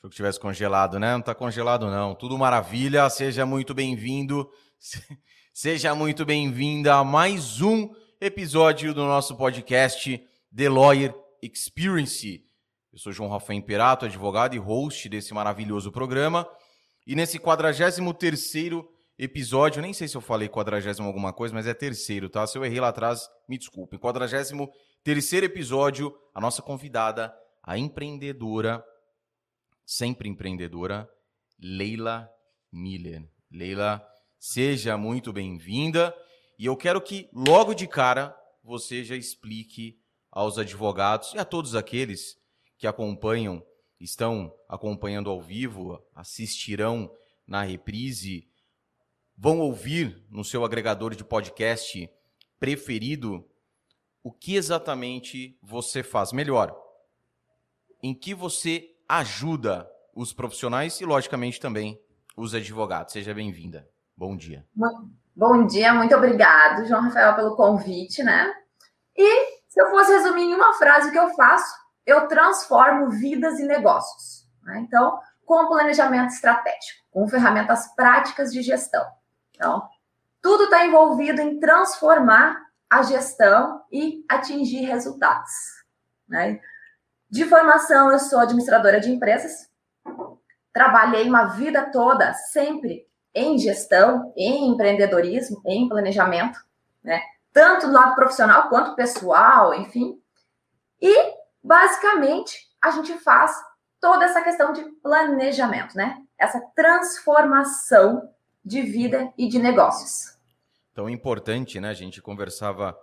Achou que tivesse congelado, né? Não está congelado, não. Tudo maravilha. Seja muito bem-vindo. Seja muito bem-vinda a mais um episódio do nosso podcast The Lawyer Experience. Eu sou João Rafael Imperato, advogado e host desse maravilhoso programa. E nesse 43 episódio, nem sei se eu falei 40 alguma coisa, mas é terceiro, tá? Se eu errei lá atrás, me desculpe. 43 episódio, a nossa convidada, a empreendedora sempre empreendedora, Leila Miller. Leila, seja muito bem-vinda e eu quero que logo de cara você já explique aos advogados e a todos aqueles que acompanham, estão acompanhando ao vivo, assistirão na reprise, vão ouvir no seu agregador de podcast preferido o que exatamente você faz melhor. Em que você ajuda os profissionais e, logicamente, também os advogados. Seja bem-vinda. Bom dia. Bom dia, muito obrigado, João Rafael, pelo convite, né? E se eu fosse resumir em uma frase o que eu faço, eu transformo vidas e negócios. Né? Então, com planejamento estratégico, com ferramentas práticas de gestão. Então, tudo está envolvido em transformar a gestão e atingir resultados. Né? De formação, eu sou administradora de empresas. Trabalhei uma vida toda sempre em gestão, em empreendedorismo, em planejamento, né? Tanto do lado profissional quanto pessoal, enfim. E, basicamente, a gente faz toda essa questão de planejamento, né? Essa transformação de vida e de negócios. Então, é importante, né? A gente conversava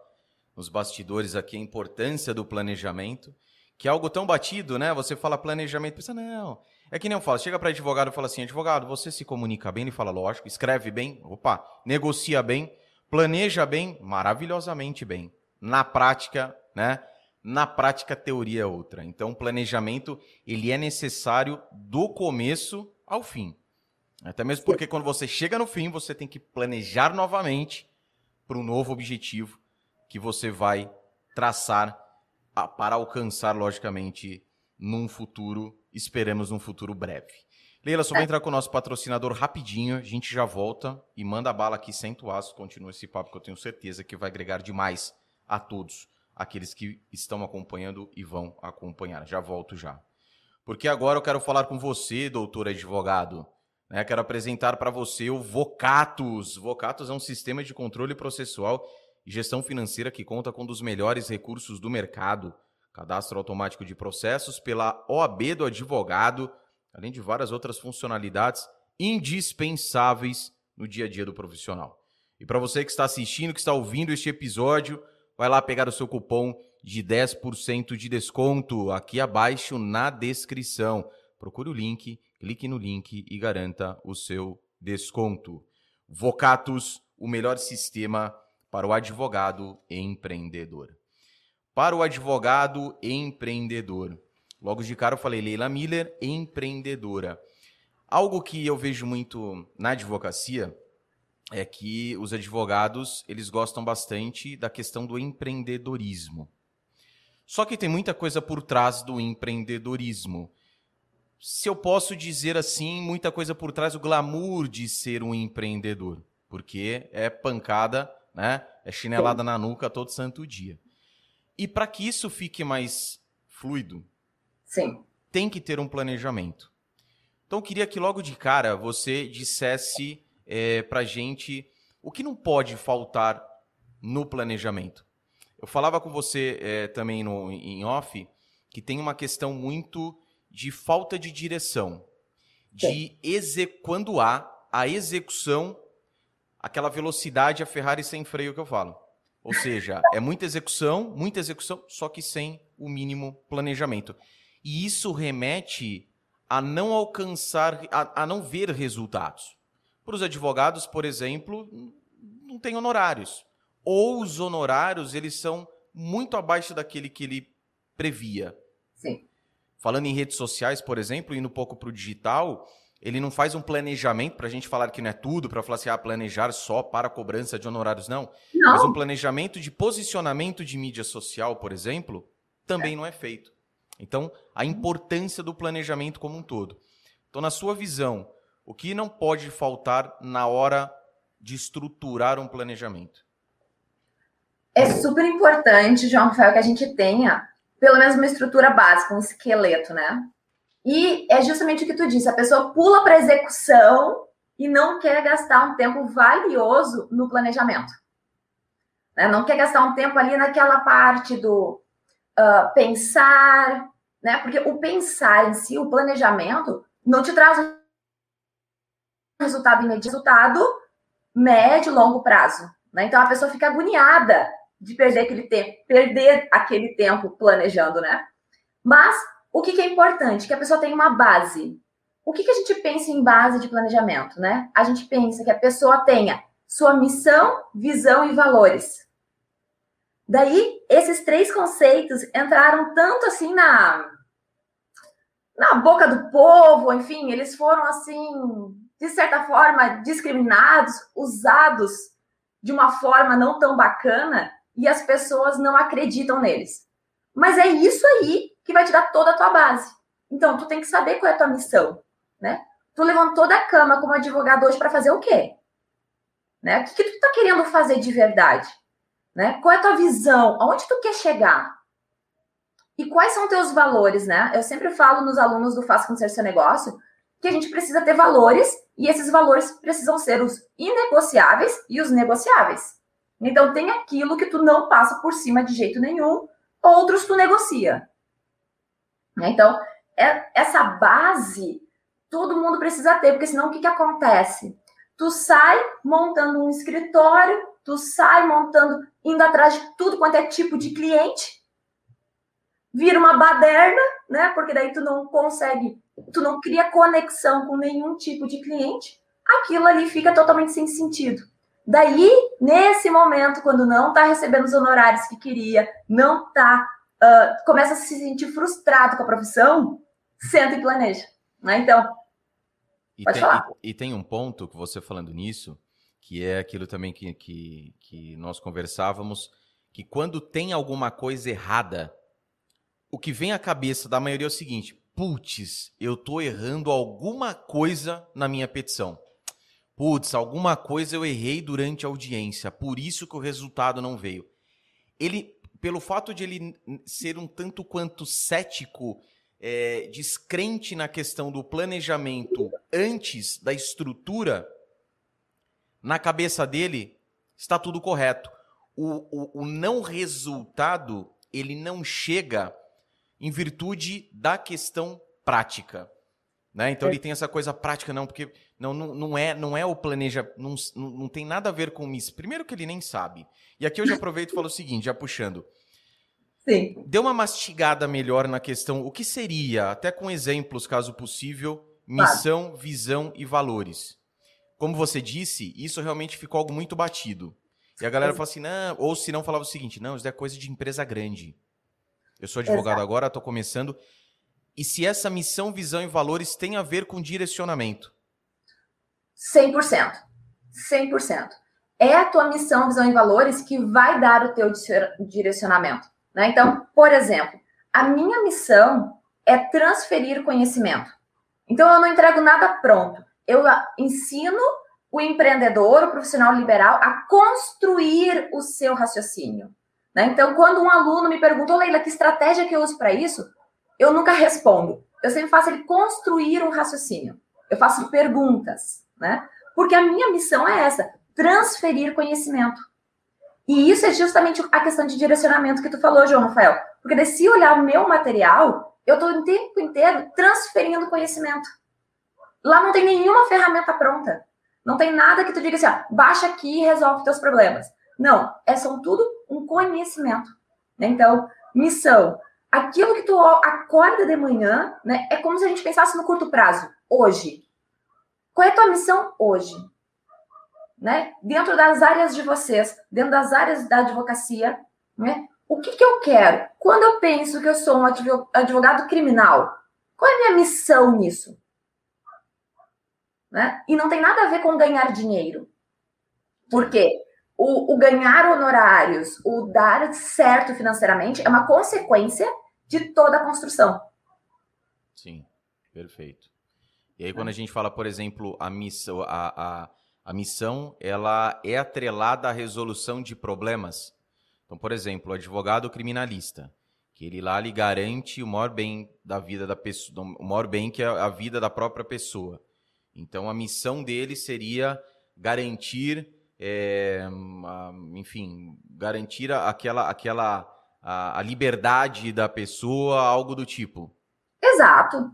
nos bastidores aqui a importância do planejamento que é algo tão batido, né? Você fala planejamento, pensa, não. É que nem eu falo, chega para advogado e fala assim: advogado, você se comunica bem? Ele fala, lógico, escreve bem, opa, negocia bem, planeja bem, maravilhosamente bem. Na prática, né? Na prática, teoria é outra. Então, planejamento, ele é necessário do começo ao fim. Até mesmo porque quando você chega no fim, você tem que planejar novamente para um novo objetivo que você vai traçar para alcançar, logicamente, num futuro, esperamos num futuro breve. Leila, só vai é. entrar com o nosso patrocinador rapidinho, a gente já volta e manda a bala aqui sem aço, continua esse papo que eu tenho certeza que vai agregar demais a todos aqueles que estão acompanhando e vão acompanhar. Já volto já. Porque agora eu quero falar com você, doutor advogado. Né? Quero apresentar para você o Vocatus. Vocatus é um sistema de controle processual e gestão financeira que conta com um dos melhores recursos do mercado. Cadastro automático de processos pela OAB do advogado, além de várias outras funcionalidades indispensáveis no dia a dia do profissional. E para você que está assistindo, que está ouvindo este episódio, vai lá pegar o seu cupom de 10% de desconto aqui abaixo na descrição. Procure o link, clique no link e garanta o seu desconto. Vocatus, o melhor sistema para o advogado empreendedor. Para o advogado empreendedor. Logo de cara eu falei Leila Miller, empreendedora. Algo que eu vejo muito na advocacia é que os advogados, eles gostam bastante da questão do empreendedorismo. Só que tem muita coisa por trás do empreendedorismo. Se eu posso dizer assim, muita coisa por trás do glamour de ser um empreendedor, porque é pancada né? É chinelada na nuca todo santo dia. E para que isso fique mais fluido, Sim. tem que ter um planejamento. Então, eu queria que logo de cara você dissesse é, para gente o que não pode faltar no planejamento. Eu falava com você é, também no, em off que tem uma questão muito de falta de direção, de quando há a execução aquela velocidade a Ferrari sem freio que eu falo. Ou seja, é muita execução, muita execução, só que sem o mínimo planejamento. E isso remete a não alcançar, a, a não ver resultados. Para os advogados, por exemplo, não tem honorários. Ou os honorários, eles são muito abaixo daquele que ele previa. Sim. Falando em redes sociais, por exemplo, indo um pouco para o digital, ele não faz um planejamento para a gente falar que não é tudo, para falar assim, ah, planejar só para cobrança de honorários, não. não. Mas um planejamento de posicionamento de mídia social, por exemplo, também é. não é feito. Então, a importância do planejamento como um todo. Então, na sua visão, o que não pode faltar na hora de estruturar um planejamento? É super importante, João Rafael, que a gente tenha pelo menos uma estrutura básica, um esqueleto, né? E é justamente o que tu disse, a pessoa pula para execução e não quer gastar um tempo valioso no planejamento. Né? Não quer gastar um tempo ali naquela parte do uh, pensar, né? Porque o pensar em si, o planejamento, não te traz resultado imediato, resultado médio, longo prazo. Né? Então a pessoa fica agoniada de perder aquele tempo, perder aquele tempo planejando, né? Mas o que, que é importante? Que a pessoa tenha uma base. O que, que a gente pensa em base de planejamento, né? A gente pensa que a pessoa tenha sua missão, visão e valores. Daí, esses três conceitos entraram tanto assim na na boca do povo, enfim, eles foram assim, de certa forma, discriminados, usados de uma forma não tão bacana, e as pessoas não acreditam neles. Mas é isso aí que vai te dar toda a tua base. Então, tu tem que saber qual é a tua missão, né? Tu levantou da cama como advogado hoje para fazer o quê? Né? O que, que tu tá querendo fazer de verdade? Né? Qual é a tua visão? Aonde tu quer chegar? E quais são teus valores, né? Eu sempre falo nos alunos do Faça Com Seu Negócio que a gente precisa ter valores e esses valores precisam ser os inegociáveis e os negociáveis. Então, tem aquilo que tu não passa por cima de jeito nenhum, outros tu negocia. Então, é, essa base todo mundo precisa ter, porque senão o que, que acontece? Tu sai montando um escritório, tu sai montando, indo atrás de tudo quanto é tipo de cliente, vira uma baderna, né? Porque daí tu não consegue, tu não cria conexão com nenhum tipo de cliente, aquilo ali fica totalmente sem sentido. Daí, nesse momento, quando não está recebendo os honorários que queria, não está, uh, começa a se sentir frustrado com a profissão, senta e planeja. Né? Então, e pode tem, falar. E, e, tem um ponto que você falando nisso, que é aquilo também que, que, que nós conversávamos, que quando tem alguma coisa errada, o que vem à cabeça da maioria é o seguinte: putz, eu estou errando alguma coisa na minha petição putz, alguma coisa eu errei durante a audiência, por isso que o resultado não veio. Ele, pelo fato de ele ser um tanto quanto cético, é, descrente na questão do planejamento antes da estrutura, na cabeça dele está tudo correto. O, o, o não resultado ele não chega em virtude da questão prática. Né? Então é. ele tem essa coisa prática, não, porque não, não, não é não é o planeja, não, não tem nada a ver com isso. Primeiro que ele nem sabe. E aqui eu já aproveito e falo o seguinte, já puxando. Sim. Dê uma mastigada melhor na questão, o que seria, até com exemplos, caso possível, missão, claro. visão e valores. Como você disse, isso realmente ficou algo muito batido. E a galera fala assim, não, ou se não falava o seguinte, não, isso é coisa de empresa grande. Eu sou advogado Exato. agora, estou começando e se essa missão, visão e valores tem a ver com direcionamento? 100%. 100%. É a tua missão, visão e valores que vai dar o teu direcionamento. Né? Então, por exemplo, a minha missão é transferir conhecimento. Então, eu não entrego nada pronto. Eu ensino o empreendedor, o profissional liberal, a construir o seu raciocínio. Né? Então, quando um aluno me pergunta, Leila, que estratégia que eu uso para isso? eu nunca respondo. Eu sempre faço ele construir um raciocínio. Eu faço perguntas, né? Porque a minha missão é essa: transferir conhecimento. E isso é justamente a questão de direcionamento que tu falou, João Rafael. Porque se olhar o meu material, eu estou o tempo inteiro transferindo conhecimento. Lá não tem nenhuma ferramenta pronta. Não tem nada que tu diga assim, ó, baixa aqui e resolve teus problemas. Não, é são tudo um conhecimento. Então, missão, aquilo que tu acorda de manhã, né, é como se a gente pensasse no curto prazo, hoje. Qual é a tua missão hoje? Né? Dentro das áreas de vocês, dentro das áreas da advocacia, né? O que, que eu quero? Quando eu penso que eu sou um advogado criminal, qual é a minha missão nisso? Né? E não tem nada a ver com ganhar dinheiro. Por quê? o, o ganhar honorários, o dar certo financeiramente é uma consequência de toda a construção. Sim, perfeito. E aí, quando a gente fala, por exemplo, a missão, a, a, a missão, ela é atrelada à resolução de problemas. Então, por exemplo, o advogado criminalista, que ele lá lhe garante o maior bem da vida da pessoa, o maior bem que é a vida da própria pessoa. Então, a missão dele seria garantir, é, enfim, garantir aquela, aquela a, a liberdade da pessoa, algo do tipo. Exato.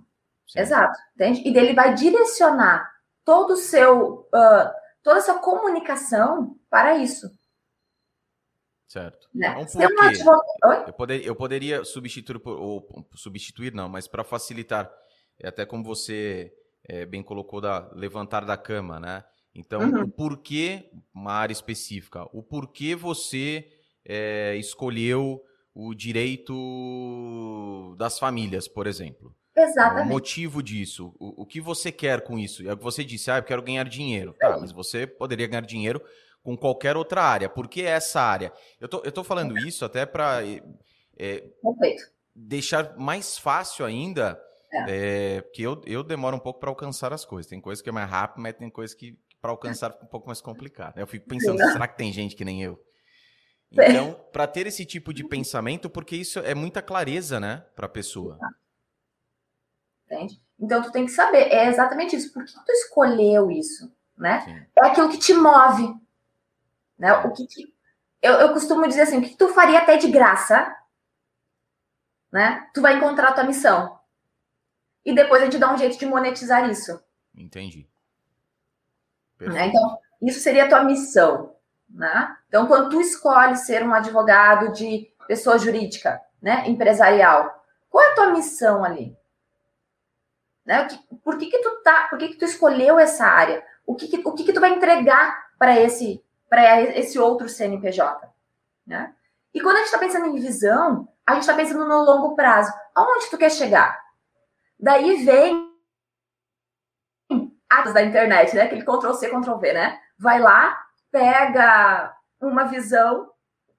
Sim. Exato. Entende? E dele vai direcionar todo o seu, uh, toda essa comunicação para isso. Certo. Né? Então, por quê? Eu, poder, eu poderia substituir, ou substituir não, mas para facilitar, é até como você é, bem colocou, da levantar da cama, né? Então, uhum. o porquê, uma área específica, o porquê você é, escolheu o direito das famílias, por exemplo. Exatamente. O motivo disso, o, o que você quer com isso? É o que você disse, ah, eu quero ganhar dinheiro. Tá, mas você poderia ganhar dinheiro com qualquer outra área. Por que essa área? Eu tô, eu tô falando isso até para é, deixar mais fácil ainda, é. É, porque eu, eu demoro um pouco para alcançar as coisas. Tem coisas que é mais rápido, mas tem coisas que para alcançar fica um pouco mais complicado. Eu fico pensando, será que tem gente que nem eu? Então, para ter esse tipo de pensamento, porque isso é muita clareza, né, para a pessoa. Entende? Então, tu tem que saber, é exatamente isso. Por que tu escolheu isso, né? Sim. É aquilo que te move, né? O que, que eu, eu, costumo dizer assim, o que tu faria até de graça, né? Tu vai encontrar a tua missão. E depois a gente dá um jeito de monetizar isso. Entendi. Né? Então, isso seria a tua missão. Né? Então, quando tu escolhe ser um advogado de pessoa jurídica, né, empresarial, qual é a tua missão ali? Né? Por que que tu tá, por que que tu escolheu essa área? O que, que o que, que tu vai entregar para esse para esse outro CNPJ, né? E quando a gente está pensando em visão, a gente está pensando no longo prazo. Aonde tu quer chegar? Daí vem atos da internet, né? Aquele Ctrl C, Ctrl V, né? Vai lá, pega uma visão,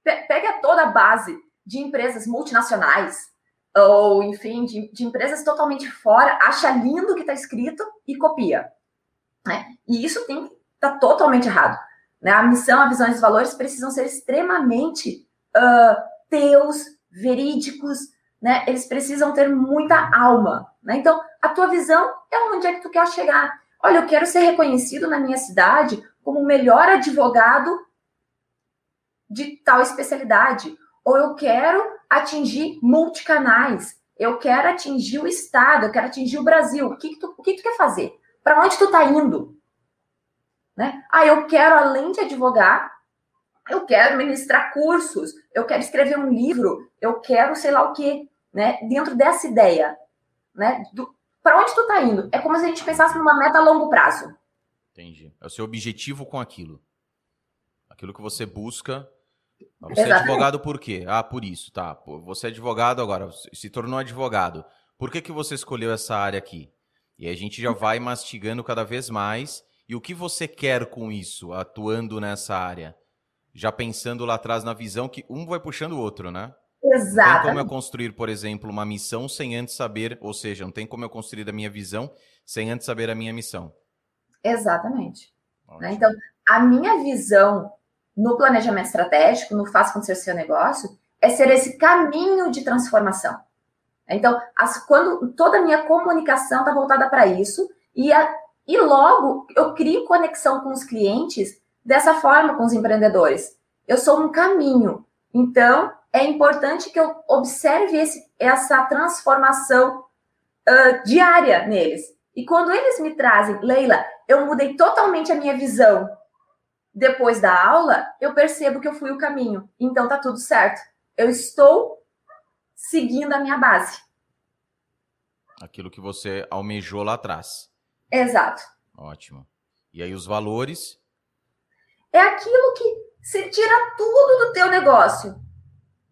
pega toda a base de empresas multinacionais, ou enfim, de, de empresas totalmente fora, acha lindo o que está escrito e copia. Né? E isso tem tá totalmente errado. Né? A missão, a visão e os valores precisam ser extremamente uh, teus, verídicos, né? Eles precisam ter muita alma. Né? Então, a tua visão é onde é que tu quer chegar. Olha, eu quero ser reconhecido na minha cidade como o melhor advogado de tal especialidade. Ou eu quero atingir multicanais. Eu quero atingir o Estado, eu quero atingir o Brasil. O que, que, tu, o que, tu quer fazer? Para onde tu está indo? Né? Ah, eu quero, além de advogar, eu quero ministrar cursos, eu quero escrever um livro, eu quero sei lá o quê, né? Dentro dessa ideia, né? Para onde tu está indo? É como se a gente pensasse numa meta a longo prazo. Entendi. É o seu objetivo com aquilo. Aquilo que você busca. Você é Exatamente. é advogado por quê? Ah, por isso, tá. Você é advogado agora, se tornou advogado. Por que, que você escolheu essa área aqui? E a gente já vai mastigando cada vez mais. E o que você quer com isso, atuando nessa área? Já pensando lá atrás na visão que um vai puxando o outro, né? Exato. Não tem como eu construir, por exemplo, uma missão sem antes saber, ou seja, não tem como eu construir a minha visão sem antes saber a minha missão. Exatamente. Né? Então, a minha visão no planejamento estratégico, no Faça Acontecer Seu Negócio, é ser esse caminho de transformação. Então, as, quando toda a minha comunicação está voltada para isso, e, a, e logo eu crio conexão com os clientes dessa forma com os empreendedores. Eu sou um caminho. Então, é importante que eu observe esse, essa transformação uh, diária neles. E quando eles me trazem, Leila, eu mudei totalmente a minha visão depois da aula, eu percebo que eu fui o caminho. Então tá tudo certo. Eu estou seguindo a minha base. Aquilo que você almejou lá atrás. Exato. Ótimo. E aí os valores? É aquilo que você tira tudo do teu negócio,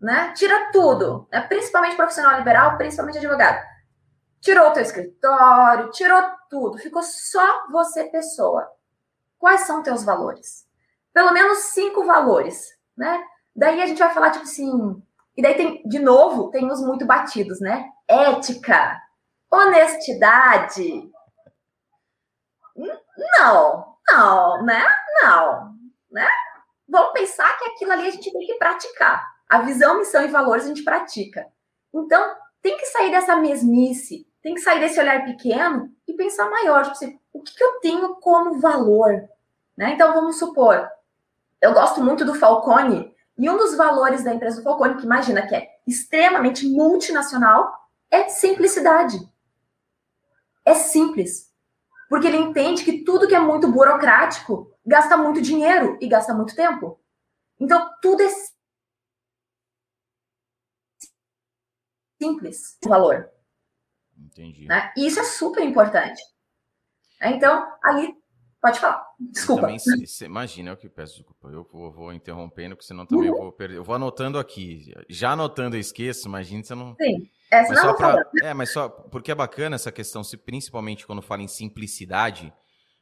né? Tira tudo, né? principalmente profissional liberal, principalmente advogado. Tirou o teu escritório, tirou tudo, ficou só você pessoa. Quais são teus valores? Pelo menos cinco valores, né? Daí a gente vai falar tipo assim, E daí tem, de novo, tem os muito batidos, né? Ética, honestidade. Não, não, né? Não, né? Vamos pensar que aquilo ali a gente tem que praticar. A visão, missão e valores a gente pratica. Então, tem que sair dessa mesmice, tem que sair desse olhar pequeno e pensar maior. Tipo assim, o que, que eu tenho como valor? Né? Então, vamos supor, eu gosto muito do Falcone, e um dos valores da empresa do Falcone, que imagina que é extremamente multinacional, é simplicidade. É simples. Porque ele entende que tudo que é muito burocrático gasta muito dinheiro e gasta muito tempo. Então, tudo é simples o valor. Entendi. Né? E isso é super importante. Então, ali, pode falar. Desculpa. Também, se, imagina, eu que peço desculpa. Eu vou, vou interrompendo, porque senão também uhum. eu vou perder. Eu vou anotando aqui. Já anotando eu esqueço, imagina você não. Sim. É, mas só pra, é, mas só porque é bacana essa questão, se, principalmente quando fala em simplicidade,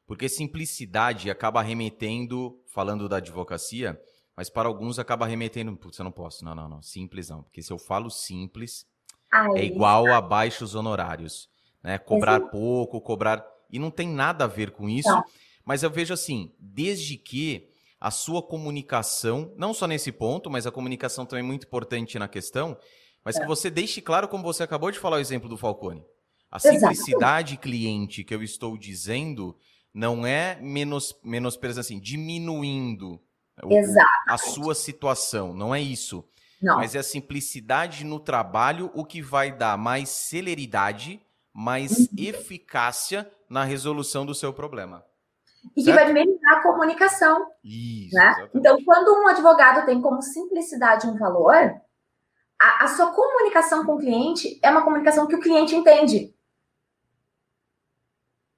porque simplicidade acaba remetendo, falando da advocacia, mas para alguns acaba remetendo, putz, eu não posso, não, não, não, simples não, porque se eu falo simples, Ai. é igual a baixos honorários, né? Cobrar pouco, cobrar. E não tem nada a ver com isso, não. Mas eu vejo assim, desde que a sua comunicação, não só nesse ponto, mas a comunicação também é muito importante na questão, mas é. que você deixe claro, como você acabou de falar o exemplo do Falcone. A simplicidade Exato. cliente que eu estou dizendo não é menos, menos assim, diminuindo o, a sua situação, não é isso. Não. Mas é a simplicidade no trabalho o que vai dar mais celeridade, mais uhum. eficácia na resolução do seu problema. E certo? que vai melhorar a comunicação. Isso, né? Então, quando um advogado tem como simplicidade um valor, a, a sua comunicação com o cliente é uma comunicação que o cliente entende.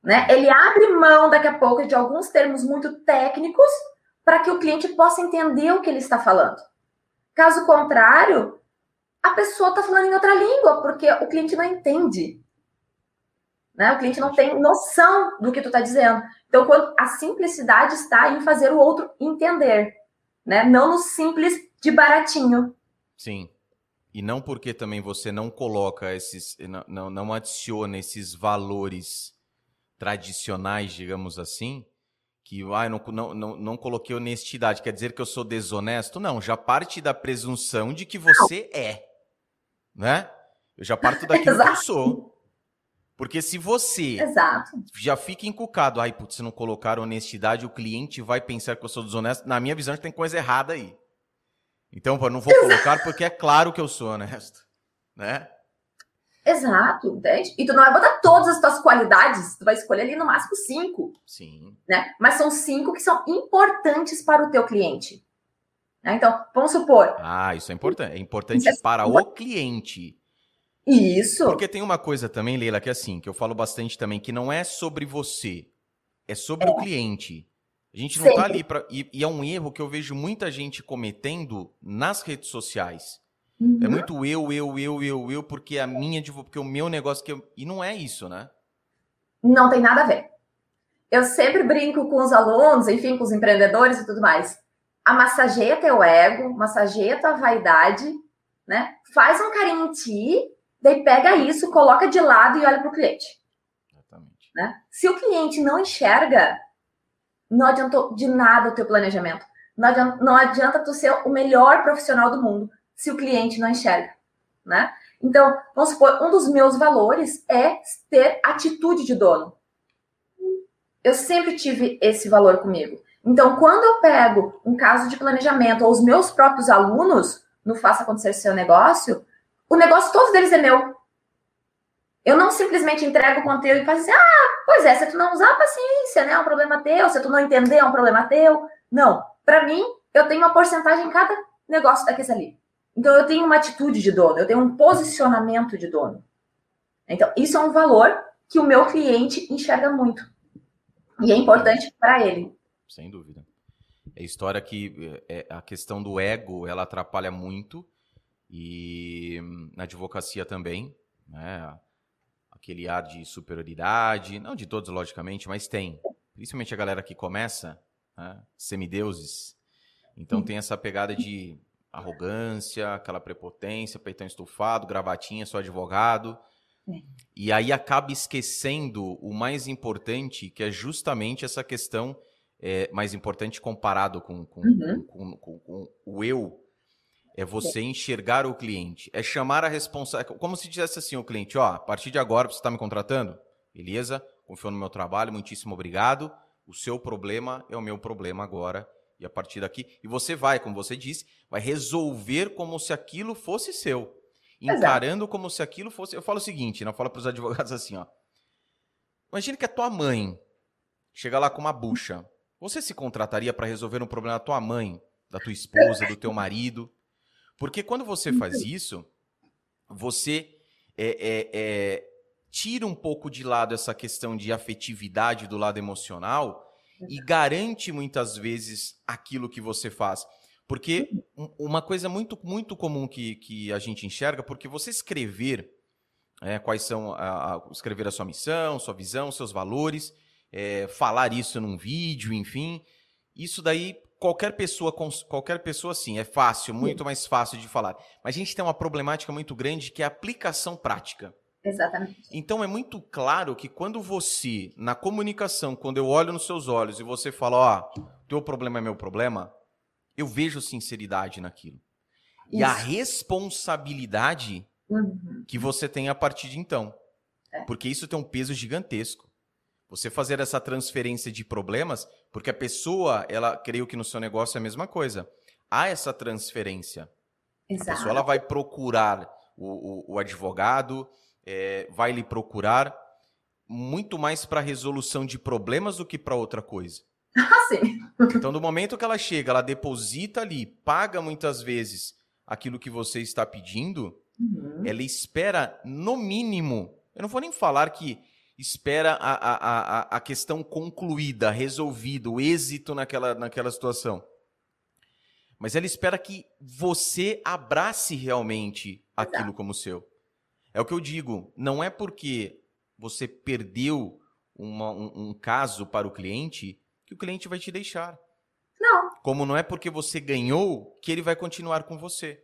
Né? Ele abre mão daqui a pouco de alguns termos muito técnicos para que o cliente possa entender o que ele está falando. Caso contrário, a pessoa está falando em outra língua, porque o cliente não entende. Né? O cliente não tem noção do que tu está dizendo. Então, quando a simplicidade está em fazer o outro entender, né? Não no simples de baratinho. Sim. E não porque também você não coloca esses, não, não adiciona esses valores tradicionais, digamos assim, que ah, não, não, não, não coloquei honestidade, quer dizer que eu sou desonesto? Não, já parte da presunção de que você é, né? Eu já parto daquilo que eu sou. Porque se você Exato. já fica encucado, ai, putz, se não colocar honestidade, o cliente vai pensar que eu sou desonesto. Na minha visão, tem coisa errada aí. Então, eu não vou colocar porque é claro que eu sou honesto, né? Exato, entende? E tu não vai botar todas as tuas qualidades, tu vai escolher ali no máximo cinco. Sim. Né? Mas são cinco que são importantes para o teu cliente. Né? Então, vamos supor. Ah, isso é importante. É importante é para o cliente. Isso. Porque tem uma coisa também, Leila, que é assim, que eu falo bastante também, que não é sobre você, é sobre é. o cliente. A gente não está ali para. E, e, é um erro que eu vejo muita gente cometendo nas redes sociais. É uhum. É muito eu, eu, eu, eu, eu, porque a minha, porque o meu negócio. que eu... E não é isso, né? Não tem nada a ver. Eu sempre brinco com os alunos, enfim, com os empreendedores e tudo mais. A massageia teu ego, massageia tua vaidade, né? Faz um carinho em ti, daí pega isso, coloca de lado e olha para o cliente. Exatamente. Né? Se o cliente não enxerga, não adiantou de nada o teu planejamento. Não adianta, não adianta tu ser o melhor profissional do mundo se o cliente não enxerga, né? Então, vamos supor, um dos meus valores é ter atitude de dono. Eu sempre tive esse valor comigo. Então, quando eu pego um caso de planejamento ou os meus próprios alunos no Faça Acontecer Seu Negócio, o negócio todos deles é meu. Eu não simplesmente entrego o conteúdo e faço assim, ah, pois é, se tu não usar paciência, né, é um problema teu, se tu não entender, é um problema teu. Não, para mim, eu tenho uma porcentagem em cada negócio daqueles ali. Então, eu tenho uma atitude de dono, eu tenho um posicionamento de dono. Então, isso é um valor que o meu cliente enxerga muito. E é importante para ele. Sem dúvida. É história que é, a questão do ego, ela atrapalha muito. E na advocacia também, né? Aquele ar de superioridade, não de todos, logicamente, mas tem. Principalmente a galera que começa, né? semideuses. Então tem essa pegada de arrogância, aquela prepotência, peitão estufado, gravatinha, sou advogado. E aí acaba esquecendo o mais importante, que é justamente essa questão é, mais importante comparado com, com, uhum. com, com, com o eu, é você é. enxergar o cliente. É chamar a responsabilidade. Como se dissesse assim o cliente: ó, a partir de agora você está me contratando? Beleza, confio no meu trabalho, muitíssimo obrigado. O seu problema é o meu problema agora. E a partir daqui. E você vai, como você disse, vai resolver como se aquilo fosse seu. Encarando Exato. como se aquilo fosse. Eu falo o seguinte, né? eu falo para os advogados assim, ó. Imagina que a tua mãe chega lá com uma bucha. Você se contrataria para resolver um problema da tua mãe, da tua esposa, do teu marido? Porque quando você faz isso, você é, é, é, tira um pouco de lado essa questão de afetividade do lado emocional e garante muitas vezes aquilo que você faz. Porque uma coisa muito, muito comum que, que a gente enxerga, porque você escrever é, quais são a, a, escrever a sua missão, sua visão, seus valores, é, falar isso num vídeo, enfim. Isso daí, qualquer pessoa, qualquer pessoa, sim, é fácil, muito mais fácil de falar. Mas a gente tem uma problemática muito grande que é a aplicação prática. Exatamente. Então é muito claro que quando você, na comunicação, quando eu olho nos seus olhos e você fala, ó, oh, teu problema é meu problema, eu vejo sinceridade naquilo. Isso. E a responsabilidade uhum. que você tem a partir de então. É. Porque isso tem um peso gigantesco. Você fazer essa transferência de problemas, porque a pessoa, ela creio que no seu negócio é a mesma coisa. Há essa transferência. Exato. A pessoa ela vai procurar o, o, o advogado, é, vai lhe procurar muito mais para resolução de problemas do que para outra coisa. Ah, sim. Então, no momento que ela chega, ela deposita ali, paga muitas vezes aquilo que você está pedindo, uhum. ela espera, no mínimo, eu não vou nem falar que espera a, a, a, a questão concluída, resolvida, o êxito naquela, naquela situação. Mas ela espera que você abrace realmente aquilo como seu. É o que eu digo. Não é porque você perdeu uma, um, um caso para o cliente que o cliente vai te deixar. Não. Como não é porque você ganhou que ele vai continuar com você.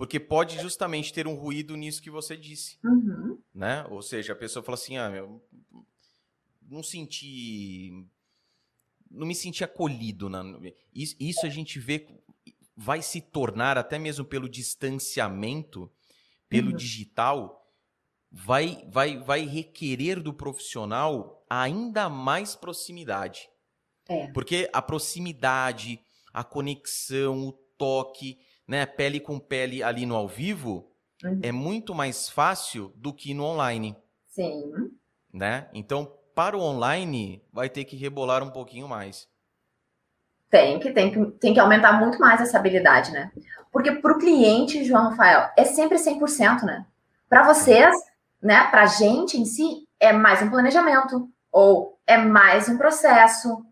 Porque pode justamente ter um ruído nisso que você disse. Uhum. Né? Ou seja, a pessoa fala assim: ah, eu não senti. Não me senti acolhido. Na... Isso a gente vê, vai se tornar, até mesmo pelo distanciamento, pelo uhum. digital, vai, vai, vai requerer do profissional ainda mais proximidade. É. Porque a proximidade, a conexão, o toque né, pele com pele ali no ao vivo, uhum. é muito mais fácil do que no online. Sim. Né? Então, para o online, vai ter que rebolar um pouquinho mais. Tem que, tem que, tem que aumentar muito mais essa habilidade, né? Porque para o cliente, João Rafael, é sempre 100%, né? Para vocês, né, para a gente em si, é mais um planejamento ou é mais um processo,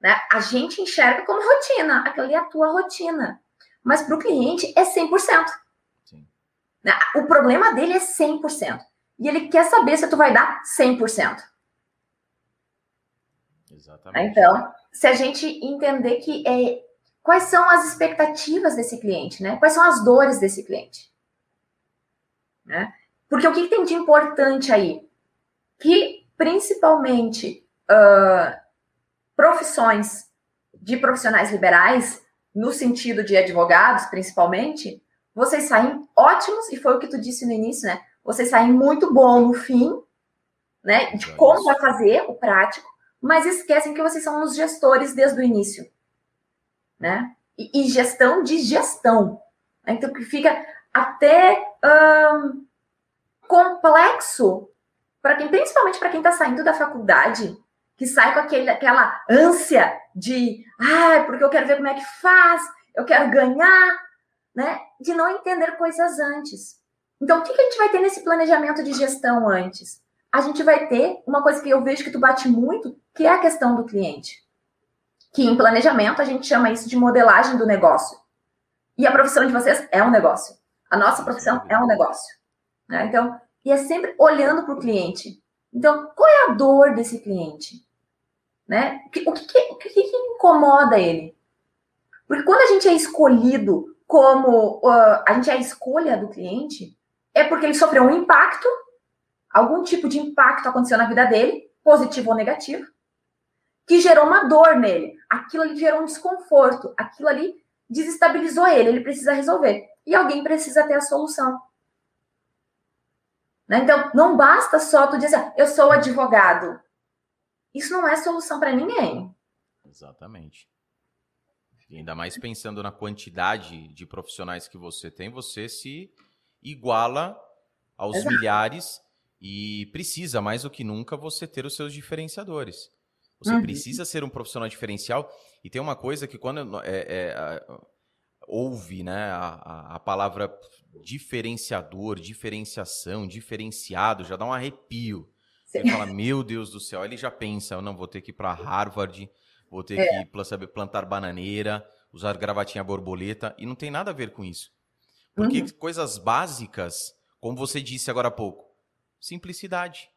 né? A gente enxerga como rotina, aquela é a tua rotina mas para o cliente é 100%. Sim. Né? O problema dele é 100%. E ele quer saber se tu vai dar 100%. Exatamente. Então, se a gente entender que é, quais são as expectativas desse cliente, né? Quais são as dores desse cliente? Né? Porque o que, que tem de importante aí? Que principalmente uh, profissões de profissionais liberais no sentido de advogados, principalmente, vocês saem ótimos, e foi o que tu disse no início, né? Vocês saem muito bom no fim, né? De como vai fazer o prático, mas esquecem que vocês são os gestores desde o início, né? E, e gestão de gestão. Né? Então, que fica até hum, complexo para quem, principalmente para quem está saindo da faculdade, que sai com aquele, aquela ânsia de, ah, porque eu quero ver como é que faz, eu quero ganhar, né? De não entender coisas antes. Então, o que, que a gente vai ter nesse planejamento de gestão antes? A gente vai ter uma coisa que eu vejo que tu bate muito, que é a questão do cliente. Que em planejamento a gente chama isso de modelagem do negócio. E a profissão de vocês é um negócio. A nossa profissão é um negócio. Né? Então, e é sempre olhando para o cliente. Então, qual é a dor desse cliente? Né? O, que, o, que, o que, incomoda ele? Porque quando a gente é escolhido como uh, a gente é a escolha do cliente, é porque ele sofreu um impacto, algum tipo de impacto aconteceu na vida dele, positivo ou negativo, que gerou uma dor nele. Aquilo ali gerou um desconforto, aquilo ali desestabilizou ele, ele precisa resolver. E alguém precisa ter a solução. Né? Então, não basta só tu dizer, eu sou advogado. Isso não é solução para ninguém. Exatamente. E ainda mais pensando na quantidade de profissionais que você tem, você se iguala aos Exato. milhares e precisa mais do que nunca você ter os seus diferenciadores. Você uhum. precisa ser um profissional diferencial. E tem uma coisa que quando é, é, ouve né, a, a palavra diferenciador, diferenciação, diferenciado, já dá um arrepio. Você fala, meu Deus do céu. Ele já pensa, eu não vou ter que ir para Harvard, vou ter é. que saber plantar bananeira, usar gravatinha borboleta, e não tem nada a ver com isso. Porque uhum. coisas básicas, como você disse agora há pouco, simplicidade.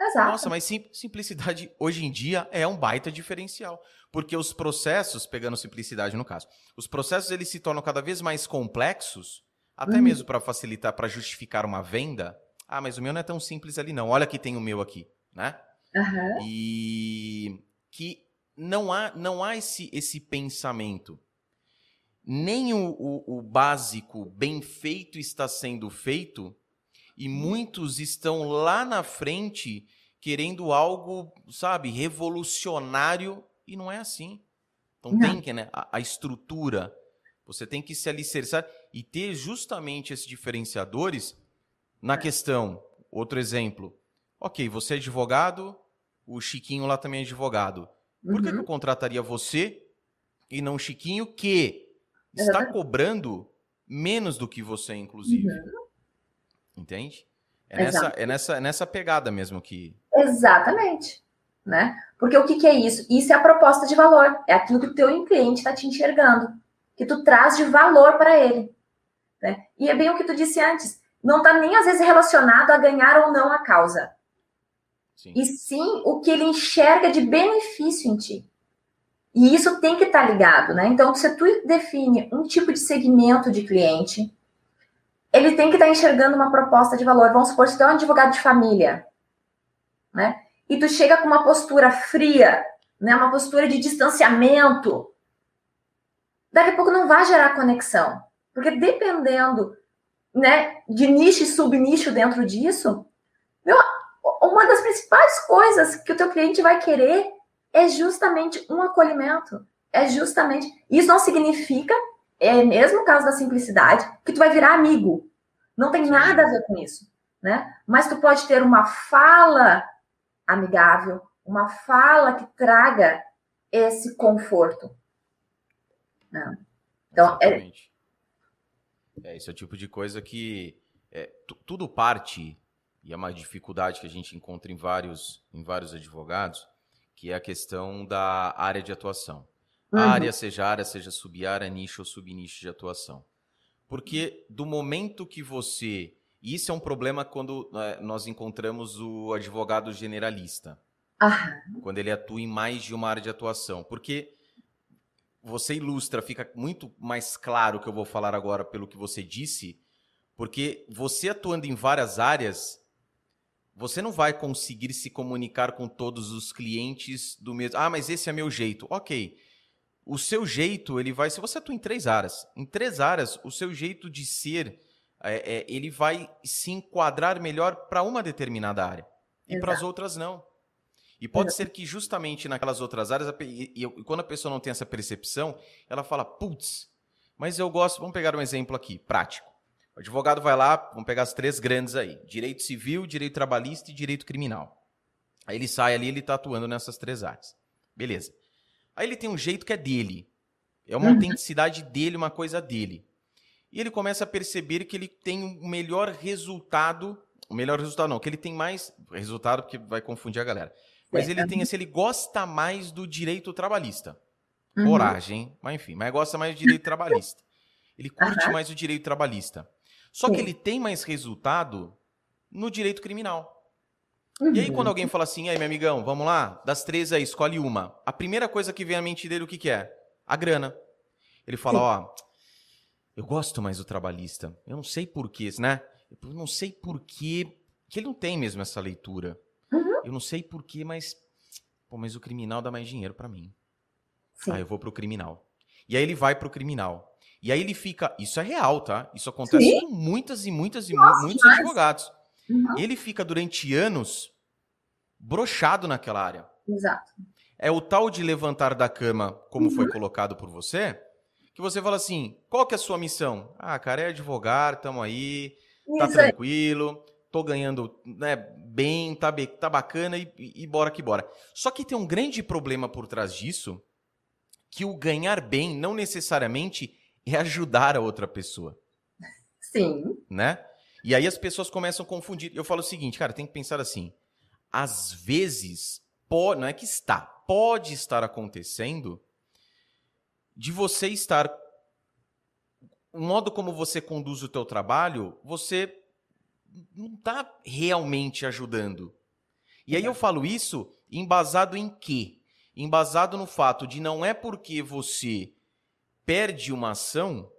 Exato. Nossa, mas sim, simplicidade hoje em dia é um baita diferencial. Porque os processos, pegando simplicidade no caso, os processos eles se tornam cada vez mais complexos, até uhum. mesmo para facilitar, para justificar uma venda. Ah, mas o meu não é tão simples ali não. Olha que tem o meu aqui, né? Uhum. E que não há, não há esse, esse pensamento. Nem o, o, o básico bem feito está sendo feito, e muitos estão lá na frente querendo algo, sabe, revolucionário, e não é assim. Então não. tem que, né, a, a, estrutura, você tem que se alicerçar e ter justamente esses diferenciadores na questão. Outro exemplo. Ok, você é advogado, o Chiquinho lá também é advogado. Por uhum. que, eu contrataria você e não o Chiquinho, que está uhum. cobrando menos do que você, inclusive? Uhum. Entende? É nessa, é, nessa, é nessa pegada mesmo que. Exatamente. Né? Porque o que, que é isso? Isso é a proposta de valor. É aquilo que o teu cliente está te enxergando. Que tu traz de valor para ele. Né? E é bem o que tu disse antes. Não está nem às vezes relacionado a ganhar ou não a causa. Sim. E sim o que ele enxerga de benefício em ti. E isso tem que estar tá ligado, né? Então, se tu define um tipo de segmento de cliente, ele tem que estar tá enxergando uma proposta de valor. Vamos supor, se tu é um advogado de família, né? E tu chega com uma postura fria, né? Uma postura de distanciamento. Daqui a pouco não vai gerar conexão. Porque dependendo, né, de nicho e subnicho dentro disso, meu, uma das principais coisas que o teu cliente vai querer é justamente um acolhimento. É justamente. Isso não significa, é mesmo o caso da simplicidade, que tu vai virar amigo. Não tem nada a ver com isso. Né? Mas tu pode ter uma fala amigável, uma fala que traga esse conforto. Né? Então, é. É... é... Esse é o tipo de coisa que é, tudo parte e é uma dificuldade que a gente encontra em vários, em vários advogados, que é a questão da área de atuação. Uhum. área, seja área, seja sub-área, nicho ou subnicho de atuação. Porque do momento que você. Isso é um problema quando né, nós encontramos o advogado generalista. Uhum. Quando ele atua em mais de uma área de atuação. Porque você ilustra, fica muito mais claro o que eu vou falar agora pelo que você disse, porque você atuando em várias áreas, você não vai conseguir se comunicar com todos os clientes do mesmo. Ah, mas esse é meu jeito. Ok. O seu jeito, ele vai. Se você atua em três áreas, em três áreas, o seu jeito de ser, é, é, ele vai se enquadrar melhor para uma determinada área. E para as outras, não. E pode ser que justamente naquelas outras áreas, e, e, e quando a pessoa não tem essa percepção, ela fala, putz, mas eu gosto. Vamos pegar um exemplo aqui, prático. O advogado vai lá, vamos pegar as três grandes aí: direito civil, direito trabalhista e direito criminal. Aí ele sai ali, ele está atuando nessas três áreas. Beleza. Aí ele tem um jeito que é dele. É uma uhum. autenticidade dele, uma coisa dele. E ele começa a perceber que ele tem um melhor resultado. O melhor resultado não, que ele tem mais resultado, porque vai confundir a galera. Mas é. ele tem esse, ele gosta mais do direito trabalhista. Uhum. Coragem, mas enfim, mas gosta mais do direito trabalhista. Ele curte uhum. mais o direito trabalhista. Só Sim. que ele tem mais resultado no direito criminal. Uhum. E aí, quando uhum. alguém fala assim, aí, meu amigão, vamos lá, das três aí, escolhe uma. A primeira coisa que vem à mente dele, o que, que é? A grana. Ele fala, Sim. ó, eu gosto mais do trabalhista. Eu não sei porquê, né? Eu não sei porquê que ele não tem mesmo essa leitura. Eu não sei porquê, mas. Pô, mas o criminal dá mais dinheiro para mim. Sim. Ah, eu vou pro criminal. E aí ele vai pro criminal. E aí ele fica. Isso é real, tá? Isso acontece Sim. com muitas e muitas e Nossa, muitos demais. advogados. Uhum. Ele fica durante anos brochado naquela área. Exato. É o tal de levantar da cama, como Uhum. foi colocado por você, que você fala assim: qual que é a sua missão? Ah, cara, é advogar, tamo aí, tá Isso aí. Tô ganhando né, bem, tá, be- tá bacana e, e bora que bora. Só que tem um grande problema por trás disso, que o ganhar bem não necessariamente é ajudar a outra pessoa, Sim. né? E aí as pessoas começam a confundir. Eu falo o seguinte, cara, tem que pensar assim: às vezes, po- não é que está, pode estar acontecendo de você estar o modo como você conduz o teu trabalho, você não está realmente ajudando. E aí eu falo isso embasado em quê? Embasado no fato de não é porque você perde uma ação,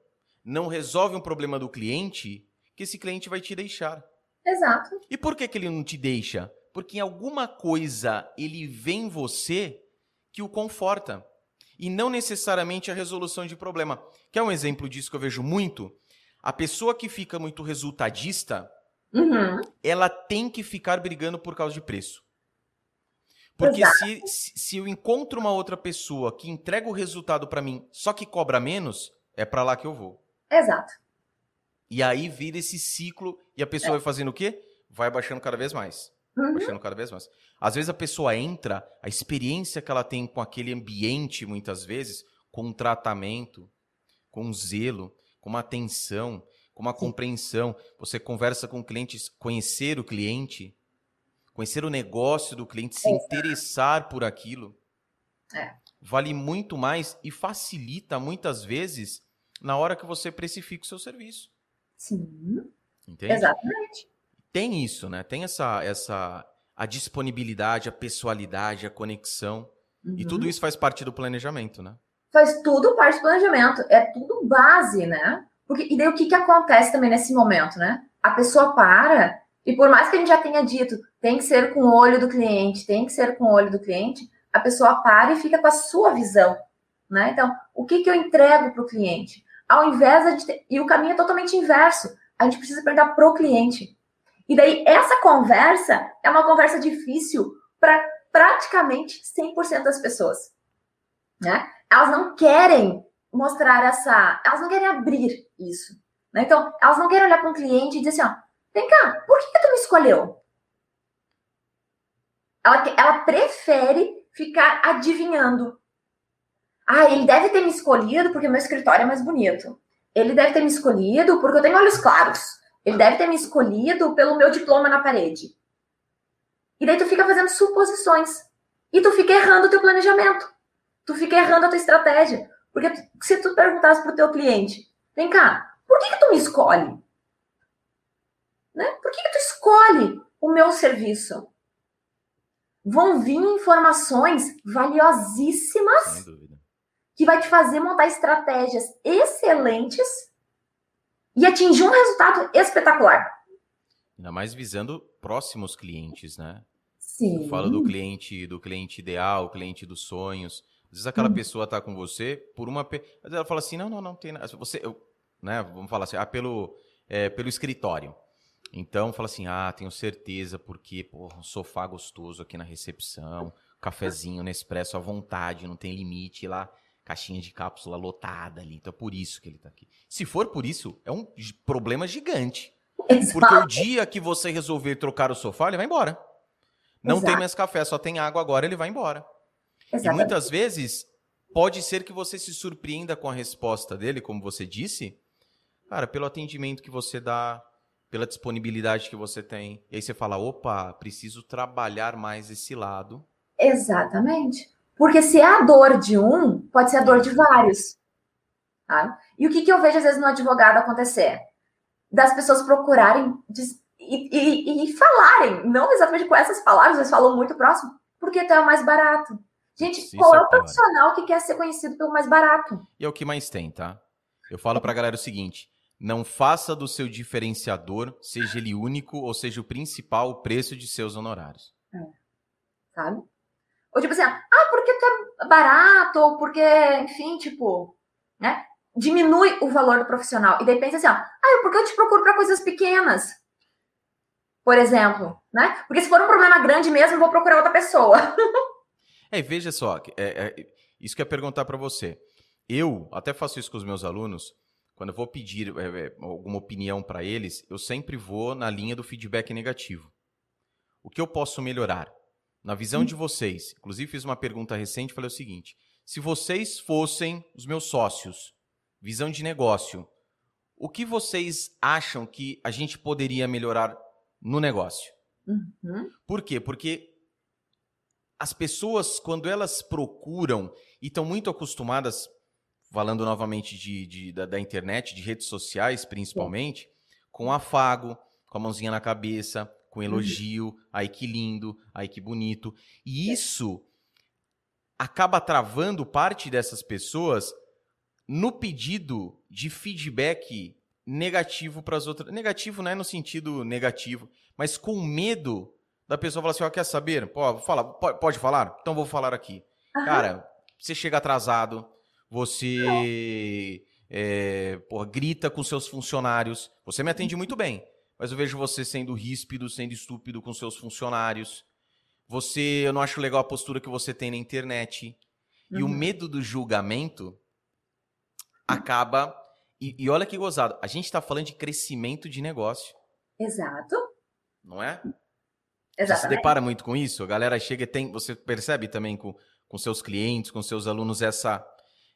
não resolve um problema do cliente, que esse cliente vai te deixar. Exato. E por que, que ele não te deixa? Porque em alguma coisa ele vê em você que o conforta. E não necessariamente a resolução de problema. Quer um exemplo disso que eu vejo muito? A pessoa que fica muito resultadista, Uhum. ela tem que ficar brigando por causa de preço. Porque se, se eu encontro uma outra pessoa que entrega o resultado para mim, só que cobra menos, é para lá que eu vou. Exato. E aí vira esse ciclo e a pessoa vai fazendo o quê? Vai baixando cada vez mais. Uhum. Baixando cada vez mais. Às vezes a pessoa entra, a experiência que ela tem com aquele ambiente, muitas vezes, com um tratamento, com um zelo, com uma atenção, com uma compreensão. Você conversa com o cliente, conhecer o cliente, conhecer o negócio do cliente, se interessar por aquilo. É. Vale muito mais e facilita muitas vezes na hora que você precifica o seu serviço. Sim. Entende? Exatamente. Tem isso, né? Tem essa, essa a disponibilidade, a pessoalidade, a conexão. E Uhum. tudo isso faz parte do planejamento, né? Faz tudo parte do planejamento. É tudo base, né? Porque, e daí o que, que acontece também nesse momento, né? A pessoa para, e por mais que a gente já tenha dito, tem que ser com o olho do cliente, tem que ser com o olho do cliente, a pessoa para e fica com a sua visão, né? Então, o que, que eu entrego para o cliente? Ao invés de ter, e o caminho é totalmente inverso. A gente precisa perguntar pro cliente. E daí, essa conversa é uma conversa difícil para praticamente 100% das pessoas, né? Elas não querem mostrar essa, elas não querem abrir isso, né? Então, elas não querem olhar para um cliente e dizer assim, ó, vem cá, por que, tu me escolheu? Ela, ela prefere ficar adivinhando. Ah, ele deve ter me escolhido porque meu escritório é mais bonito. Ele deve ter me escolhido porque eu tenho olhos claros. Ele deve ter me escolhido pelo meu diploma na parede. E daí tu fica fazendo suposições. E tu fica errando o teu planejamento. Tu fica errando a tua estratégia. Porque se tu perguntasse pro teu cliente, vem cá, por que, que tu me escolhe? Né? Por que, que tu escolhe o meu serviço? Vão vir informações valiosíssimas que vai te fazer montar estratégias excelentes e atingir um resultado espetacular. Ainda mais visando próximos clientes, né? Sim. Eu falo do cliente, do cliente ideal, cliente dos sonhos. Às vezes aquela Hum. pessoa tá com você por uma. pe- Às vezes ela fala assim: não, não, não tem nada. Você, eu, né? Vamos falar assim, ah, pelo, é, pelo escritório. Então fala assim: ah, tenho certeza, porque, porra, um sofá gostoso aqui na recepção, cafezinho Nespresso à vontade, não tem limite lá, caixinha de cápsula lotada ali. Então é por isso que ele tá aqui. Se for por isso, é um problema gigante. Porque o dia que você resolver trocar o sofá, ele vai embora. Não tem Exato. mais café, só tem água agora, ele vai embora. E Exatamente. muitas vezes pode ser que você se surpreenda com a resposta dele, como você disse, cara, pelo atendimento que você dá, pela disponibilidade que você tem. E aí você fala, opa, preciso trabalhar mais esse lado. Exatamente. Porque se é a dor de um, pode ser a dor de vários. tá? E o que, que eu vejo às vezes no advogado acontecer? Das pessoas procurarem e, e- e falarem, não exatamente com essas palavras, eles falam muito próximo, porque tu é o mais barato. Gente, Isso qual é é o profissional que quer ser conhecido pelo mais barato? E é o que mais tem, tá? Eu falo pra galera o seguinte: não faça do seu diferenciador, seja ele único ou seja o principal, o preço de seus honorários. É. Sabe? Ou tipo assim, ah, porque tu é barato, ou porque, enfim, tipo, né? Diminui o valor do profissional. E daí pensa assim, ó, ah, porque eu te procuro para coisas pequenas? Por exemplo, né? Porque se for um problema grande mesmo, eu vou procurar outra pessoa. é, veja só, é, é, isso que eu ia perguntar para você. Eu até faço isso com os meus alunos, quando eu vou pedir é, é alguma opinião para eles, eu sempre vou na linha do feedback negativo. O que eu posso melhorar? Na visão de vocês, inclusive fiz uma pergunta recente, falei o seguinte: se vocês fossem os meus sócios, visão de negócio, o que vocês acham que a gente poderia melhorar no negócio? Uhum. Por quê? Porque as pessoas, quando elas procuram e estão muito acostumadas, falando novamente de, de da, da, internet, de redes sociais principalmente, Sim. com afago, com a mãozinha na cabeça, com elogio, uhum. ai que lindo, ai que bonito. E isso acaba travando parte dessas pessoas no pedido de feedback negativo para as outras. Negativo não é no sentido negativo, mas com medo da pessoa falar assim: ó, quer saber? Pô, fala, pode falar? Então vou falar aqui. Uhum. Cara, você chega atrasado, você é, porra, grita com seus funcionários. Você me atende muito bem mas eu vejo você sendo ríspido, sendo estúpido com seus funcionários. Você, eu não acho legal a postura que você tem na internet. Uhum. E o uhum. medo do julgamento acaba. E, e olha que gozado, a gente está falando de crescimento de negócio. Exato. Não é? Exatamente. Você se depara muito com isso? A galera chega e tem. Você percebe também com, com seus clientes, com seus alunos, essa,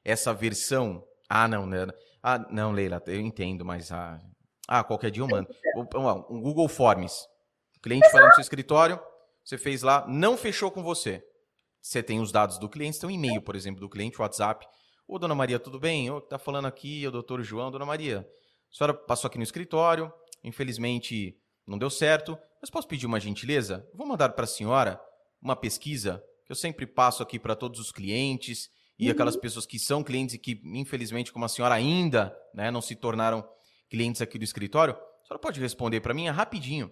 essa versão. Ah, não, né? Ah, não, Leila, eu entendo, mas ah, ah, qualquer dia eu mando. Um Google Forms. O cliente foi lá no seu escritório, você fez lá, não fechou com você. Você tem os dados do cliente, tem um e-mail, por exemplo, do cliente, WhatsApp. Ô, dona Maria, tudo bem? O que tá falando aqui é o doutor João. Dona Maria, a senhora passou aqui no escritório, infelizmente não deu certo, mas posso pedir uma gentileza? Vou mandar para a senhora uma pesquisa que eu sempre passo aqui para todos os clientes e uhum. aquelas pessoas que são clientes e que, infelizmente, como a senhora ainda né, não se tornaram clientes aqui do escritório, a senhora pode responder para mim é rapidinho.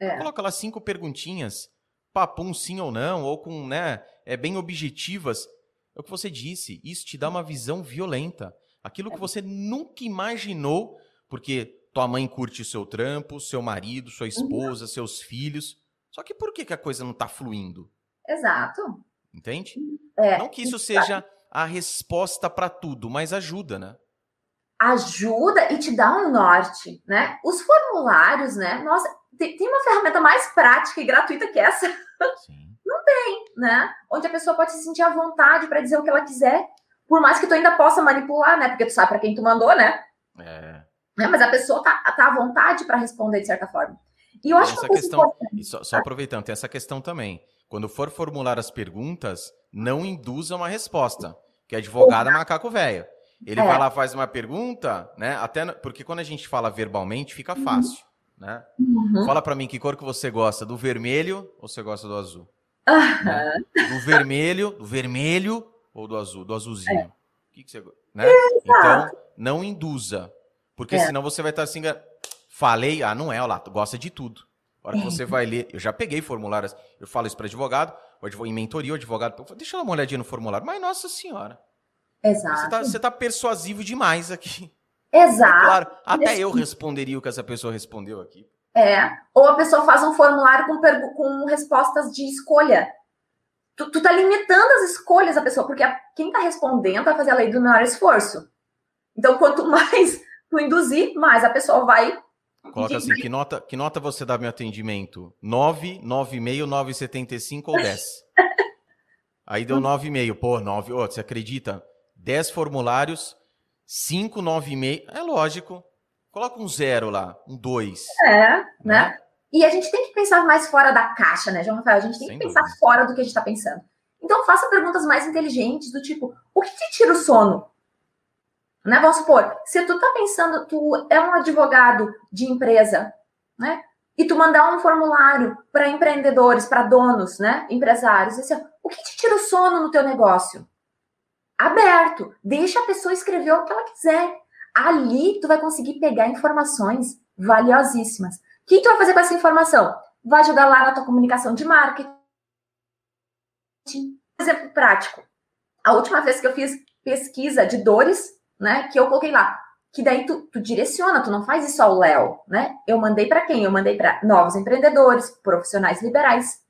É. Coloca lá cinco perguntinhas, papum sim ou não, ou com, né, é bem objetivas. É o que você disse, isso te dá uma visão violenta. Aquilo que é. você nunca imaginou, porque tua mãe curte o seu trampo, seu marido, sua uhum. esposa, uhum. seus filhos. Só que por que, que a coisa não está fluindo? Exato. Entende? É, não que isso seja a resposta para tudo, mas ajuda, né? ajuda e te dá um norte, né? Os formulários, né? Nossa, tem, tem uma ferramenta mais prática e gratuita que essa? Sim. Não tem, né? Onde a pessoa pode se sentir à vontade para dizer o que ela quiser, por mais que tu ainda possa manipular, né? Porque tu sabe para quem tu mandou, né? É. é. Mas a pessoa tá, tá à vontade para responder de certa forma. E eu acho essa que questão, só, só aproveitando, tem essa questão também. Quando for formular as perguntas, não induza uma resposta, que advogado é macaco velho. Ele é. vai lá, faz uma pergunta, né? Até porque quando a gente fala verbalmente, fica uhum. fácil, uhum. né? Uhum. Fala para mim que cor que você gosta, do vermelho ou você gosta do azul? Uhum. Né? Do vermelho, do vermelho ou do azul, do azulzinho. É. O que, que você gosta? Né? Então, não induza, porque é. senão você vai estar assim, falei, ah, não é, olha lá, tu gosta de tudo. A hora que você vai ler, eu já peguei formulários, eu falo isso para advogado, em mentoria, o advogado, deixa eu dar uma olhadinha no formulário, mas nossa senhora, Exato. Você está tá persuasivo demais aqui. Exato. Claro, até eu responderia o que essa pessoa respondeu aqui. É. Ou a pessoa faz um formulário com, com respostas de escolha. Tu, tu tá limitando as escolhas da pessoa, porque a, quem tá respondendo vai fazer a lei do menor esforço. Então, quanto mais tu induzir, mais a pessoa vai. Coloca assim, que nota, que nota você dá meu atendimento? 9, 9,5, 9,75 ou 10? Aí deu 9,5. Pô, 9. Oh, você acredita? 10 formulários, 5, 9,5. É lógico. Coloca um zero lá, um 2. É, né? né? E a gente tem que pensar mais fora da caixa, né, João Rafael? A gente tem Sem que pensar dúvida. fora do que a gente está pensando. Então, faça perguntas mais inteligentes, do tipo: o que te tira o sono? Né? Vamos supor, se tu tá pensando, tu é um advogado de empresa, né? E tu mandar um formulário para empreendedores, para donos, né? Empresários, assim, o que te tira o sono no teu negócio? aberto. Deixa a pessoa escrever o que ela quiser. ali tu vai conseguir pegar informações valiosíssimas. O que tu vai fazer com essa informação? Vai ajudar lá na tua comunicação de marketing. Exemplo prático. A última vez que eu fiz pesquisa de dores, né, que eu coloquei lá, que daí tu, tu direciona, tu não faz isso ao Léo, né? Eu mandei para quem? Eu mandei para novos empreendedores, profissionais liberais.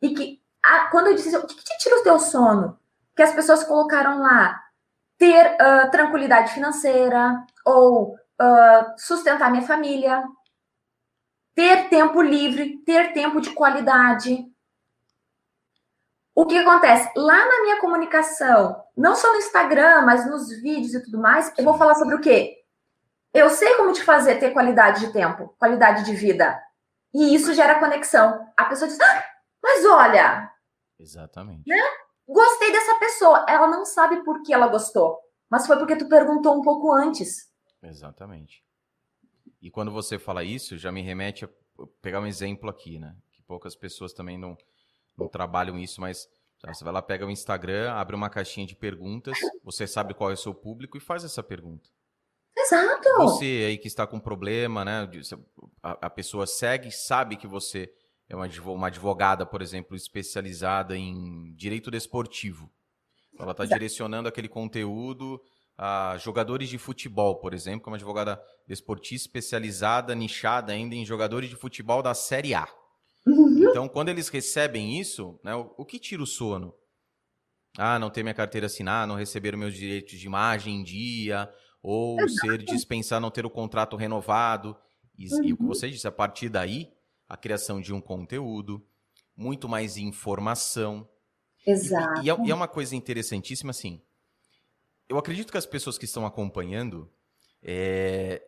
E que a, quando eu disse, o que, que te tira o teu sono? Que as pessoas colocaram lá ter uh, tranquilidade financeira ou uh, sustentar minha família, ter tempo livre, ter tempo de qualidade. O que acontece? Lá na minha comunicação, não só no Instagram, mas nos vídeos e tudo mais, eu vou falar sobre o quê? Eu sei como te fazer ter qualidade de tempo, qualidade de vida. E isso gera conexão. A pessoa diz, ah, mas olha. Exatamente. Né? Gostei dessa pessoa. Ela não sabe por que ela gostou, mas foi porque tu perguntou um pouco antes. Exatamente. E quando você fala isso, já me remete a pegar um exemplo aqui, né? Que poucas pessoas também não, não trabalham isso, mas você vai lá, pega o Instagram, abre uma caixinha de perguntas, você sabe qual é o seu público e faz essa pergunta. Exato. Você aí que está com problema, né? A, pessoa segue, sabe que você é uma advogada, por exemplo, especializada em direito desportivo. Ela está direcionando aquele conteúdo a jogadores de futebol, por exemplo, que é uma advogada desportista especializada, nichada ainda em jogadores de futebol da Série A. Uhum. Então, quando eles recebem isso, né, o, o, que tira o sono? Ah, não ter minha carteira assinada, não receber meus direitos de imagem em dia, ou Exato. ser dispensar, não ter o contrato renovado. E, uhum. e o que uhum. você disse, a partir daí, a criação de um conteúdo, muito mais informação. Exato. E, e, é, e é uma coisa interessantíssima, assim, eu acredito que as pessoas que estão acompanhando é,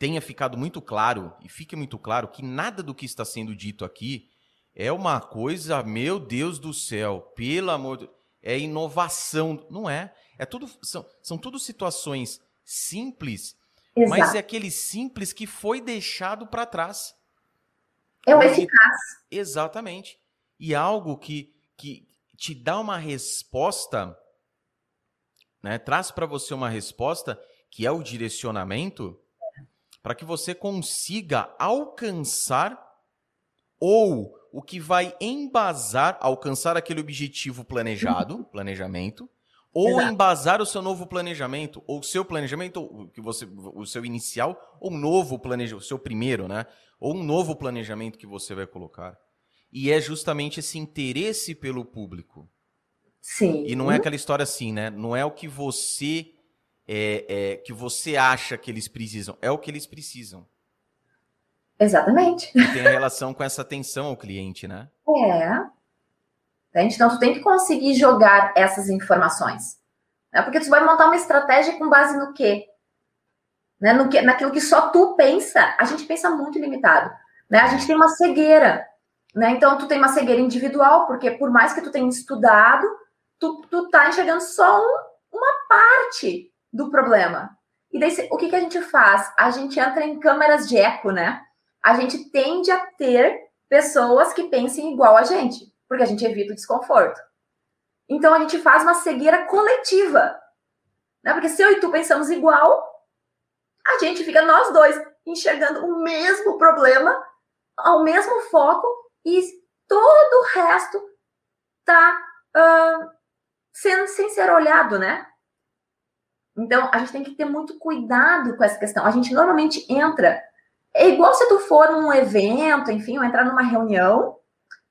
tenha ficado muito claro e fique muito claro que nada do que está sendo dito aqui é uma coisa, meu Deus do céu, pelo amor de é inovação, não é? É tudo são, são tudo situações simples, Exato. mas é aquele simples que foi deixado para trás. É o eficaz. Exatamente. E algo que, que te dá uma resposta né, traz para você uma resposta que é o direcionamento para que você consiga alcançar ou o que vai embasar, alcançar aquele objetivo planejado, planejamento, ou Exato. embasar o seu novo planejamento, ou o seu planejamento, o que você, o seu inicial, ou novo planejamento, o seu primeiro, né? Ou um novo planejamento que você vai colocar. E é justamente esse interesse pelo público. Sim. E não é aquela história assim, né? Não é o que você é, é, que você acha que eles precisam, é o que eles precisam. Exatamente. E tem relação com essa atenção ao cliente, né? É. Então, tu tem que conseguir jogar essas informações. Né? Porque tu vai montar uma estratégia com base no quê? Né? No que, naquilo que só tu pensa. A gente pensa muito limitado. Né? A gente tem uma cegueira. Né? Então, tu tem uma cegueira individual, porque por mais que tu tenha estudado, tu, tu tá enxergando só um, uma parte do problema. E daí, o que, que a gente faz? A gente entra em câmeras de eco, né? A gente tende a ter pessoas que pensem igual a gente, porque a gente evita o desconforto. Então, a gente faz uma cegueira coletiva. Né? Porque se eu e tu pensamos igual, a gente fica nós dois enxergando o mesmo problema, ao mesmo foco, e todo o resto tá uh, sem, sem ser olhado, né? Então, a gente tem que ter muito cuidado com essa questão. A gente normalmente entra. É igual se tu for num evento, enfim, ou entrar numa reunião,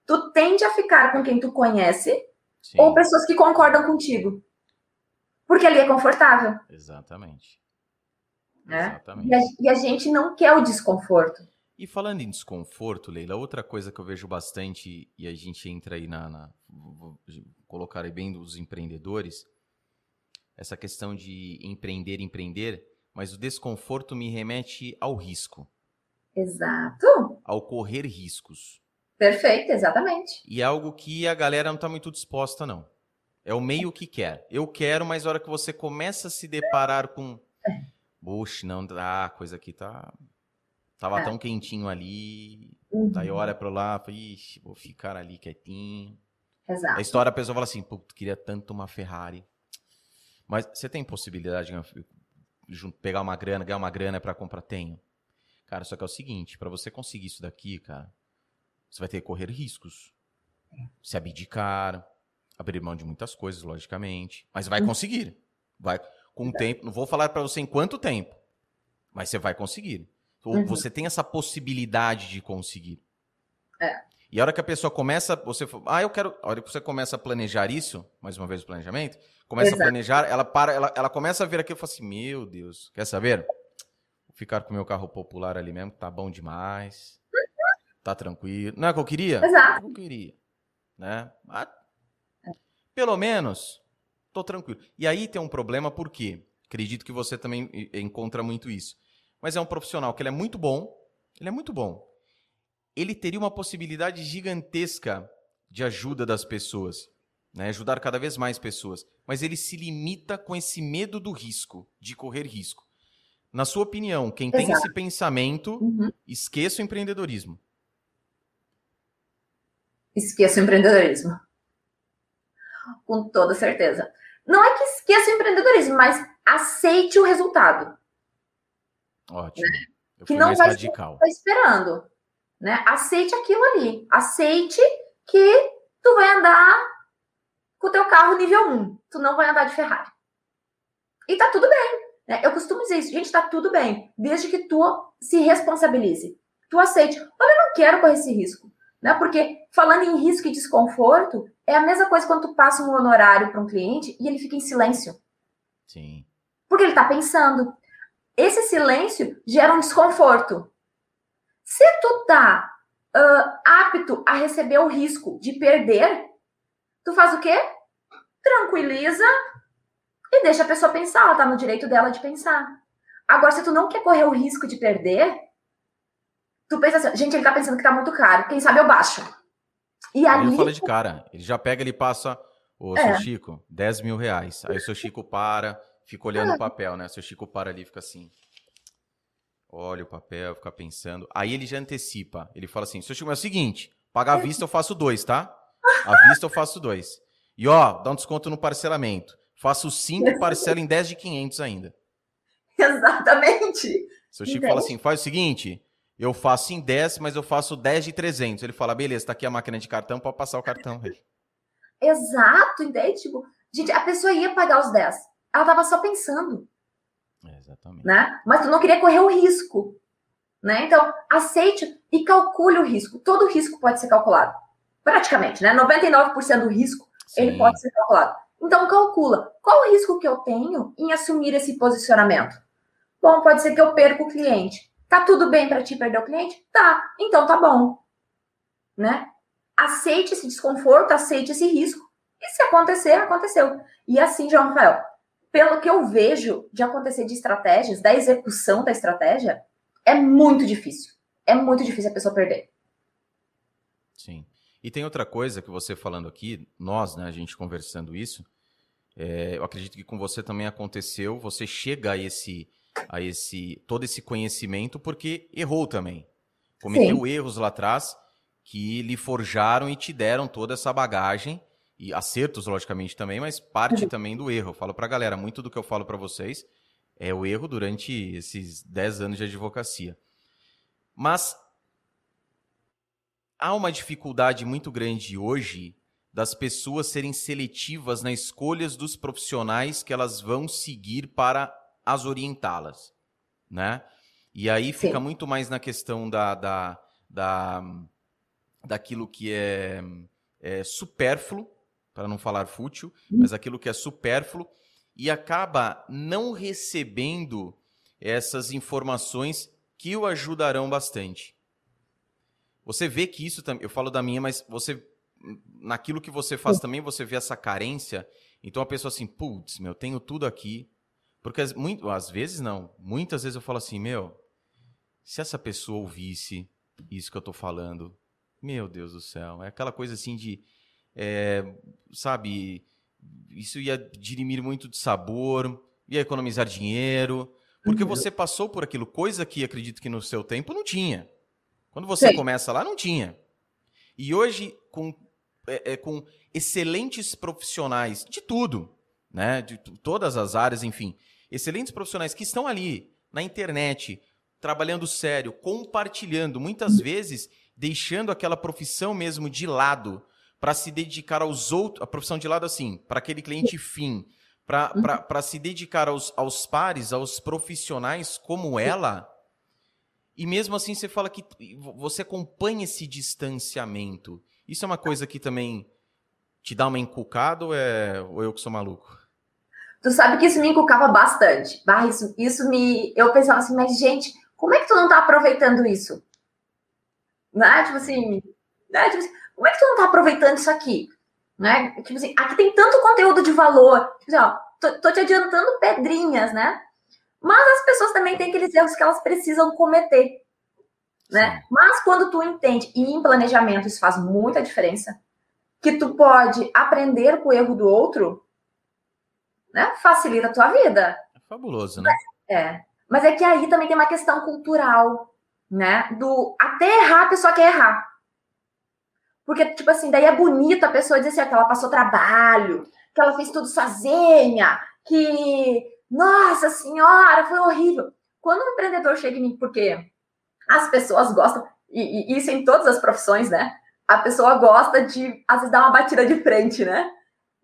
tu tende a ficar com quem tu conhece Sim. ou pessoas que concordam contigo. Porque ali é confortável. Exatamente. Né? Exatamente. E a, e a gente não quer o desconforto. E falando em desconforto, Leila, outra coisa que eu vejo bastante, e a gente entra aí na. na vou colocar aí bem dos empreendedores, essa questão de empreender, empreender, mas o desconforto me remete ao risco. Exato. Ao correr riscos. Perfeito, exatamente. E é algo que a galera não está muito disposta, não. É o meio que quer. Eu quero, mas a hora que você começa a se deparar com. Puxa, não dá, a coisa aqui tá Tava é. tão quentinho ali. Uhum. Daí olha para lá, ixi, vou ficar ali quietinho. Exato. A história a pessoa fala assim, pô, queria tanto uma Ferrari. Mas você tem possibilidade, pegar uma grana, ganhar uma grana para comprar? Tenho. Cara, só que é o seguinte, para você conseguir isso daqui, cara, você vai ter que correr riscos. Se abdicar, abrir mão de muitas coisas, logicamente, mas vai conseguir. Vai com o tempo, não vou falar para você em quanto tempo, mas você vai conseguir. Uhum. Você tem essa possibilidade de conseguir. É. E a hora que a pessoa começa, você, ah, eu quero, a hora que você começa a planejar isso, mais uma vez o planejamento, começa Exato. a planejar, ela para, ela, ela começa a ver aquilo e fala assim: "Meu Deus, quer saber? Vou ficar com o meu carro popular ali mesmo, tá bom demais. Tá tranquilo. Não é o que eu queria? Exato. eu queria, né? Mas, pelo menos tô tranquilo. E aí tem um problema porque acredito que você também encontra muito isso. Mas é um profissional que ele é muito bom, ele é muito bom ele teria uma possibilidade gigantesca de ajuda das pessoas, né? ajudar cada vez mais pessoas. Mas ele se limita com esse medo do risco, de correr risco. Na sua opinião, quem Exato. tem esse pensamento, uhum. esqueça o empreendedorismo. Esqueça o empreendedorismo. Com toda certeza. Não é que esqueça o empreendedorismo, mas aceite o resultado. Ótimo. Né? que não vai radical. esperando. Né? Aceite aquilo ali. Aceite que tu vai andar com o teu carro nível 1. Tu não vai andar de Ferrari. E tá tudo bem. Né? Eu costumo dizer isso. Gente, tá tudo bem. Desde que tu se responsabilize. Tu aceite. Olha, eu não quero correr esse risco. Né? Porque falando em risco e desconforto, é a mesma coisa quando tu passa um honorário para um cliente e ele fica em silêncio. Sim. Porque ele tá pensando. Esse silêncio gera um desconforto. Se tu tá uh, apto a receber o risco de perder, tu faz o quê? Tranquiliza e deixa a pessoa pensar, ela tá no direito dela de pensar. Agora, se tu não quer correr o risco de perder, tu pensa assim, gente, ele tá pensando que tá muito caro, quem sabe eu baixo. E ali... Ele fala de cara, ele já pega, ele passa, ô, é. seu Chico, 10 mil reais. Aí o seu Chico para, fica olhando é. o papel, né? O seu Chico para ali, fica assim olha o papel, fica pensando. Aí ele já antecipa. Ele fala assim: seu Chico, é o seguinte: pagar à vista eu faço dois, tá? À vista eu faço dois. E ó, dá um desconto no parcelamento. Faço cinco, parcela em 10 de 500 ainda. Exatamente. Seu Chico fala assim: faz o seguinte, eu faço em 10, mas eu faço 10 de 300. Ele fala: beleza, tá aqui a máquina de cartão, pode passar o cartão. Exato, entende? Tipo, gente, a pessoa ia pagar os 10. Ela tava só pensando. É, exatamente. Né? Mas tu não queria correr o risco. Né? Então, aceite e calcule o risco. Todo risco pode ser calculado. Praticamente, né? 99% do risco Sim. ele pode ser calculado. Então, calcula. Qual o risco que eu tenho em assumir esse posicionamento? Bom, pode ser que eu perca o cliente. Tá tudo bem para ti perder o cliente? Tá. Então tá bom. Né? Aceite esse desconforto, aceite esse risco. E se acontecer, aconteceu. E assim, João Rafael, pelo que eu vejo de acontecer de estratégias, da execução da estratégia, é muito difícil. É muito difícil a pessoa perder. Sim. E tem outra coisa que você falando aqui, nós, né, a gente conversando isso, é, eu acredito que com você também aconteceu, você chega a esse, a esse, todo esse conhecimento porque errou também. Cometeu Sim. erros lá atrás que lhe forjaram e te deram toda essa bagagem e acertos, logicamente, também, mas parte uhum. também do erro. Eu falo para a galera, muito do que eu falo para vocês é o erro durante esses 10 anos de advocacia. Mas há uma dificuldade muito grande hoje das pessoas serem seletivas nas escolhas dos profissionais que elas vão seguir para as orientá-las, né? E aí fica Sim. muito mais na questão da, da, da daquilo que é, é supérfluo, para não falar fútil, hum. mas aquilo que é supérfluo, e acaba não recebendo essas informações que o ajudarão bastante. Você vê que isso também, eu falo da minha, mas você naquilo que você faz também, você vê essa carência. Então a pessoa assim, putz, meu, tenho tudo aqui. Porque muito, às vezes não, muitas vezes eu falo assim, meu, se essa pessoa ouvisse isso que eu tô falando, meu Deus do céu, é aquela coisa assim de é, sabe, isso ia dirimir muito de sabor, ia economizar dinheiro, porque uhum. você passou por aquilo, coisa que acredito que no seu tempo não tinha. Quando você Sim. começa lá, não tinha. E hoje, com, é, é, com excelentes profissionais de tudo, né, de todas as áreas, enfim, excelentes profissionais que estão ali na internet, trabalhando sério, compartilhando, muitas vezes deixando aquela profissão mesmo de lado para se dedicar aos outros, a profissão de lado assim, para aquele cliente fim, para uhum. se dedicar aos, aos pares, aos profissionais como ela. E mesmo assim você fala que você acompanha esse distanciamento. Isso é uma coisa que também te dá uma encucada ou, é, ou eu que sou maluco? Tu sabe que isso me encucava bastante. Bah, isso, isso me. Eu pensava assim, mas gente, como é que tu não tá aproveitando isso? Né? Tipo assim, né? Tipo assim, como é que tu não tá aproveitando isso aqui? Né? Tipo assim, aqui tem tanto conteúdo de valor. Tipo assim, ó, tô, tô te adiantando pedrinhas, né? Mas as pessoas também têm aqueles erros que elas precisam cometer. Né? Mas quando tu entende, e em planejamento isso faz muita diferença, que tu pode aprender com o erro do outro, né? Facilita a tua vida. É fabuloso, né? É. Mas é que aí também tem uma questão cultural, né? Do até errar, a pessoa quer errar. Porque, tipo assim, daí é bonito a pessoa dizer assim, que ela passou trabalho, que ela fez tudo sozinha, que, nossa senhora, foi horrível. Quando um empreendedor chega em mim, porque as pessoas gostam, e, e isso em todas as profissões, né? A pessoa gosta de, às vezes, dar uma batida de frente, né?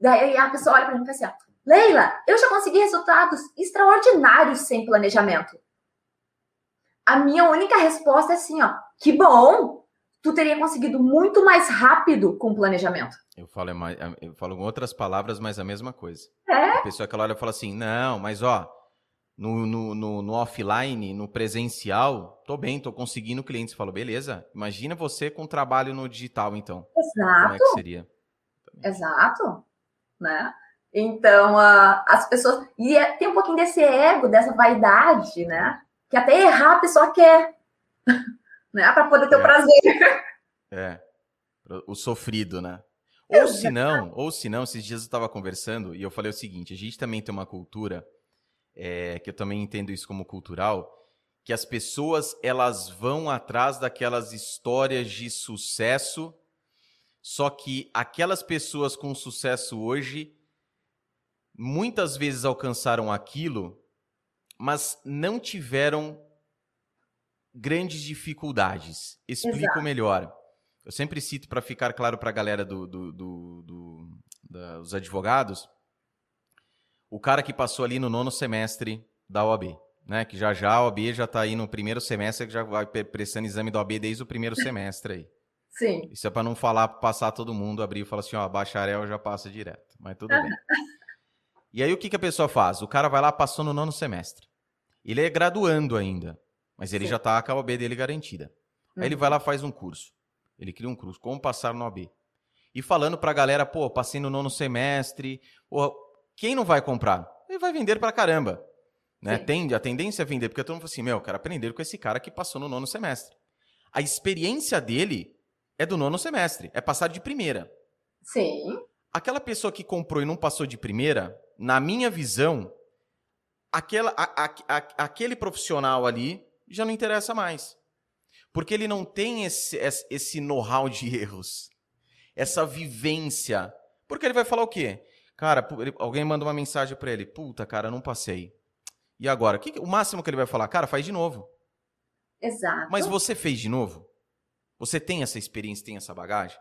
Daí a pessoa olha para mim e fala assim, ó, Leila, eu já consegui resultados extraordinários sem planejamento. A minha única resposta é assim, ó, que bom, tu teria conseguido muito mais rápido com planejamento. Eu falo, eu falo com outras palavras, mas a mesma coisa. É? A pessoa que ela olha e fala assim, não, mas ó, no, no, no, no, offline, no presencial, tô bem, tô conseguindo clientes. Falo, beleza, imagina você com trabalho no digital, então. Exato. Como é que seria? Exato. Né? Então, uh, as pessoas. E é, tem um pouquinho desse ego, dessa vaidade, né? Que até errar a pessoa quer. Né? Para poder ter é. o prazer. É. O sofrido, né? Ou se não, ou se não, esses dias eu estava conversando e eu falei o seguinte: a gente também tem uma cultura, é, que eu também entendo isso como cultural, que as pessoas elas vão atrás daquelas histórias de sucesso, só que aquelas pessoas com sucesso hoje muitas vezes alcançaram aquilo, mas não tiveram grandes dificuldades. Explico Exato. melhor. Eu sempre cito para ficar claro para a galera do, do, do, do da, dos advogados, o cara que passou ali no nono semestre da OAB, né? Que já já a OAB já está aí no primeiro semestre, que já vai prestando exame da OAB desde o primeiro semestre aí. Sim. Isso é para não falar, passar todo mundo, abrir e falar assim, ó, bacharel já passa direto. Mas tudo bem. E aí o que, que a pessoa faz? O cara vai lá, passou no nono semestre. Ele é graduando ainda, mas ele Sim. já está com a OAB dele garantida. Uhum. Aí ele vai lá faz um curso. Ele cria um curso, como passar no OAB. E falando para a galera, pô, passei no nono semestre. Pô, quem não vai comprar? Ele vai vender para caramba. Né? Tende, a tendência é vender, porque todo mundo fala assim, meu, eu quero aprender com esse cara que passou no nono semestre. A experiência dele é do nono semestre, é passar de primeira. Sim. Aquela pessoa que comprou e não passou de primeira, na minha visão, aquela, a, a, a, aquele profissional ali já não interessa mais. Porque ele não tem esse, esse know-how de erros, essa vivência. Porque ele vai falar o quê? Cara, alguém manda uma mensagem para ele: Puta, cara, não passei. E agora? O máximo que ele vai falar, cara, faz de novo. Exato. Mas você fez de novo? Você tem essa experiência, tem essa bagagem?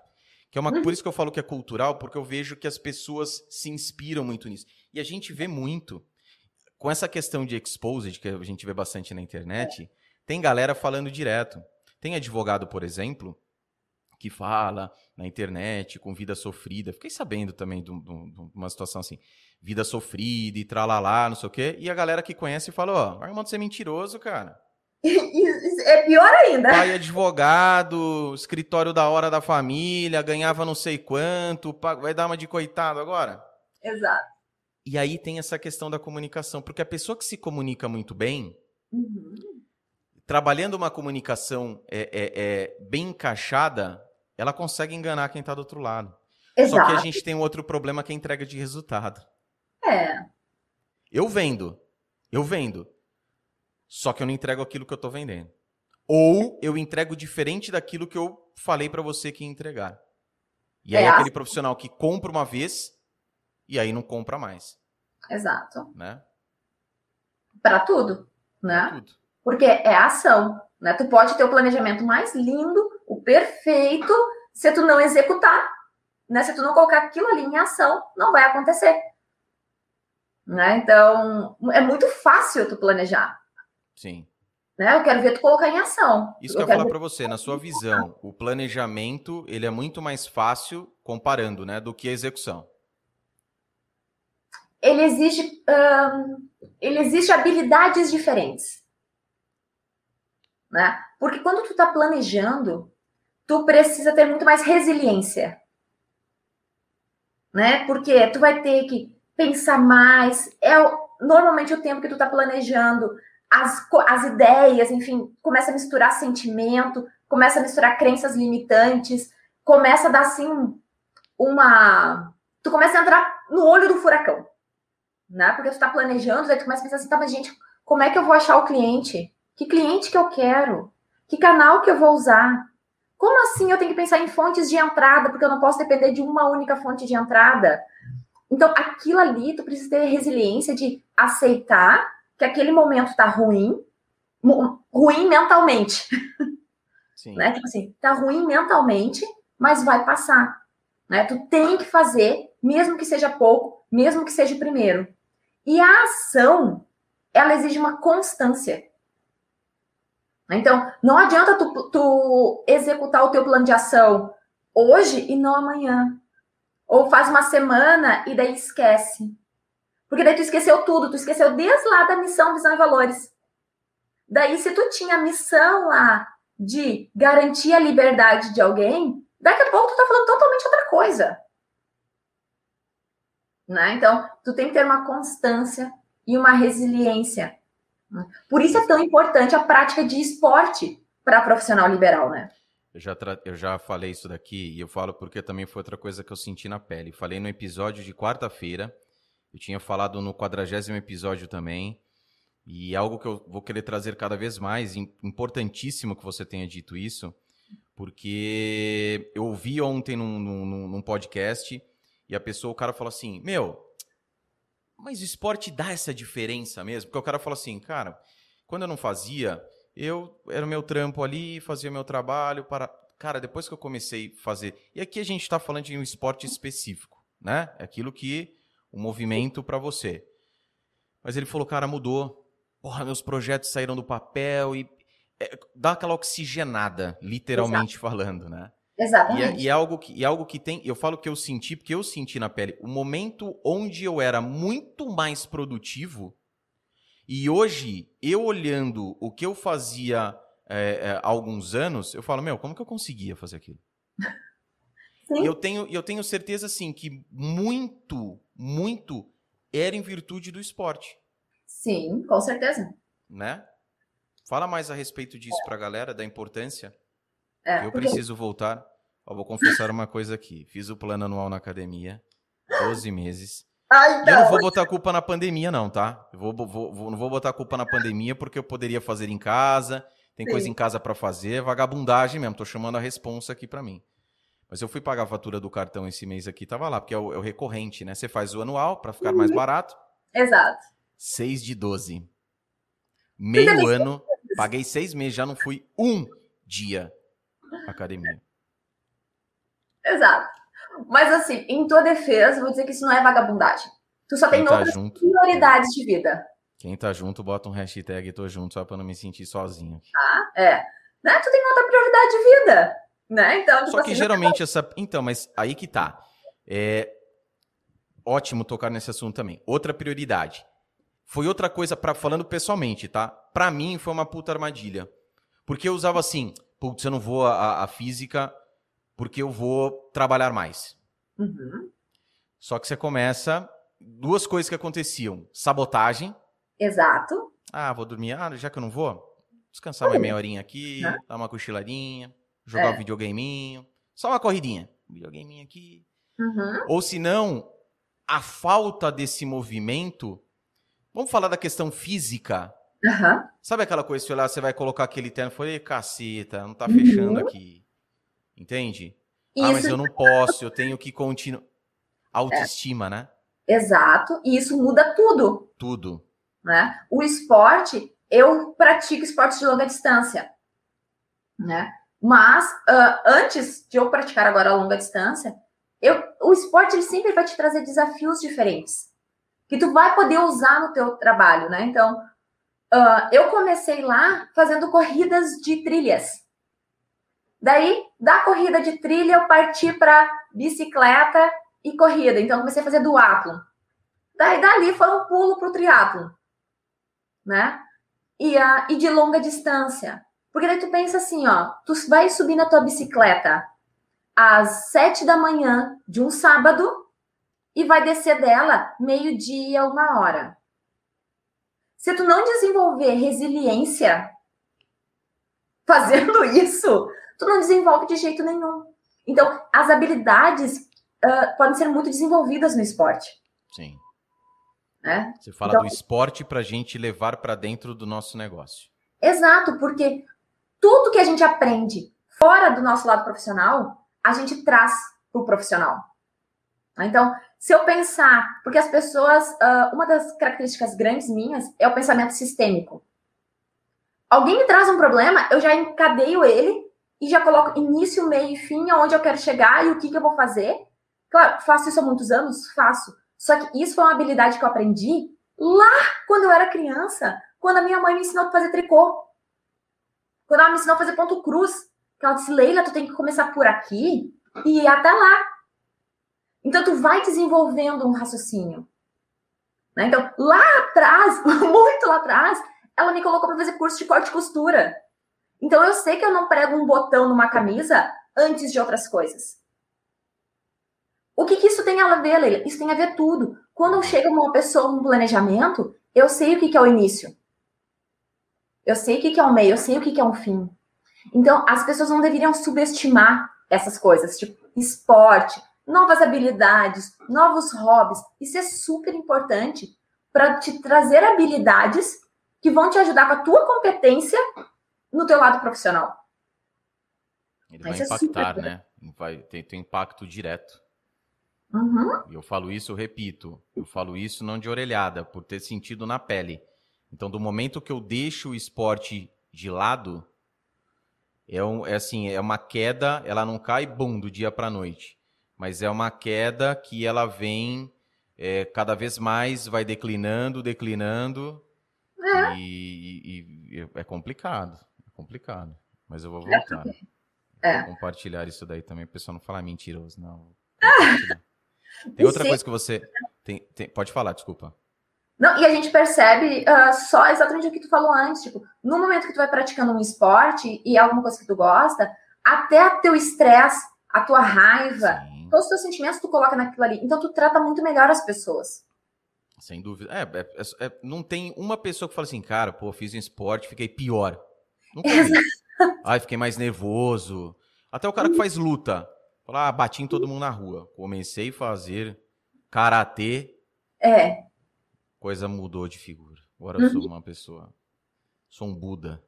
Que é uma, por isso que eu falo que é cultural, porque eu vejo que as pessoas se inspiram muito nisso. E a gente vê muito. Com essa questão de exposed, que a gente vê bastante na internet, é. tem galera falando direto. Tem advogado, por exemplo, que fala na internet com vida sofrida. Fiquei sabendo também de, uma situação assim, vida sofrida e tralalá, não sei o quê. E a galera que conhece fala, ó, oh, irmão de ser mentiroso, cara. É pior ainda. Pai advogado, escritório da hora da família, ganhava não sei quanto, vai dar uma de coitado agora? Exato. E aí tem essa questão da comunicação, porque a pessoa que se comunica muito bem, uhum. trabalhando uma comunicação é, é, é, bem encaixada, ela consegue enganar quem está do outro lado. Exato. Só que a gente tem um outro problema que é a entrega de resultado. É. Eu vendo, eu vendo. Só que eu não entrego aquilo que eu estou vendendo. Ou eu entrego diferente daquilo que eu falei para você que ia entregar. E aí é aquele profissional que compra uma vez e aí não compra mais. Exato. Né? Para tudo, né? Tudo. Porque é ação, né? Tu pode ter o planejamento mais lindo, o perfeito, se tu não executar, né? Se tu não colocar aquilo ali em ação, não vai acontecer. Né? Então, é muito fácil tu planejar. Sim. Né? Eu quero ver tu colocar em ação. Isso que eu, eu falar para você, na sua visão, o planejamento ele é muito mais fácil comparando, né, do que a execução. Ele exige, um, ele exige habilidades diferentes, né? Porque quando tu está planejando, tu precisa ter muito mais resiliência, né? Porque tu vai ter que pensar mais. É normalmente o tempo que tu está planejando as, as ideias, enfim, começa a misturar sentimento, começa a misturar crenças limitantes, começa a dar assim uma. Tu começa a entrar no olho do furacão, né? Porque tu tá planejando, tu começa a pensar assim, tá, mas gente, como é que eu vou achar o cliente? Que cliente que eu quero? Que canal que eu vou usar? Como assim eu tenho que pensar em fontes de entrada, porque eu não posso depender de uma única fonte de entrada? Então, aquilo ali, tu precisa ter resiliência de aceitar que aquele momento tá ruim, ruim mentalmente. Sim. Né? Tipo assim, tá ruim mentalmente, mas vai passar. Né? Tu tem que fazer, mesmo que seja pouco, mesmo que seja primeiro. E a ação, ela exige uma constância. Então, não adianta tu, tu executar o teu plano de ação hoje e não amanhã. Ou faz uma semana e daí esquece. Porque daí tu esqueceu tudo, tu esqueceu desde lá da missão, visão e valores. Daí, se tu tinha a missão lá de garantir a liberdade de alguém, daqui a pouco tu tá falando totalmente outra coisa. Né? Então, tu tem que ter uma constância e uma resiliência. Por isso é tão importante a prática de esporte para profissional liberal, né? Eu já, eu já falei isso daqui e eu falo porque também foi outra coisa que eu senti na pele. Falei no episódio de quarta-feira eu tinha falado no quadragésimo episódio também. E algo que eu vou querer trazer cada vez mais, importantíssimo que você tenha dito isso, porque eu ouvi ontem num, num, num podcast e a pessoa, o cara falou assim: Meu, mas o esporte dá essa diferença mesmo? Porque o cara falou assim, cara, quando eu não fazia, eu era o meu trampo ali, fazia meu trabalho para. Cara, depois que eu comecei a fazer. E aqui a gente está falando de um esporte específico, né? É aquilo que o movimento para você. Mas ele falou, cara, mudou. Porra, meus projetos saíram do papel e é, dá aquela oxigenada, literalmente Exato. falando, né? Exatamente. E é, e é, algo que, e é algo que tem. Eu falo que eu senti, porque eu senti na pele. O momento onde eu era muito mais produtivo, e hoje, eu olhando o que eu fazia é, é, há alguns anos, eu falo, meu, como que eu conseguia fazer aquilo? Sim. Eu tenho, eu tenho certeza, assim, que muito, muito era em virtude do esporte. Sim, com certeza. Né? Fala mais a respeito disso é. para a galera, da importância. É, eu porque... preciso voltar. Eu vou confessar uma coisa aqui. Fiz o plano anual na academia, 12 meses. Ai, não. E eu não vou botar a culpa na pandemia, não, tá? Eu vou, vou, vou, não vou botar a culpa na pandemia porque eu poderia fazer em casa, tem Sim. coisa em casa para fazer, vagabundagem mesmo. Tô chamando a responsa aqui para mim. Mas eu fui pagar a fatura do cartão esse mês aqui, tava lá, porque é o, é o recorrente, né? Você faz o anual para ficar uhum. mais barato. Exato. 6 de 12. Meio ano, paguei seis meses, já não fui um dia academia. Exato. Mas assim, em tua defesa, vou dizer que isso não é vagabundagem. Tu só Quem tem tá outras junto, prioridades de vida. Quem tá junto, bota um hashtag tô junto, só pra não me sentir sozinho. Ah, é. Né? Tu tem outra prioridade de vida. Né? Então, tipo Só que assim, geralmente não... essa. Então, mas aí que tá. É ótimo tocar nesse assunto também. Outra prioridade. Foi outra coisa, para falando pessoalmente, tá? Para mim foi uma puta armadilha. Porque eu usava assim, putz, eu não vou a, a física porque eu vou trabalhar mais. Uhum. Só que você começa. Duas coisas que aconteciam: sabotagem. Exato. Ah, vou dormir. Ah, já que eu não vou, descansar uma meia horinha aqui, uhum. dar uma cochiladinha jogar é. um videogameinho, só uma corridinha, um videogameinho aqui. Uhum. Ou se não, a falta desse movimento. Vamos falar da questão física. Uhum. Sabe aquela coisa, se lá, você vai colocar aquele terno e falei, caceta, não tá fechando uhum. aqui. Entende? Isso. Ah, mas eu não posso, eu tenho que continuar. Autoestima, é. né? Exato, e isso muda tudo. Tudo. né? O esporte, eu pratico esportes de longa distância, né? Mas uh, antes de eu praticar agora a longa distância, eu, o esporte ele sempre vai te trazer desafios diferentes que tu vai poder usar no teu trabalho, né? Então, uh, eu comecei lá fazendo corridas de trilhas. Daí, da corrida de trilha, eu parti para bicicleta e corrida. Então, comecei a fazer duatlo. Daí, dali foi um pulo para o triatlo, né? E, uh, e de longa distância. Porque daí tu pensa assim, ó, tu vai subir na tua bicicleta às sete da manhã de um sábado e vai descer dela meio-dia, uma hora. Se tu não desenvolver resiliência fazendo isso, tu não desenvolve de jeito nenhum. Então, as habilidades uh, podem ser muito desenvolvidas no esporte. Sim. É? Você fala então, do esporte para a gente levar para dentro do nosso negócio. Exato, porque tudo que a gente aprende fora do nosso lado profissional, a gente traz para o profissional. Então, se eu pensar, porque as pessoas, uh, uma das características grandes minhas é o pensamento sistêmico. Alguém me traz um problema, eu já encadeio ele e já coloco início, meio e fim, aonde eu quero chegar e o que, que eu vou fazer. Claro, faço isso há muitos anos? Faço. Só que isso foi uma habilidade que eu aprendi lá quando eu era criança, quando a minha mãe me ensinou a fazer tricô. Quando ela me ensinou a fazer ponto cruz. Ela disse, Leila, tu tem que começar por aqui e ir até lá. Então, tu vai desenvolvendo um raciocínio. Né? Então, lá atrás, muito lá atrás, ela me colocou para fazer curso de corte e costura. Então, eu sei que eu não prego um botão numa camisa antes de outras coisas. O que, que isso tem a ver, Leila? Isso tem a ver tudo. Quando chega uma pessoa um planejamento, eu sei o que, que é o início. Eu sei o que, que é o meio, eu sei o que, que é um fim. Então, as pessoas não deveriam subestimar essas coisas, tipo esporte, novas habilidades, novos hobbies. Isso é super importante para te trazer habilidades que vão te ajudar com a tua competência no teu lado profissional. Ele vai é impactar, é né? Vai ter, ter impacto direto. Uhum. Eu falo isso, eu repito. Eu falo isso não de orelhada, por ter sentido na pele. Então, do momento que eu deixo o esporte de lado, é, um, é assim, é uma queda, ela não cai, bum, do dia para noite mas é uma queda que ela vem é, cada vez mais, vai declinando, declinando, é. E, e, e, é complicado, é complicado. Mas eu vou voltar. É. Vou compartilhar isso daí também, o pessoal não falar mentiroso, não. Tem outra Sim. coisa que você. Tem, tem, pode falar, desculpa. Não, e a gente percebe uh, só exatamente o que tu falou antes, tipo, no momento que tu vai praticando um esporte e alguma coisa que tu gosta, até teu estresse, a tua raiva, Sim todos os teus sentimentos tu coloca naquilo ali. Então tu trata muito melhor as pessoas. Sem dúvida. É, é, é, é não tem uma pessoa que fala assim, cara, pô, fiz um esporte, fiquei pior. Nunca. Ai, fiquei mais nervoso. Até o cara que faz luta. Fala, ah, bati em todo mundo na rua. Comecei a fazer karatê. É. Coisa mudou de figura. Agora eu sou uhum. uma pessoa. Sou um Buda.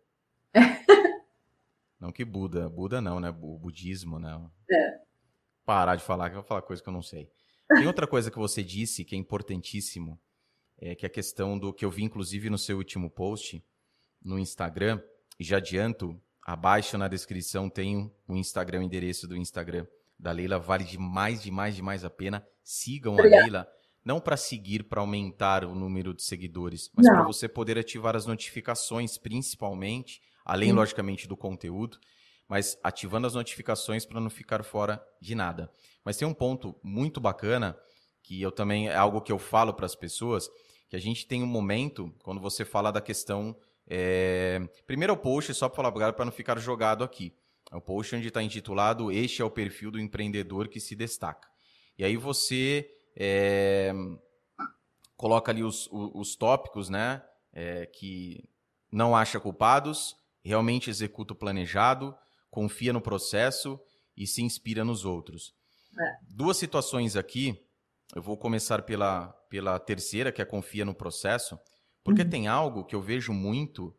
não que Buda. Buda não, né? O budismo, né? É parar de falar, que eu vou falar coisa que eu não sei. Tem outra coisa que você disse que é importantíssimo, é que é a questão do que eu vi, inclusive, no seu último post no Instagram, e já adianto, abaixo na descrição tem o Instagram, o endereço do Instagram da Leila, vale demais, demais, demais a pena. Sigam Obrigada. a Leila, não para seguir, para aumentar o número de seguidores, mas para você poder ativar as notificações, principalmente, além, Sim. logicamente, do conteúdo mas ativando as notificações para não ficar fora de nada. Mas tem um ponto muito bacana que eu também é algo que eu falo para as pessoas, que a gente tem um momento quando você fala da questão é... primeiro é o post só para falar para não ficar jogado aqui. É o post onde está intitulado Este é o perfil do empreendedor que se destaca. E aí você é... coloca ali os, os, os tópicos, né? É, que não acha culpados, realmente executa o planejado, confia no processo e se inspira nos outros. É. Duas situações aqui. Eu vou começar pela, pela terceira, que é confia no processo, porque uhum. tem algo que eu vejo muito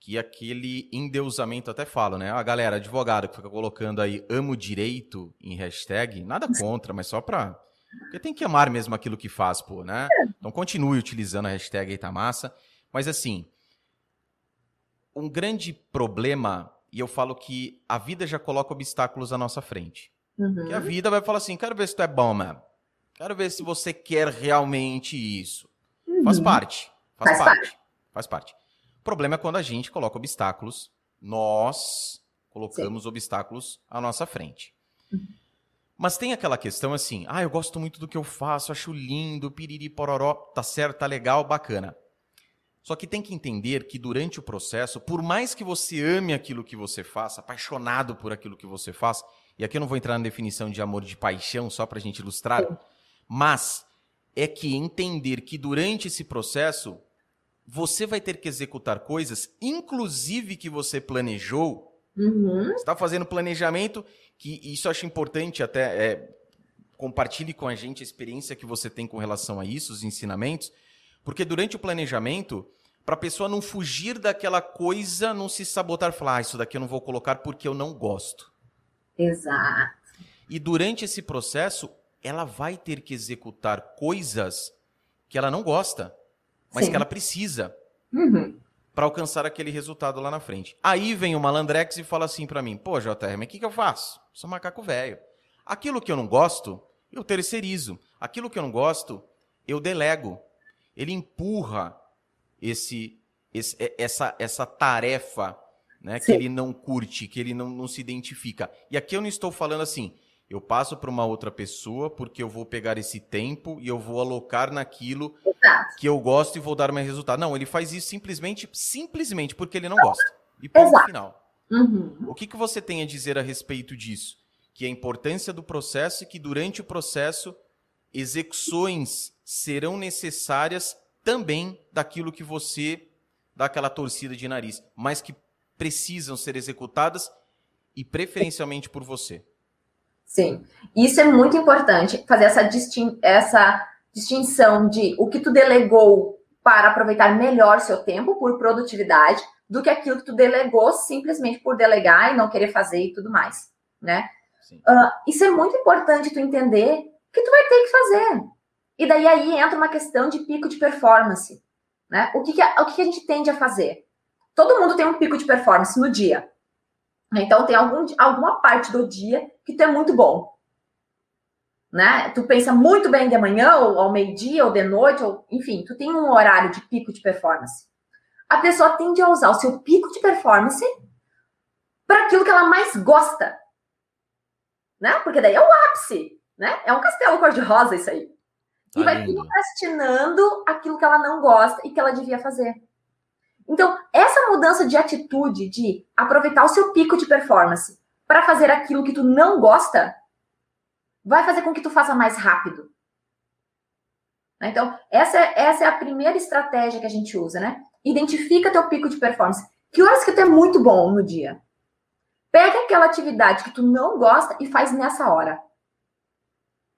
que aquele endeusamento até falo, né? A galera, advogado que fica colocando aí amo direito em hashtag, nada contra, mas só para porque tem que amar mesmo aquilo que faz, pô, né? É. Então continue utilizando a hashtag aí tá massa, Mas assim, um grande problema, e eu falo que a vida já coloca obstáculos à nossa frente. Uhum. Que a vida vai falar assim: quero ver se tu é bom mesmo. Quero ver se você quer realmente isso. Uhum. Faz parte. Faz, Faz parte. Faz parte. O problema é quando a gente coloca obstáculos, nós colocamos obstáculos à nossa frente. Uhum. Mas tem aquela questão assim, ah, eu gosto muito do que eu faço, acho lindo, piriri pororó, tá certo, tá legal, bacana. Só que tem que entender que durante o processo, por mais que você ame aquilo que você faz, apaixonado por aquilo que você faz, e aqui eu não vou entrar na definição de amor de paixão, só pra gente ilustrar, Sim. mas é que entender que durante esse processo você vai ter que executar coisas, inclusive que você planejou. Uhum. Você está fazendo planejamento, que isso eu acho importante até. É, compartilhe com a gente a experiência que você tem com relação a isso, os ensinamentos, porque durante o planejamento, para a pessoa não fugir daquela coisa, não se sabotar, falar, ah, isso daqui eu não vou colocar porque eu não gosto. Exato. E durante esse processo, ela vai ter que executar coisas que ela não gosta, mas Sim. que ela precisa Uhum. para alcançar aquele resultado lá na frente. Aí vem o malandrex e fala assim para mim: "Pô, JR, mas o que, que eu faço? Sou macaco velho. Aquilo que eu não gosto, eu terceirizo. Aquilo que eu não gosto, eu delego. Ele empurra esse, esse- é- essa, essa tarefa né, que ele não curte, que ele não, não se identifica. E aqui eu não estou falando assim, eu passo para uma outra pessoa porque eu vou pegar esse tempo e eu vou alocar naquilo Exato. que eu gosto e vou dar mais resultado. Não, ele faz isso simplesmente, simplesmente porque ele não gosta. E ponto Exato. final. Uhum. O que, que você tem a dizer a respeito disso? Que a importância do processo e que durante o processo execuções serão necessárias também daquilo que você dá aquela torcida de nariz, mas que precisam ser executadas e preferencialmente por você. Sim. Isso é muito importante, fazer essa, distin essa distinção de o que tu delegou para aproveitar melhor seu tempo por produtividade do que aquilo que tu delegou simplesmente por delegar e não querer fazer e tudo mais, né? Sim. Isso é muito importante tu entender que tu vai ter que fazer. E daí aí entra uma questão de pico de performance, né? O que, que a, o que, que a gente tende a fazer? Todo mundo tem um pico de performance no dia. Então tem algum, alguma parte do dia que tu é muito bom. Né? Tu pensa muito bem de manhã, ou ao meio-dia, ou de noite, ou enfim, tu tem um horário de pico de performance. A pessoa tende a usar o seu pico de performance para aquilo que ela mais gosta. Né? Porque daí é o ápice, né? É um castelo cor-de-rosa isso aí. Tá e vai lindo. procrastinando aquilo que ela não gosta e que ela devia fazer. Então, essa mudança de atitude, de aproveitar o seu pico de performance para fazer aquilo que tu não gosta, vai fazer com que tu faça mais rápido. Né? Então, essa é, essa é a primeira estratégia que a gente usa, né? Identifica teu pico de performance. Que horas que tu é muito bom no dia? Pega aquela atividade que tu não gosta e faz nessa hora.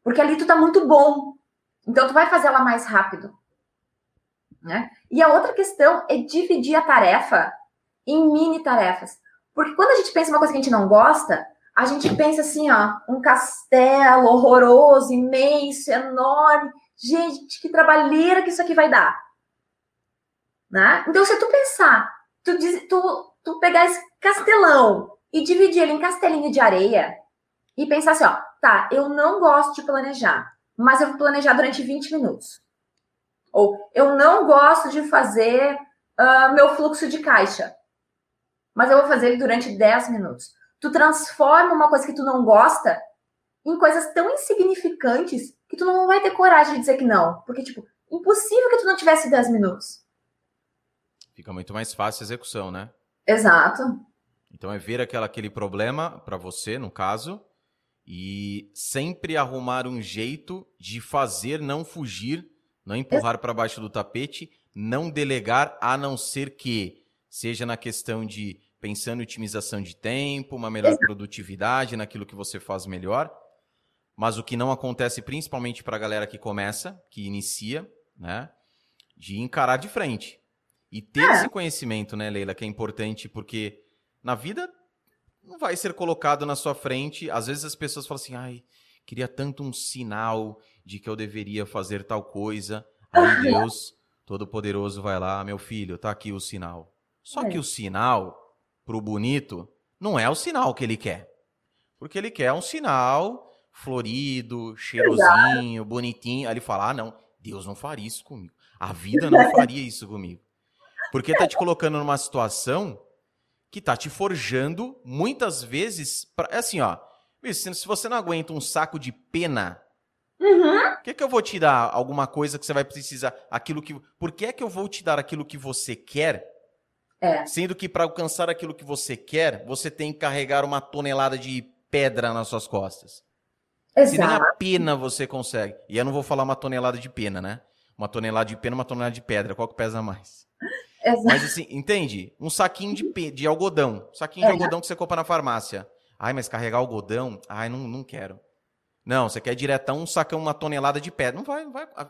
Porque ali tu tá muito bom. Então, tu vai fazer ela mais rápido. Né? E a outra questão é dividir a tarefa em mini tarefas. Porque quando a gente pensa em uma coisa que a gente não gosta, a gente pensa assim, ó, um castelo horroroso, imenso, enorme. Gente, que trabalheira que isso aqui vai dar. Né? Então, se tu pensar, tu, diz, tu, tu pegar esse castelão e dividir ele em castelinho de areia e pensar assim, ó, tá, eu não gosto de planejar, mas eu vou planejar durante 20 minutos. Ou eu não gosto de fazer uh, meu fluxo de caixa, mas eu vou fazer ele durante 10 minutos. Tu transforma uma coisa que tu não gosta em coisas tão insignificantes que tu não vai ter coragem de dizer que não. Porque, tipo, impossível que tu não tivesse 10 minutos. Fica muito mais fácil a execução, né? Exato. Então é ver aquela, aquele problema para você, no caso, e sempre arrumar um jeito de fazer, não fugir, não empurrar para baixo do tapete, não delegar, a não ser que seja na questão de pensando em otimização de tempo, uma melhor produtividade naquilo que você faz melhor. Mas o que não acontece principalmente para a galera que começa, que inicia, né? De encarar de frente. E ter É. esse conhecimento, né, Leila, que é importante, porque na vida não vai ser colocado na sua frente. Às vezes as pessoas falam assim, ai, queria tanto um sinal de que eu deveria fazer tal coisa. Aí Deus Todo-Poderoso vai lá, meu filho, tá aqui o sinal. Só É. que o sinal, pro bonito, não é o sinal que ele quer. Porque ele quer um sinal florido, cheirosinho, bonitinho. Aí ele fala: ah, não, Deus não faria isso comigo. A vida não faria isso comigo. Porque tá te colocando numa situação que tá te forjando muitas vezes. Pra... É assim, ó. Se você não aguenta um saco de pena Uhum. por que, que eu vou te dar alguma coisa que você vai precisar? Aquilo que. Por que é que eu vou te dar aquilo que você quer? É. Sendo que para alcançar aquilo que você quer, você tem que carregar uma tonelada de pedra nas suas costas. Se nem Exato. a pena você consegue. E eu não vou falar uma tonelada de pena, né? Uma tonelada de pena, uma tonelada de pedra. Qual que pesa mais? Exato. Mas assim, entende? Um saquinho de, pe- de algodão. Saquinho É. de algodão que você compra na farmácia. Ai, mas carregar algodão? Ai, não, não quero. Não, você quer diretão um sacão, uma tonelada de pedra. Não vai, não vai. Ah,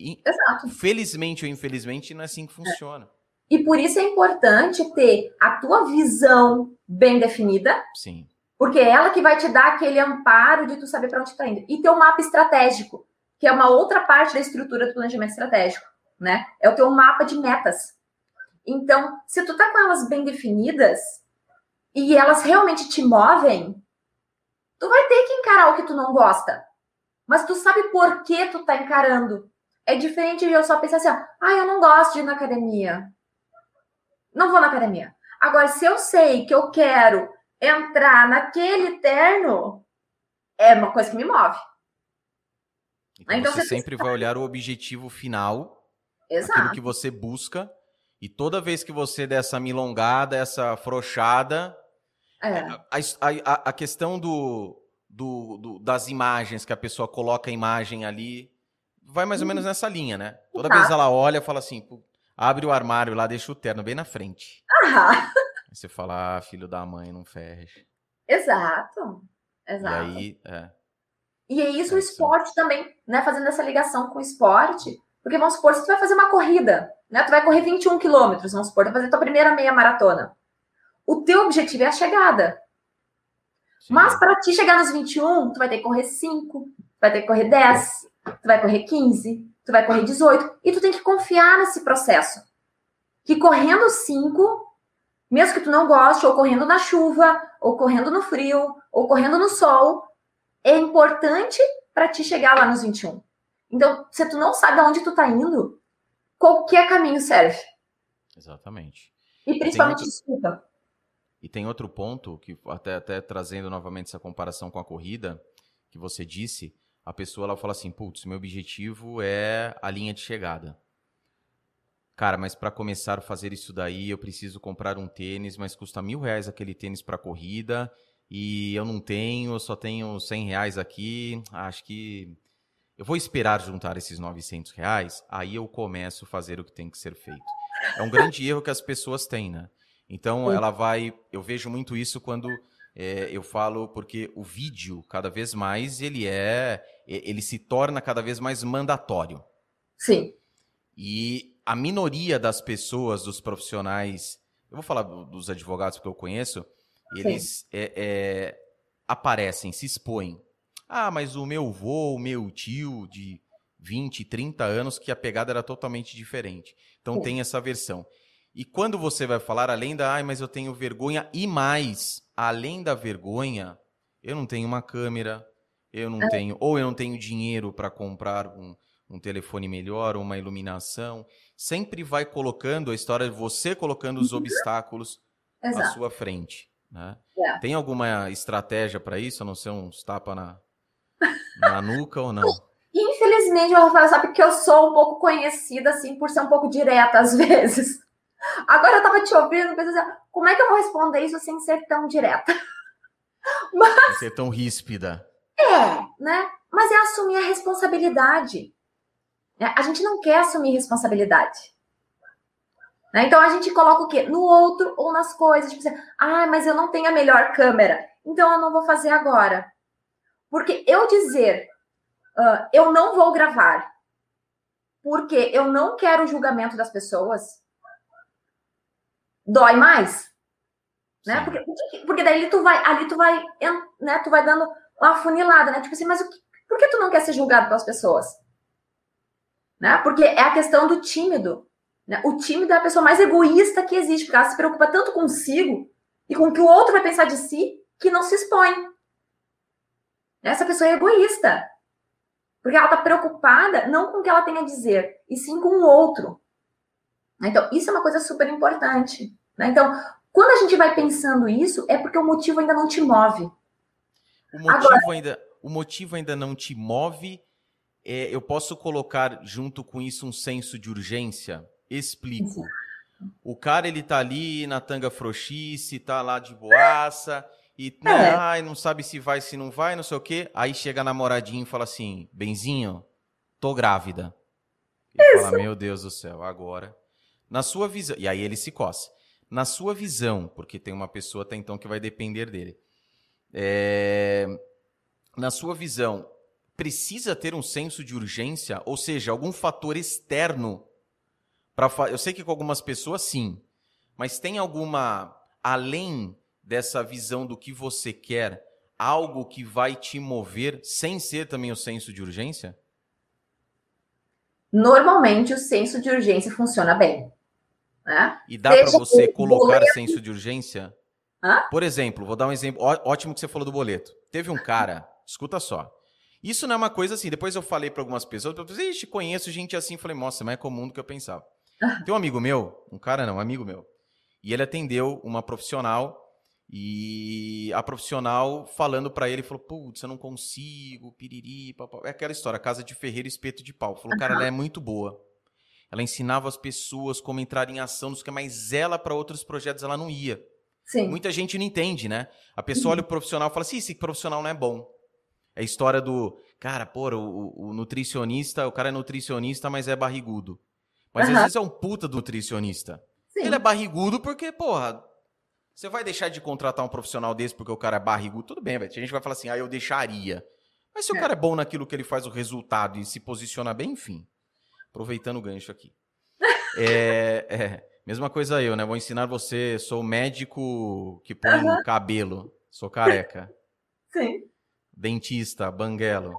e, Exato. felizmente ou infelizmente, não é assim que funciona. E por isso é importante ter a tua visão bem definida, Sim. porque é ela que vai te dar aquele amparo de tu saber para onde tu tá indo. E ter um mapa estratégico, que é uma outra parte da estrutura do planejamento estratégico, né? É o teu mapa de metas. Então, se tu tá com elas bem definidas e elas realmente te movem, tu vai ter que encarar o que tu não gosta. Mas tu sabe por que tu tá encarando. É diferente de eu só pensar assim, ó, ah, eu não gosto de ir na academia. Não vou na academia. Agora, se eu sei que eu quero entrar naquele terno, é uma coisa que me move. Então, Então você você sempre vai olhar o objetivo final, aquilo Exato. que você busca, e toda vez que você der essa milongada, essa afrouxada, É. a, a- a questão do, do- do- das imagens, que a pessoa coloca a imagem ali, vai mais ou menos nessa linha, né? Toda Tá. vez ela olha e fala assim, "Pô, abre o armário lá, deixa o terno bem na frente. Ah, Aí você fala, ah, filho da mãe, não fecha. exato. Exato. E aí, é. E é isso É, o sim. esporte também, né? Fazendo essa ligação com o esporte. Porque vamos supor, se tu vai fazer uma corrida, né? Tu vai correr 21 quilômetros, vamos supor, tu vai fazer tua primeira meia maratona. O teu objetivo é a chegada. sim. Mas para ti chegar nos 21, tu vai ter que correr 5, tu vai ter que correr 10, tu vai correr 15, tu vai correr 18. E tu tem que confiar nesse processo. Que correndo 5, mesmo que tu não goste, ou correndo na chuva, ou correndo no frio, ou correndo no sol, é importante para ti chegar lá nos 21. Então, se tu não sabe aonde tu tá indo, qualquer caminho serve. Exatamente. E principalmente muito- desculpa. E tem outro ponto, que até, até trazendo novamente essa comparação com a corrida, que você disse, a pessoa ela fala assim, putz, meu objetivo é a linha de chegada. Cara, mas para começar a fazer isso daí, eu preciso comprar um tênis, mas custa mil reais aquele tênis para corrida, e eu não tenho, eu só tenho 100 reais aqui, acho que eu vou esperar juntar esses 900 reais, aí eu começo a fazer o que tem que ser feito. É um grande erro que as pessoas têm, né? Então ela vai. Eu vejo muito isso quando é, eu falo, porque o vídeo, cada vez mais, ele é. Ele se torna cada vez mais mandatório. Sim. E a minoria das pessoas, dos profissionais, eu vou falar do- dos advogados que eu conheço, eles é, é, aparecem, se expõem. Ah, mas o meu avô, o meu tio de 20, 30 anos, que a pegada era totalmente diferente. Então tem essa versão. E quando você vai falar, além da, ai, mas eu tenho vergonha, e mais, além da vergonha, eu não tenho uma câmera, eu não tenho, ou eu não tenho dinheiro para comprar um, um telefone melhor, uma iluminação. Sempre vai colocando a história de você colocando os obstáculos à Exato. sua frente. Né? É. Tem alguma estratégia para isso, a não ser uns tapa na, na nuca ou não? Infelizmente, o Rafael sabe que eu sou um pouco conhecida, assim, por ser um pouco direta às vezes. Agora eu tava te ouvindo, pensando assim, como é que eu vou responder isso sem ser tão direta? Você é tão ríspida. É, né? Mas é assumir a responsabilidade. né? A gente não quer assumir responsabilidade. Né? Então a gente coloca o quê? No outro ou nas coisas. Tipo assim, ah, mas eu não tenho a melhor câmera, então eu não vou fazer agora. Porque eu dizer, ah, eu não vou gravar, porque eu não quero o julgamento das pessoas, dói mais. Né? Porque, porque- daí tu vai, ali tu vai, né? Tu vai dando uma funilada, né? Tipo assim, mas o que- por que tu não quer ser julgado pelas pessoas? né? Porque é a questão do tímido. Né? O tímido é a pessoa mais egoísta que existe, porque ela se preocupa tanto consigo e com o que o outro vai pensar de si que não se expõe. Essa pessoa é egoísta. Porque ela está preocupada não com o que ela tem a dizer, e sim com o outro. Então, isso é uma coisa super importante. Né? Então, quando a gente vai pensando isso, é porque o motivo ainda não te move. O motivo, Agora, ainda, o motivo ainda não te move. É, eu posso colocar junto com isso um senso de urgência? Explico. O cara, ele tá ali na tanga frouxice, tá lá de boaça, e é. né, ai, não sabe se vai, se não vai, não sei o quê. Aí chega a namoradinha e fala assim: Benzinho, tô grávida. Ele Isso. fala: Meu Deus do céu, agora. Na sua visão. E aí ele se coça. Na sua visão, porque tem uma pessoa até então que vai depender dele. É... Na sua visão, precisa ter um senso de urgência, ou seja, algum fator externo para eu sei que com algumas pessoas sim, mas tem alguma além dessa visão do que você quer, algo que vai te mover sem ser também o senso de urgência? Normalmente o senso de urgência funciona bem. Né? E dá para você colocar boleto... senso de urgência? Hã? Por exemplo, vou dar um exemplo ótimo que você falou do boleto. Teve um cara, escuta só. Isso não é uma coisa assim. Depois eu falei para algumas pessoas, eu falei, conheço gente assim. Falei, nossa, mas é comum do que eu pensava. Tem um amigo meu, um cara não, um amigo meu. E ele atendeu uma profissional e a profissional falando para ele, falou: Putz, eu não consigo, piriri, papá. É aquela história, casa de ferreiro, espeto de pau. Falou: Cara, ela é muito boa. Ela ensinava as pessoas como entrar em ação, mas ela, para outros projetos, ela não ia. Sim. Muita gente não entende, né? A pessoa olha o profissional e fala assim: esse profissional não é bom. É a história do, cara, pô, o, o, nutricionista, o cara é nutricionista, mas é barrigudo. Mas uhum. às vezes é um puta do nutricionista. Sim. Ele é barrigudo porque, porra, você vai deixar de contratar um profissional desse porque o cara é barrigudo? Tudo bem, velho. A gente vai falar assim, ah, eu deixaria. Mas se é. o cara é bom naquilo que ele faz o resultado e se posiciona bem, enfim. Aproveitando o gancho aqui. é, é, mesma coisa eu, né? Vou ensinar você, sou médico que põe uhum. cabelo, sou careca. Sim. Dentista, banguelo.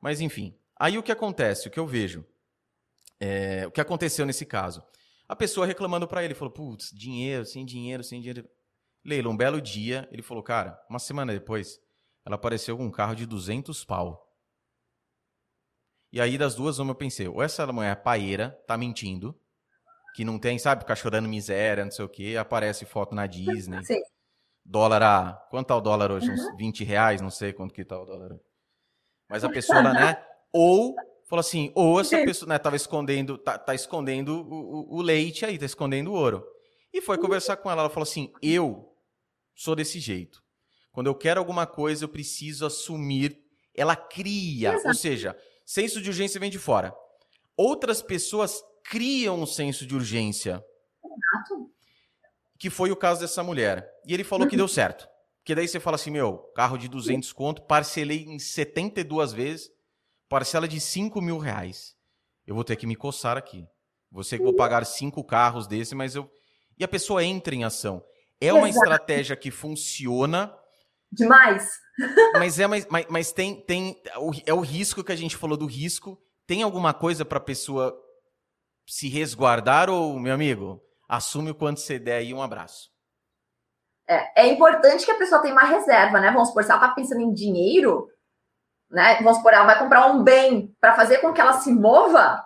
Mas enfim, aí o que acontece, o que eu vejo, é, o que aconteceu nesse caso? A pessoa reclamando para ele, falou, putz, dinheiro, sem dinheiro, sem dinheiro. Leila, um belo dia, ele falou, cara, uma semana depois, ela apareceu com um carro de 200 pau. E aí, das duas, uma eu pensei, ou essa mulher é paeira, tá mentindo, que não tem, sabe, ficar chorando miséria, não sei o quê, aparece foto na Disney. Sim. Dólar a. Quanto tá o dólar hoje? Uhum. Uns 20 reais, não sei quanto que tá o dólar. Mas a pessoa, né? Ou falou assim, ou essa pessoa, né, tava escondendo, tá, tá escondendo o, o, o, leite aí, tá escondendo o ouro. E foi conversar com ela, ela falou assim, eu sou desse jeito. Quando eu quero alguma coisa, eu preciso assumir. Ela cria, Exato. ou seja, senso de urgência vem de fora. Outras pessoas criam um senso de urgência. Exato. Que foi o caso dessa mulher. E ele falou uhum. que deu certo. Porque daí você fala assim, meu, carro de 200 conto, parcelei em 72 vezes, parcela de 5 mil reais. Eu vou ter que me coçar aqui. Você que vou pagar cinco carros desse, mas eu. E a pessoa entra em ação. É uma Exato. estratégia que funciona. Demais. Mas é, mas, mas, mas tem, tem. É o risco que a gente falou do risco. Tem alguma coisa para a pessoa se resguardar ou, meu amigo, assume o quanto você der aí um abraço? É, é importante que a pessoa tenha uma reserva, né? Vamos supor, se ela tá pensando em dinheiro, né? Vamos supor, ela vai comprar um bem para fazer com que ela se mova,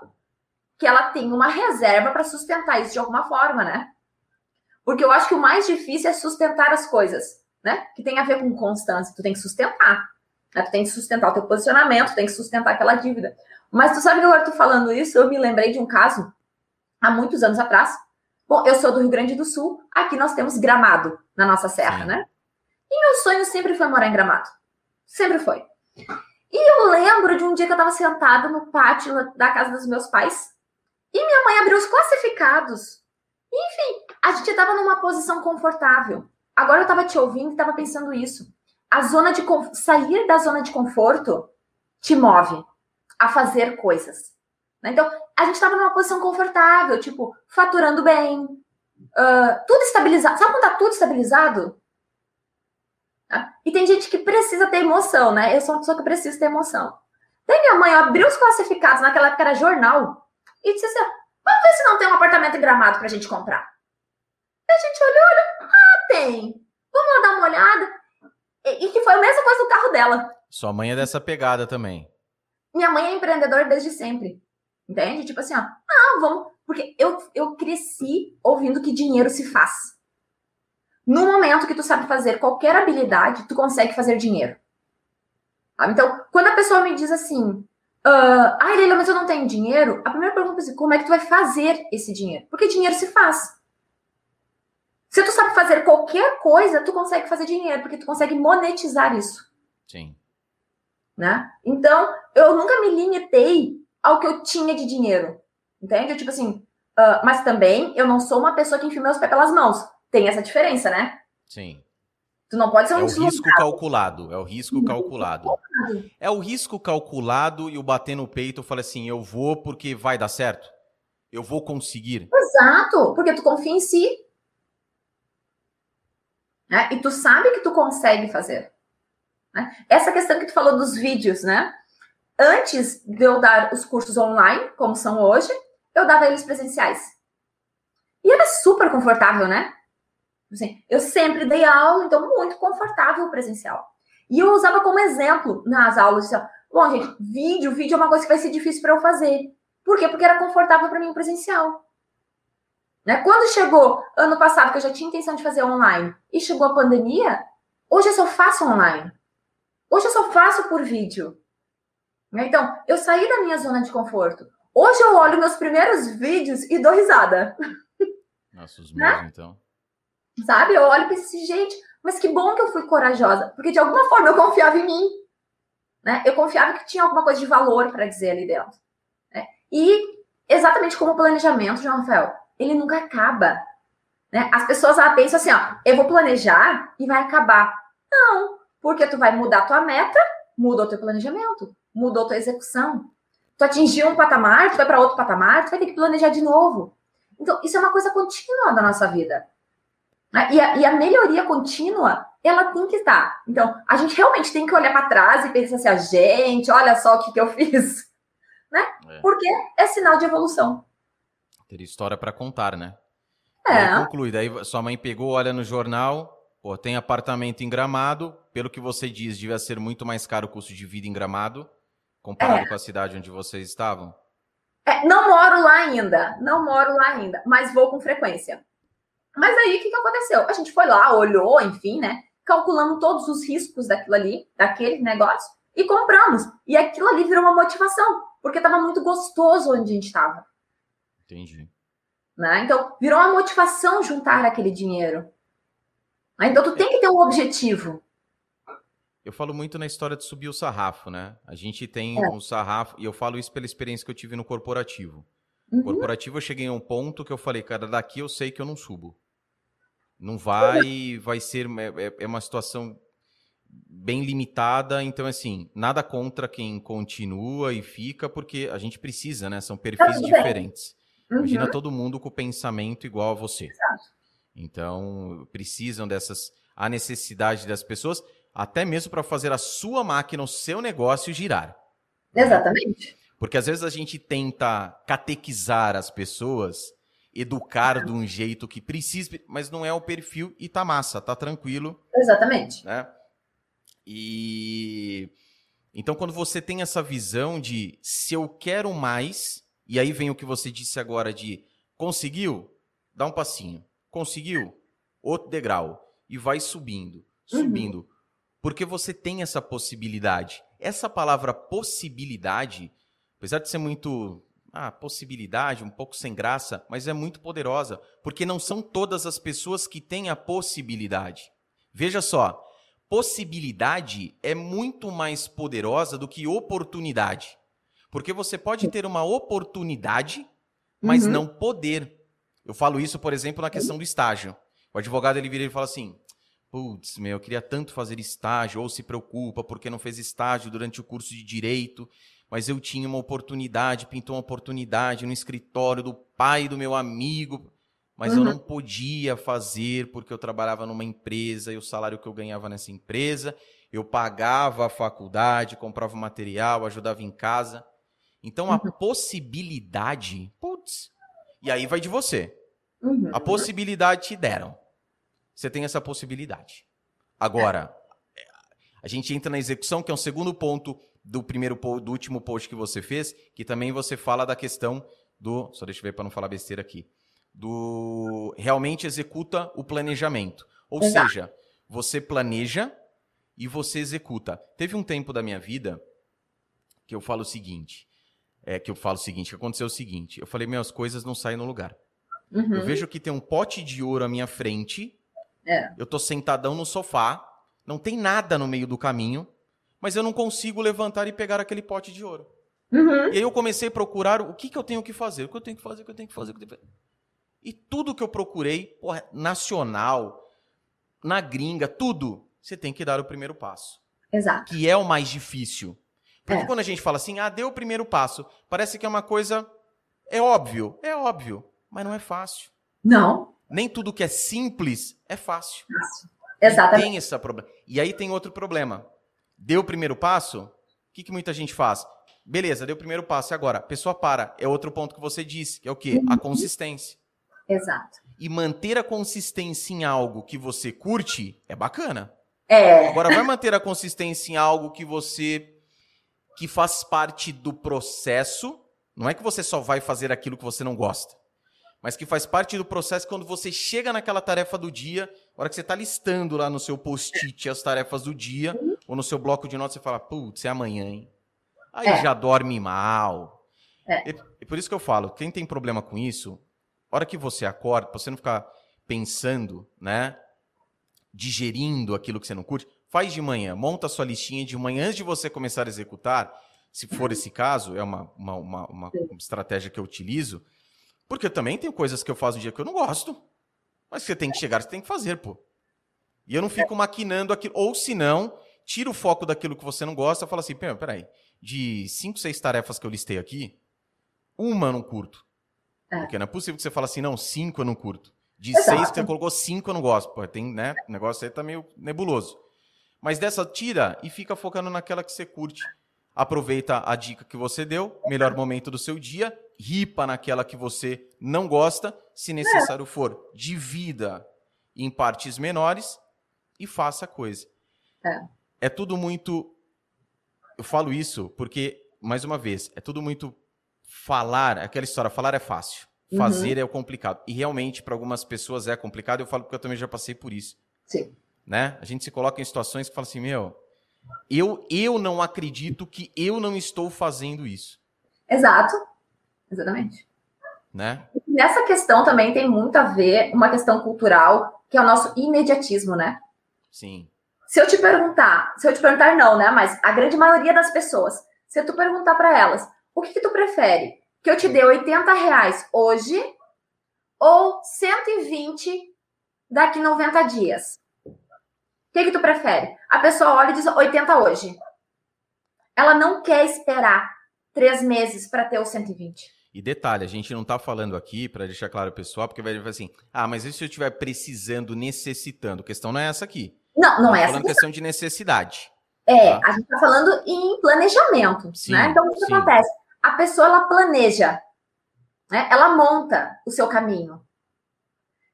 que ela tenha uma reserva para sustentar isso de alguma forma, né? Porque eu acho que o mais difícil é sustentar as coisas, né? Que tem a ver com constância. Tu tem que sustentar. Né? Tu tem que sustentar o teu posicionamento, tu tem que sustentar aquela dívida. Mas tu sabe que agora tu falando isso, eu me lembrei de um caso há muitos anos atrás. Bom, eu sou do Rio Grande do Sul, aqui nós temos Gramado na nossa serra, Sim. né? E meu sonho sempre foi morar em Gramado. Sempre foi. E eu lembro de um dia que eu estava sentada no pátio da casa dos meus pais e minha mãe abriu os classificados. Enfim, a gente estava numa posição confortável. Agora eu estava te ouvindo e estava pensando isso. A zona de sair da zona de conforto te move a fazer coisas. Né? Então, a gente estava numa posição confortável, tipo, faturando bem, uh, tudo estabilizado. Sabe quando tá tudo estabilizado? E tem gente que precisa ter emoção, né? Eu sou uma pessoa que precisa ter emoção. Daí minha mãe abriu os classificados, naquela época era jornal. e disse assim: vamos ver se não tem um apartamento em gramado pra gente comprar. A gente olhou, olhou, ah, tem. Vamos lá dar uma olhada. E, e que foi a mesma coisa do carro dela. Sua mãe é dessa pegada também. Minha mãe é empreendedora desde sempre. Entende? Tipo assim, ó, não, vamos. Porque eu, eu cresci ouvindo que dinheiro se faz. No momento que tu sabe fazer qualquer habilidade, tu consegue fazer dinheiro. Então, quando a pessoa me diz assim, uh, ai, Leila, mas eu não tenho dinheiro, a primeira pergunta é assim, como é que tu vai fazer esse dinheiro? Porque dinheiro se faz. Se tu sabe fazer qualquer coisa, tu consegue fazer dinheiro, porque tu consegue monetizar isso. Sim. Né? Então, eu nunca me limitei ao que eu tinha de dinheiro. Entende? Tipo assim, uh, mas também eu não sou uma pessoa que enfia meus pés pelas mãos. Tem essa diferença, né? Sim. Tu não pode ser um É o risco calculado. É o risco calculado. É o risco calculado e o bater no peito, falei assim, eu vou porque vai dar certo. Eu vou conseguir. Exato, porque tu confia em si. Né? E tu sabe que tu consegue fazer. Né? Essa questão que tu falou dos vídeos, né? Antes de eu dar os cursos online, como são hoje, eu dava eles presenciais. E era super confortável, né? Assim, eu sempre dei aula, então muito confortável presencial. E eu usava como exemplo nas aulas, assim, bom, gente, vídeo, vídeo é uma coisa que vai ser difícil para eu fazer. Por quê? Porque era confortável para mim o presencial. Né? Quando chegou ano passado, que eu já tinha intenção de fazer online, e chegou a pandemia, hoje eu só faço online. Hoje eu só faço por vídeo. Né? Então, eu saí da minha zona de conforto. Hoje eu olho meus primeiros vídeos e dou risada. Nossa, os meus, né? então. Sabe? Eu olho e penso assim, gente, mas que bom que eu fui corajosa. Porque de alguma forma eu confiava em mim. Né? Eu confiava que tinha alguma coisa de valor para dizer ali dentro. Né? E exatamente como o planejamento, João Rafael, ele nunca acaba. Né? As pessoas pensam assim, ó, eu vou planejar e vai acabar. Não, porque tu vai mudar tua meta, muda o teu planejamento, mudou tua execução. Tu atingiu um patamar, tu vai para outro patamar, tu vai ter que planejar de novo. Então, isso é uma coisa contínua da nossa vida. Né? E a, e a melhoria contínua, ela tem que estar. Então, a gente realmente tem que olhar para trás e pensar assim, a gente, olha só o que, que eu fiz. Né? É. Porque é sinal de evolução. Ter história para contar, né? É. Aí conclui, daí sua mãe pegou, olha no jornal, pô, tem apartamento em Gramado, pelo que você diz, devia ser muito mais caro o custo de vida em Gramado, comparado é. com a cidade onde vocês estavam. É, não moro lá ainda, não moro lá ainda, mas vou com frequência. Mas aí o que, que aconteceu? A gente foi lá, olhou, enfim, né? Calculamos todos os riscos daquilo ali, daquele negócio, e compramos. E aquilo ali virou uma motivação, porque estava muito gostoso onde a gente estava. Entendi. Né? Então, virou uma motivação juntar aquele dinheiro. Então, tu tem que ter um objetivo. Eu falo muito na história de subir o sarrafo, né? A gente tem é. um sarrafo, e eu falo isso pela experiência que eu tive no corporativo. Uhum. Corporativo, eu cheguei a um ponto que eu falei, cara, daqui eu sei que eu não subo. Não vai, vai ser. É, é, é uma situação bem limitada, então, assim, nada contra quem continua e fica, porque a gente precisa, né? São perfis diferentes. Uhum. Imagina todo mundo com o pensamento igual a você. Exato. Então, precisam dessas. A necessidade das pessoas, até mesmo para fazer a sua máquina, o seu negócio girar. Exatamente. Porque às vezes a gente tenta catequizar as pessoas educar de um jeito que precisa, mas não é o perfil e tá massa, tá tranquilo. Exatamente. Né? E então quando você tem essa visão de se eu quero mais, e aí vem o que você disse agora de conseguiu, dá um passinho. Conseguiu, outro degrau e vai subindo, uhum. subindo. Uhum. Porque você tem essa possibilidade. Essa palavra possibilidade, apesar de ser muito ah, possibilidade, um pouco sem graça, mas é muito poderosa, porque não são todas as pessoas que têm a possibilidade. Veja só, possibilidade é muito mais poderosa do que oportunidade. Porque você pode ter uma oportunidade, mas uhum. não poder. Eu falo isso, por exemplo, na questão do estágio. O advogado ele vira e fala assim: putz, meu, eu queria tanto fazer estágio, ou se preocupa porque não fez estágio durante o curso de direito mas eu tinha uma oportunidade, pintou uma oportunidade no escritório do pai do meu amigo, mas uhum. eu não podia fazer porque eu trabalhava numa empresa e o salário que eu ganhava nessa empresa, eu pagava a faculdade, comprava material, ajudava em casa. Então a uhum. possibilidade, putz, e aí vai de você. Uhum. A possibilidade te deram. Você tem essa possibilidade. Agora, é. a gente entra na execução, que é um segundo ponto do primeiro do último post que você fez, que também você fala da questão do, só deixa eu ver para não falar besteira aqui, do realmente executa o planejamento. Ou Exato. seja, você planeja e você executa. Teve um tempo da minha vida que eu falo o seguinte, é que eu falo o seguinte, que aconteceu o seguinte, eu falei, minhas coisas não saem no lugar. Uhum. Eu vejo que tem um pote de ouro à minha frente, é. eu tô sentadão no sofá, não tem nada no meio do caminho, mas eu não consigo levantar e pegar aquele pote de ouro. Uhum. E aí eu comecei a procurar o que, que eu tenho que fazer, o que eu tenho que fazer, o que eu tenho que fazer. O que eu tenho que fazer. E tudo que eu procurei, porra, nacional, na gringa, tudo, você tem que dar o primeiro passo. Exato. Que é o mais difícil. Porque é. quando a gente fala assim, ah, deu o primeiro passo, parece que é uma coisa. É óbvio, é óbvio, mas não é fácil. Não. Nem tudo que é simples é fácil. Fácil. Exatamente. E tem esse problema. E aí tem outro problema. Deu o primeiro passo, o que, que muita gente faz? Beleza, deu o primeiro passo e agora? A pessoa para. É outro ponto que você disse, que é o quê? A consistência. Exato. E manter a consistência em algo que você curte é bacana. É. Agora, vai manter a consistência em algo que você. que faz parte do processo. Não é que você só vai fazer aquilo que você não gosta. Mas que faz parte do processo quando você chega naquela tarefa do dia, a hora que você está listando lá no seu post-it as tarefas do dia, uhum. Ou no seu bloco de notas, você fala, putz, é amanhã, hein? Aí é. já dorme mal. É. E, e por isso que eu falo, quem tem problema com isso, hora que você acorda, pra você não ficar pensando, né? Digerindo aquilo que você não curte, faz de manhã, monta a sua listinha de manhã antes de você começar a executar. Se for esse caso, é uma, uma, uma, uma estratégia que eu utilizo. Porque eu também tenho coisas que eu faço no dia que eu não gosto. Mas você tem que chegar, você tem que fazer, pô. E eu não fico maquinando aquilo. Ou se não, tira o foco daquilo que você não gosta e fala assim: peraí, de cinco, seis tarefas que eu listei aqui, uma eu não curto. É. Porque não é possível que você fale assim, não, cinco eu não curto. De Exato. seis que você colocou cinco eu não gosto. Pô, tem, né? O negócio aí tá meio nebuloso. Mas dessa, tira e fica focando naquela que você curte. Aproveita a dica que você deu, melhor momento do seu dia, ripa naquela que você não gosta, se necessário for, divida em partes menores e faça a coisa. É, é tudo muito. Eu falo isso porque, mais uma vez, é tudo muito falar, aquela história, falar é fácil, uhum. fazer uhum. é o complicado. E realmente, para algumas pessoas é complicado, eu falo porque eu também já passei por isso. Sim. Né? A gente se coloca em situações que fala assim, meu, eu, eu não acredito que eu não estou fazendo isso. Exato. Exatamente. Né? Nessa questão também tem muito a ver uma questão cultural, que é o nosso imediatismo, né? Sim. Se eu te perguntar, se eu te perguntar não, né? Mas a grande maioria das pessoas, se tu perguntar para elas, o que, que tu prefere? Que eu te dê 80 reais hoje ou 120 daqui 90 dias? O que, que tu prefere? A pessoa olha e diz 80 hoje. Ela não quer esperar três meses para ter o 120. E detalhe, a gente não está falando aqui, para deixar claro o pessoal, porque vai dizer assim, ah, mas e se eu estiver precisando, necessitando? A questão não é essa aqui. Não, não é essa. falando questão de necessidade. É, tá? a gente está falando em planejamento, sim, né? Então, o que sim. acontece? a pessoa ela planeja, né? ela monta o seu caminho.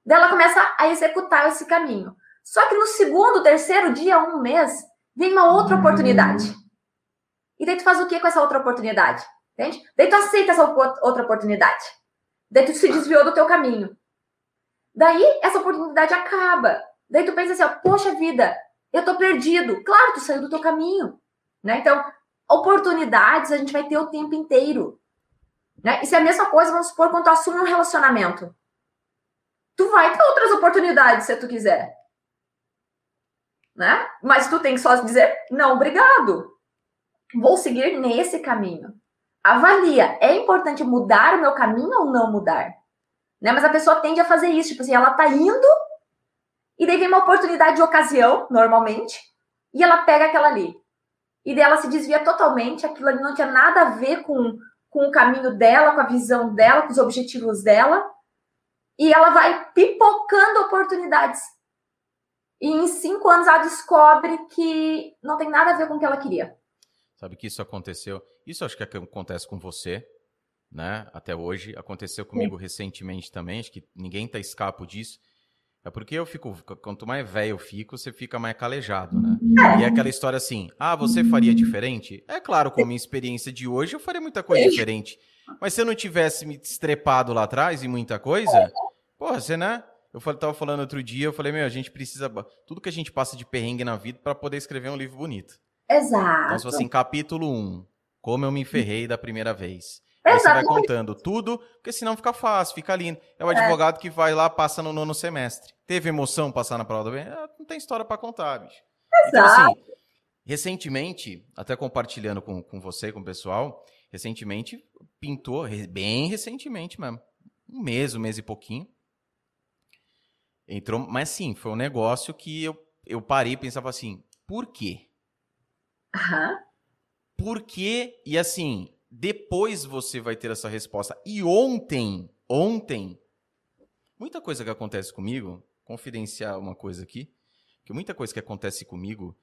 Daí ela começa a executar esse caminho. Só que no segundo, terceiro dia, um mês, vem uma outra oportunidade. E daí tu faz o que com essa outra oportunidade? Entende? Daí tu aceita essa outra oportunidade. Daí tu se desviou do teu caminho. Daí essa oportunidade acaba. Daí tu pensa assim, ó, poxa vida, eu tô perdido. Claro, tu saiu do teu caminho. Né? Então, oportunidades a gente vai ter o tempo inteiro. Né? Isso é a mesma coisa, vamos supor, quando tu assume um relacionamento. Tu vai ter outras oportunidades se tu quiser. Né? Mas tu tem que só dizer, não, obrigado. Vou seguir nesse caminho. Avalia, é importante mudar o meu caminho ou não mudar? Né? Mas a pessoa tende a fazer isso, tipo assim, ela tá indo e daí vem uma oportunidade de ocasião, normalmente, e ela pega aquela ali e dela se desvia totalmente, aquilo ali não tinha nada a ver com, com o caminho dela, com a visão dela, com os objetivos dela, e ela vai pipocando oportunidades. E em cinco anos ela descobre que não tem nada a ver com o que ela queria. Sabe que isso aconteceu. Isso acho que acontece com você, né? Até hoje. Aconteceu comigo Sim. recentemente também. Acho que ninguém tá escapo disso. É porque eu fico, quanto mais velho eu fico, você fica mais calejado, né? É. E é aquela história assim, ah, você faria diferente? É claro, com a minha experiência de hoje, eu faria muita coisa diferente. Mas se eu não tivesse me estrepado lá atrás em muita coisa, porra, você, né? Eu tava falando outro dia, eu falei, meu, a gente precisa. Tudo que a gente passa de perrengue na vida para poder escrever um livro bonito. Exato. Então, se fosse em capítulo 1, como eu me ferrei da primeira vez. Aí você vai contando tudo, porque senão fica fácil, fica lindo. É o é. advogado que vai lá, passa no nono semestre. Teve emoção passar na prova do bem? É, não tem história para contar, bicho. Exato. Então, assim, recentemente, até compartilhando com, com você, com o pessoal, recentemente pintou, bem recentemente mesmo, um mês, um mês e pouquinho. Entrou, mas sim, foi um negócio que eu, eu parei e pensava assim, por quê? Uhum. Por quê? E assim, depois você vai ter essa resposta. E ontem, ontem, muita coisa que acontece comigo, confidenciar uma coisa aqui, que muita coisa que acontece comigo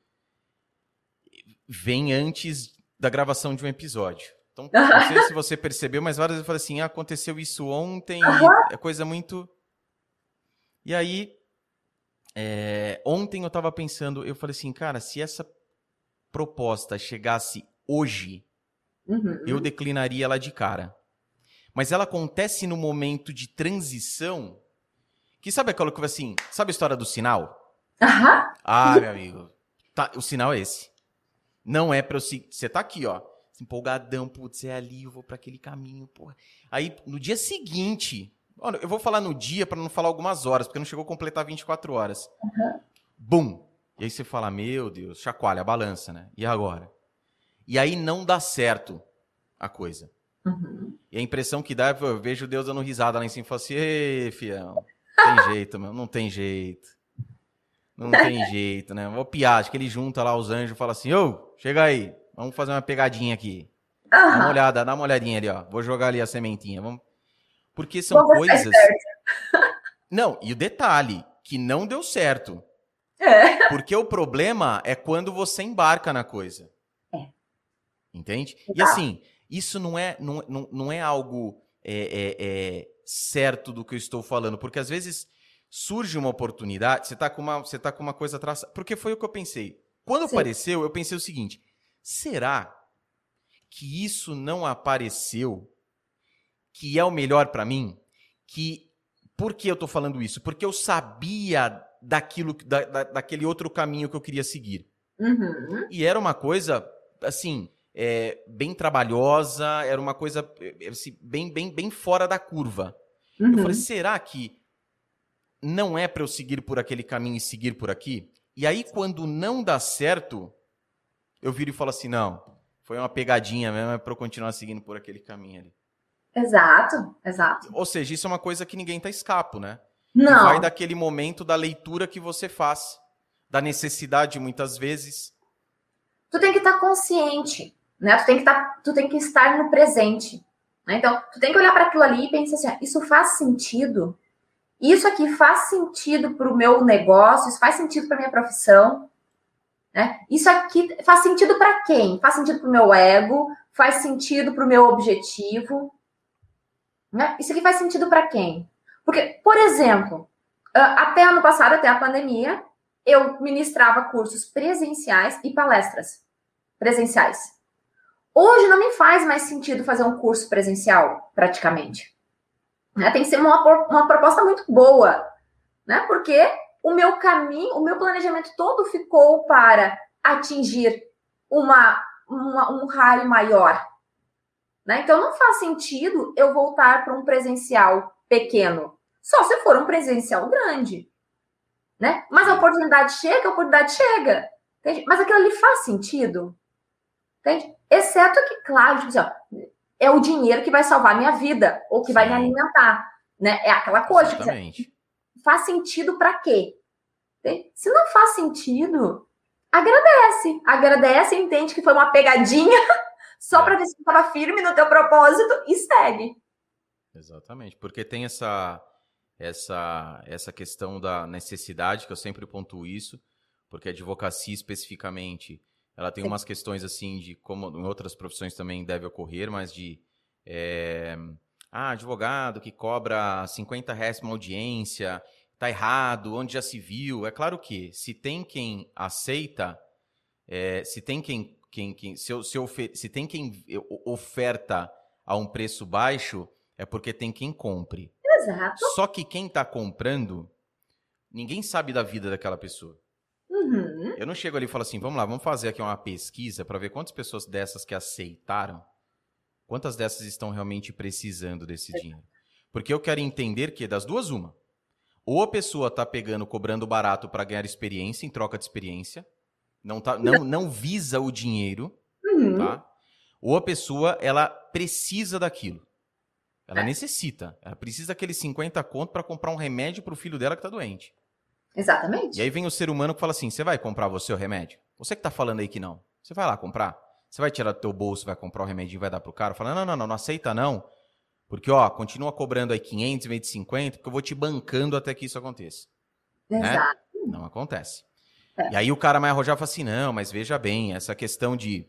vem antes da gravação de um episódio. Então, não sei se você percebeu, mas várias vezes eu falei assim, ah, aconteceu isso ontem, é coisa muito... E aí, é, ontem eu tava pensando, eu falei assim, cara, se essa proposta chegasse hoje, Uhum. eu declinaria ela de cara. Mas ela acontece no momento de transição. Que sabe aquela que assim, sabe a história do sinal? Uhum. Ah, meu amigo. Tá, o sinal é esse. Não é pra eu seguir. Você tá aqui, ó. Empolgadão, putz, é ali, eu vou para aquele caminho, porra. Aí, no dia seguinte, olha, eu vou falar no dia para não falar algumas horas, porque não chegou a completar 24 horas. Uhum. Bum! E aí você fala, meu Deus, chacoalha a balança, né? E agora? E aí não dá certo a coisa. Uhum. E a impressão que dá, eu vejo Deus dando risada lá em cima e falo assim, ei, fião, não tem jeito, meu, não tem jeito. Não tem jeito, né? Vou piar, acho que ele junta lá os anjos e fala assim, ô, chega aí, vamos fazer uma pegadinha aqui. Uhum. Dá uma olhada, dá uma olhadinha ali, ó. Vou jogar ali a sementinha. Vamos... Porque são coisas. Não, e o detalhe, que não deu certo. É. Porque o problema é quando você embarca na coisa. Entende? E assim, isso não é, não, não, não é algo é, é, é, certo do que eu estou falando, porque às vezes surge uma oportunidade, você está com uma, você tá com uma coisa atrás. Porque foi o que eu pensei. Quando Sim. apareceu, eu pensei o seguinte: será que isso não apareceu que é o melhor para mim? Que por que eu estou falando isso? Porque eu sabia daquilo, da, da, daquele outro caminho que eu queria seguir. Uhum. E era uma coisa assim é, bem trabalhosa, era uma coisa é, assim, bem, bem, bem fora da curva. Uhum. Eu falei, será que não é para eu seguir por aquele caminho e seguir por aqui? E aí, quando não dá certo, eu viro e falo assim: não, foi uma pegadinha mesmo, é para eu continuar seguindo por aquele caminho ali. Exato, exato. Ou seja, isso é uma coisa que ninguém tá escapo, né? Não. Vai daquele momento da leitura que você faz, da necessidade muitas vezes. Tu tem que estar tá consciente né? Tu tem que tá, tu tem que estar no presente. Né? Então, tu tem que olhar para aquilo ali e pensar assim: isso faz sentido? Isso aqui faz sentido para o meu negócio? Isso faz sentido para minha profissão? Né? Isso aqui faz sentido para quem? Faz sentido para o meu ego? Faz sentido para o meu objetivo? Né? Isso aqui faz sentido para quem? Porque, por exemplo, até ano passado, até a pandemia, eu ministrava cursos presenciais e palestras presenciais. Hoje não me faz mais sentido fazer um curso presencial, praticamente. Né? Tem que ser uma, uma proposta muito boa, né? Porque o meu caminho, o meu planejamento todo ficou para atingir uma, uma um raio maior. Né? Então não faz sentido eu voltar para um presencial pequeno, só se for um presencial grande. Né? Mas a oportunidade chega, a oportunidade chega. Entende? Mas aquilo ali faz sentido. Entende? Exceto que, claro, tipo assim, ó, é o dinheiro que vai salvar a minha vida, ou que Sim. vai me alimentar. Né? É aquela coisa. Tipo assim, faz sentido para quê? Entende? Se não faz sentido, agradece. Agradece e entende que foi uma pegadinha só é. para ver se estava firme no teu propósito e segue. Exatamente, porque tem essa essa essa questão da necessidade que eu sempre pontuo isso, porque a advocacia especificamente ela tem umas questões assim de como em outras profissões também deve ocorrer, mas de é, ah, advogado que cobra 50 reais uma audiência, tá errado, onde já se viu. É claro que se tem quem aceita, é, se tem quem, quem, quem se, se, ofer, se tem quem oferta a um preço baixo, é porque tem quem compre. Exato. Só que quem está comprando, ninguém sabe da vida daquela pessoa. Uhum. Eu não chego ali e falo assim, vamos lá, vamos fazer aqui uma pesquisa para ver quantas pessoas dessas que aceitaram, quantas dessas estão realmente precisando desse dinheiro. Porque eu quero entender que das duas uma. Ou a pessoa está pegando, cobrando barato para ganhar experiência, em troca de experiência, não, tá, não, não visa o dinheiro, uhum. tá? Ou a pessoa, ela precisa daquilo. Ela é. necessita. Ela precisa daqueles 50 conto para comprar um remédio para o filho dela que está doente. Exatamente. E aí vem o ser humano que fala assim: você vai comprar você o remédio? Você que está falando aí que não. Você vai lá comprar? Você vai tirar do teu bolso, vai comprar o remédio e vai dar pro cara? Fala: não, não, não, não aceita não. Porque, ó, continua cobrando aí 500 em vez de 50, porque eu vou te bancando até que isso aconteça. Né? Exato. Né? Não acontece. É. E aí o cara mais arrojado fala assim: não, mas veja bem, essa questão de.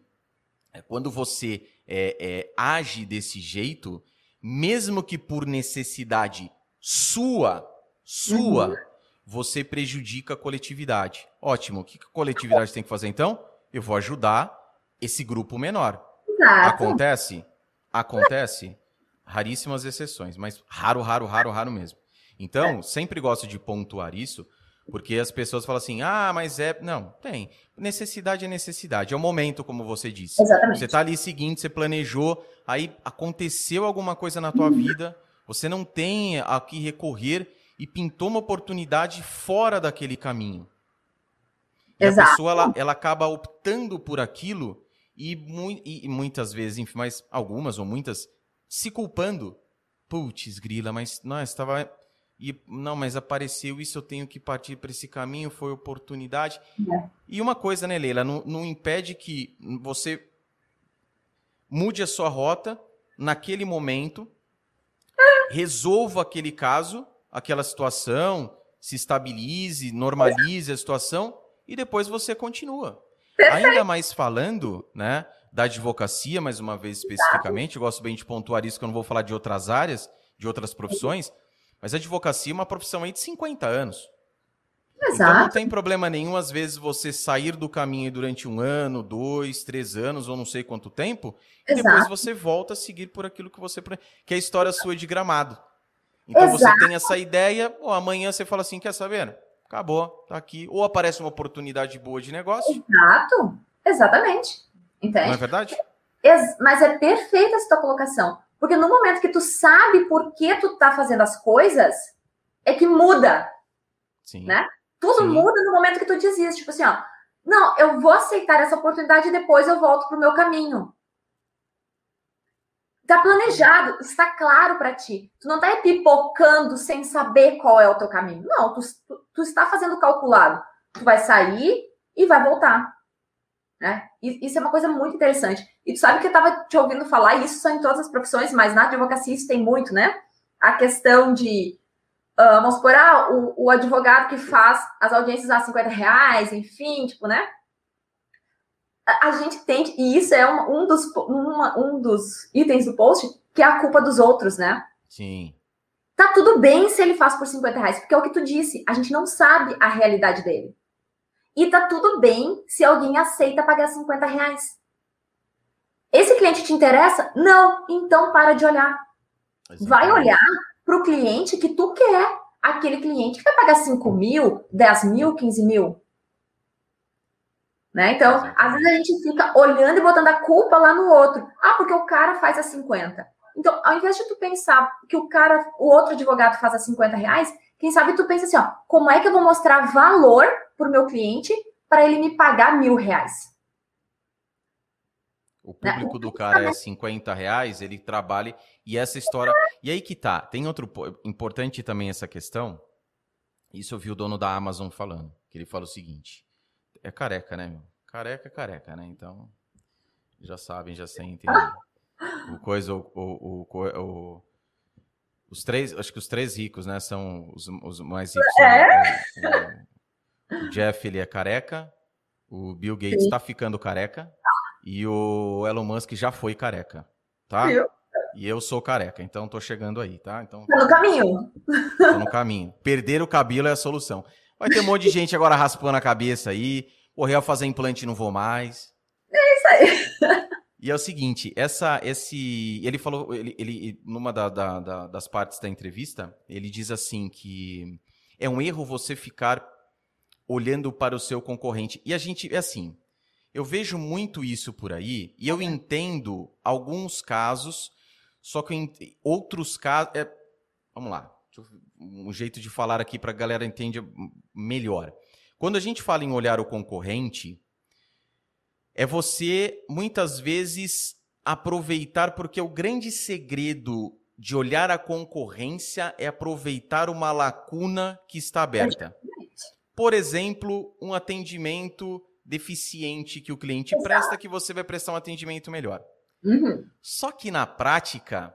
É, quando você é, é, age desse jeito, mesmo que por necessidade sua, sua, uhum. Você prejudica a coletividade. Ótimo. O que a coletividade tem que fazer então? Eu vou ajudar esse grupo menor. Exato. Acontece? Acontece. Raríssimas exceções, mas raro, raro, raro, raro mesmo. Então, sempre gosto de pontuar isso, porque as pessoas falam assim: ah, mas é. Não, tem. Necessidade é necessidade. É o momento, como você disse. Exatamente. Você está ali seguinte, você planejou, aí aconteceu alguma coisa na tua vida, você não tem a que recorrer e pintou uma oportunidade fora daquele caminho. E Exato. a pessoa ela, ela acaba optando por aquilo e, mu e muitas vezes, enfim, mas algumas ou muitas, se culpando. Putz, grila, mas não, estava e não, mas apareceu isso, eu tenho que partir para esse caminho, foi oportunidade. É. E uma coisa, né, Leila, não, não impede que você mude a sua rota naquele momento, resolva aquele caso, aquela situação, se estabilize, normalize a situação e depois você continua. Ainda mais falando, né, da advocacia, mais uma vez especificamente, eu gosto bem de pontuar isso que eu não vou falar de outras áreas, de outras profissões. Mas a advocacia é uma profissão aí de 50 anos. Exato. Então não tem problema nenhum, às vezes, você sair do caminho durante um ano, dois, três anos, ou não sei quanto tempo, Exato. e depois você volta a seguir por aquilo que você. que é a história sua de gramado. Então Exato. você tem essa ideia, ou amanhã você fala assim: quer saber? Acabou, tá aqui. Ou aparece uma oportunidade boa de negócio. Exato, exatamente. Entende? Não é verdade? Mas é perfeita essa tua colocação. Porque no momento que tu sabe por que tu tá fazendo as coisas, é que muda. Sim. Né? Tudo Sim. muda no momento que tu isso. Tipo assim, ó. Não, eu vou aceitar essa oportunidade e depois eu volto pro meu caminho. Tá planejado, está claro para ti. Tu não tá pipocando sem saber qual é o teu caminho. Não, tu, tu, tu está fazendo calculado. Tu vai sair e vai voltar. Né? Isso é uma coisa muito interessante. E tu sabe que eu estava te ouvindo falar, isso são em todas as profissões, mas na advocacia isso tem muito, né? A questão de, uh, vamos supor, ah, o, o, advogado que faz as audiências a 50 reais, enfim, tipo, né? A, gente tem, e isso é um, um, dos, uma, um dos itens do post, que é a culpa dos outros, né? Sim. Tá tudo bem se ele faz por 50 reais, porque é o que tu disse, a gente não sabe a realidade dele. E tá tudo bem se alguém aceita pagar 50 reais. Esse cliente te interessa? Não. Então para de olhar. Exatamente. Vai olhar para o cliente que tu quer. Aquele cliente que vai pagar 5 mil, 10 mil, 15 mil. Né? Então, às vezes a gente fica olhando e botando a culpa lá no outro. Ah, porque o cara faz a 50. Então, ao invés de tu pensar que o cara, o outro advogado faz a 50 reais, quem sabe tu pensa assim, ó, como é que eu vou mostrar valor para o meu cliente para ele me pagar mil reais? O público né? do cara é 50 reais, ele trabalha. E essa história. E aí que tá. Tem outro. Importante também essa questão. Isso eu vi o dono da Amazon falando. Que ele fala o seguinte: é careca, né, meu? Careca, careca, né? Então. Já sabem, já sentem. O coisa, o, o, o, o os três, acho que os três ricos, né, são os, os mais ricos. É? Né? O, Jeff, ele é careca. O Bill Gates está ficando careca e o Elon Musk já foi careca, tá? Viu? E eu sou careca, então tô chegando aí, tá? Então Tá no caminho. tô no caminho. Perder o cabelo é a solução. Vai ter um monte de gente agora raspando a cabeça aí. Morrer ao fazer implante não vou mais. É isso aí. E é o seguinte, essa, esse, ele falou, ele, ele numa da- da- da- das partes da entrevista, ele diz assim que é um erro você ficar olhando para o seu concorrente. E a gente, é assim, eu vejo muito isso por aí e eu entendo alguns casos, só que outros casos, é, vamos lá, um jeito de falar aqui para a galera entender melhor. Quando a gente fala em olhar o concorrente, é você muitas vezes aproveitar, porque o grande segredo de olhar a concorrência é aproveitar uma lacuna que está aberta. Por exemplo, um atendimento deficiente que o cliente Exato. presta, que você vai prestar um atendimento melhor. Uhum. Só que na prática,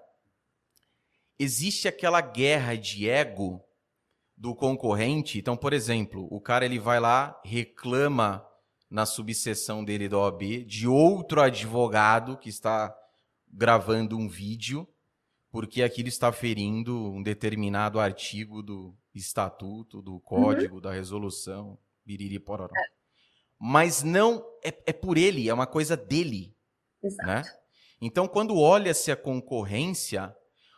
existe aquela guerra de ego do concorrente. Então, por exemplo, o cara ele vai lá, reclama na subseção dele da OAB de outro advogado que está gravando um vídeo, porque aquilo está ferindo um determinado artigo do estatuto, do código, da resolução, biriri pororó. Mas não é, é por ele, é uma coisa dele Exato. né? Então, quando olha-se a concorrência,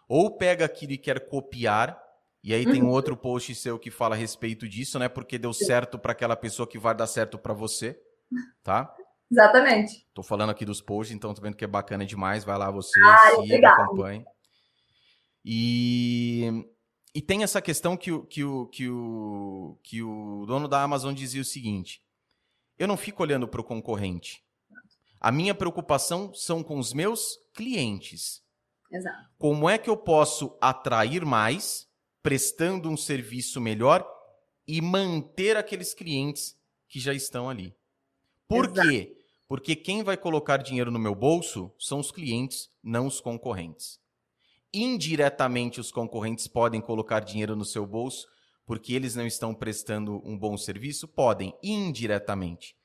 ou pega aquilo e quer copiar, e aí tem um Uhum. outro post seu que fala a respeito disso, né? Porque deu certo para aquela pessoa que vai dar certo para você, tá? Exatamente. Tô falando aqui dos posts, então tô vendo que é bacana demais. Vai lá você, Ai, siga, acompanhe. E, e tem essa questão que o, que, o, que, o, que o dono da Amazon dizia o seguinte: eu não fico olhando para o concorrente. A minha preocupação são com os meus clientes. Exato. Como é que eu posso atrair mais, prestando um serviço melhor e manter aqueles clientes que já estão ali? Por Exato. quê? Porque quem vai colocar dinheiro no meu bolso são os clientes, não os concorrentes. Indiretamente, os concorrentes podem colocar dinheiro no seu bolso porque eles não estão prestando um bom serviço? Podem, indiretamente.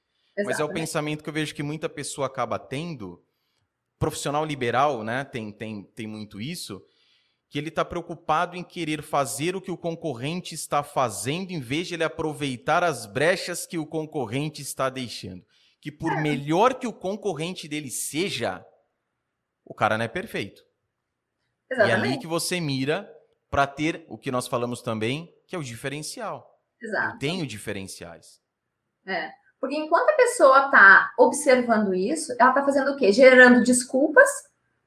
Mas é o pensamento que eu vejo que muita pessoa acaba tendo. Profissional liberal, né? Tem, tem, tem muito isso. Que ele está preocupado em querer fazer o que o concorrente está fazendo, em vez de ele aproveitar as brechas que o concorrente está deixando. Que por melhor que o concorrente dele seja, o cara não é perfeito. E é ali Exatamente. que você mira para ter o que nós falamos também, que é o diferencial. Exato. Eu tenho diferenciais. É. Porque enquanto a pessoa está observando isso, ela está fazendo o quê? Gerando desculpas,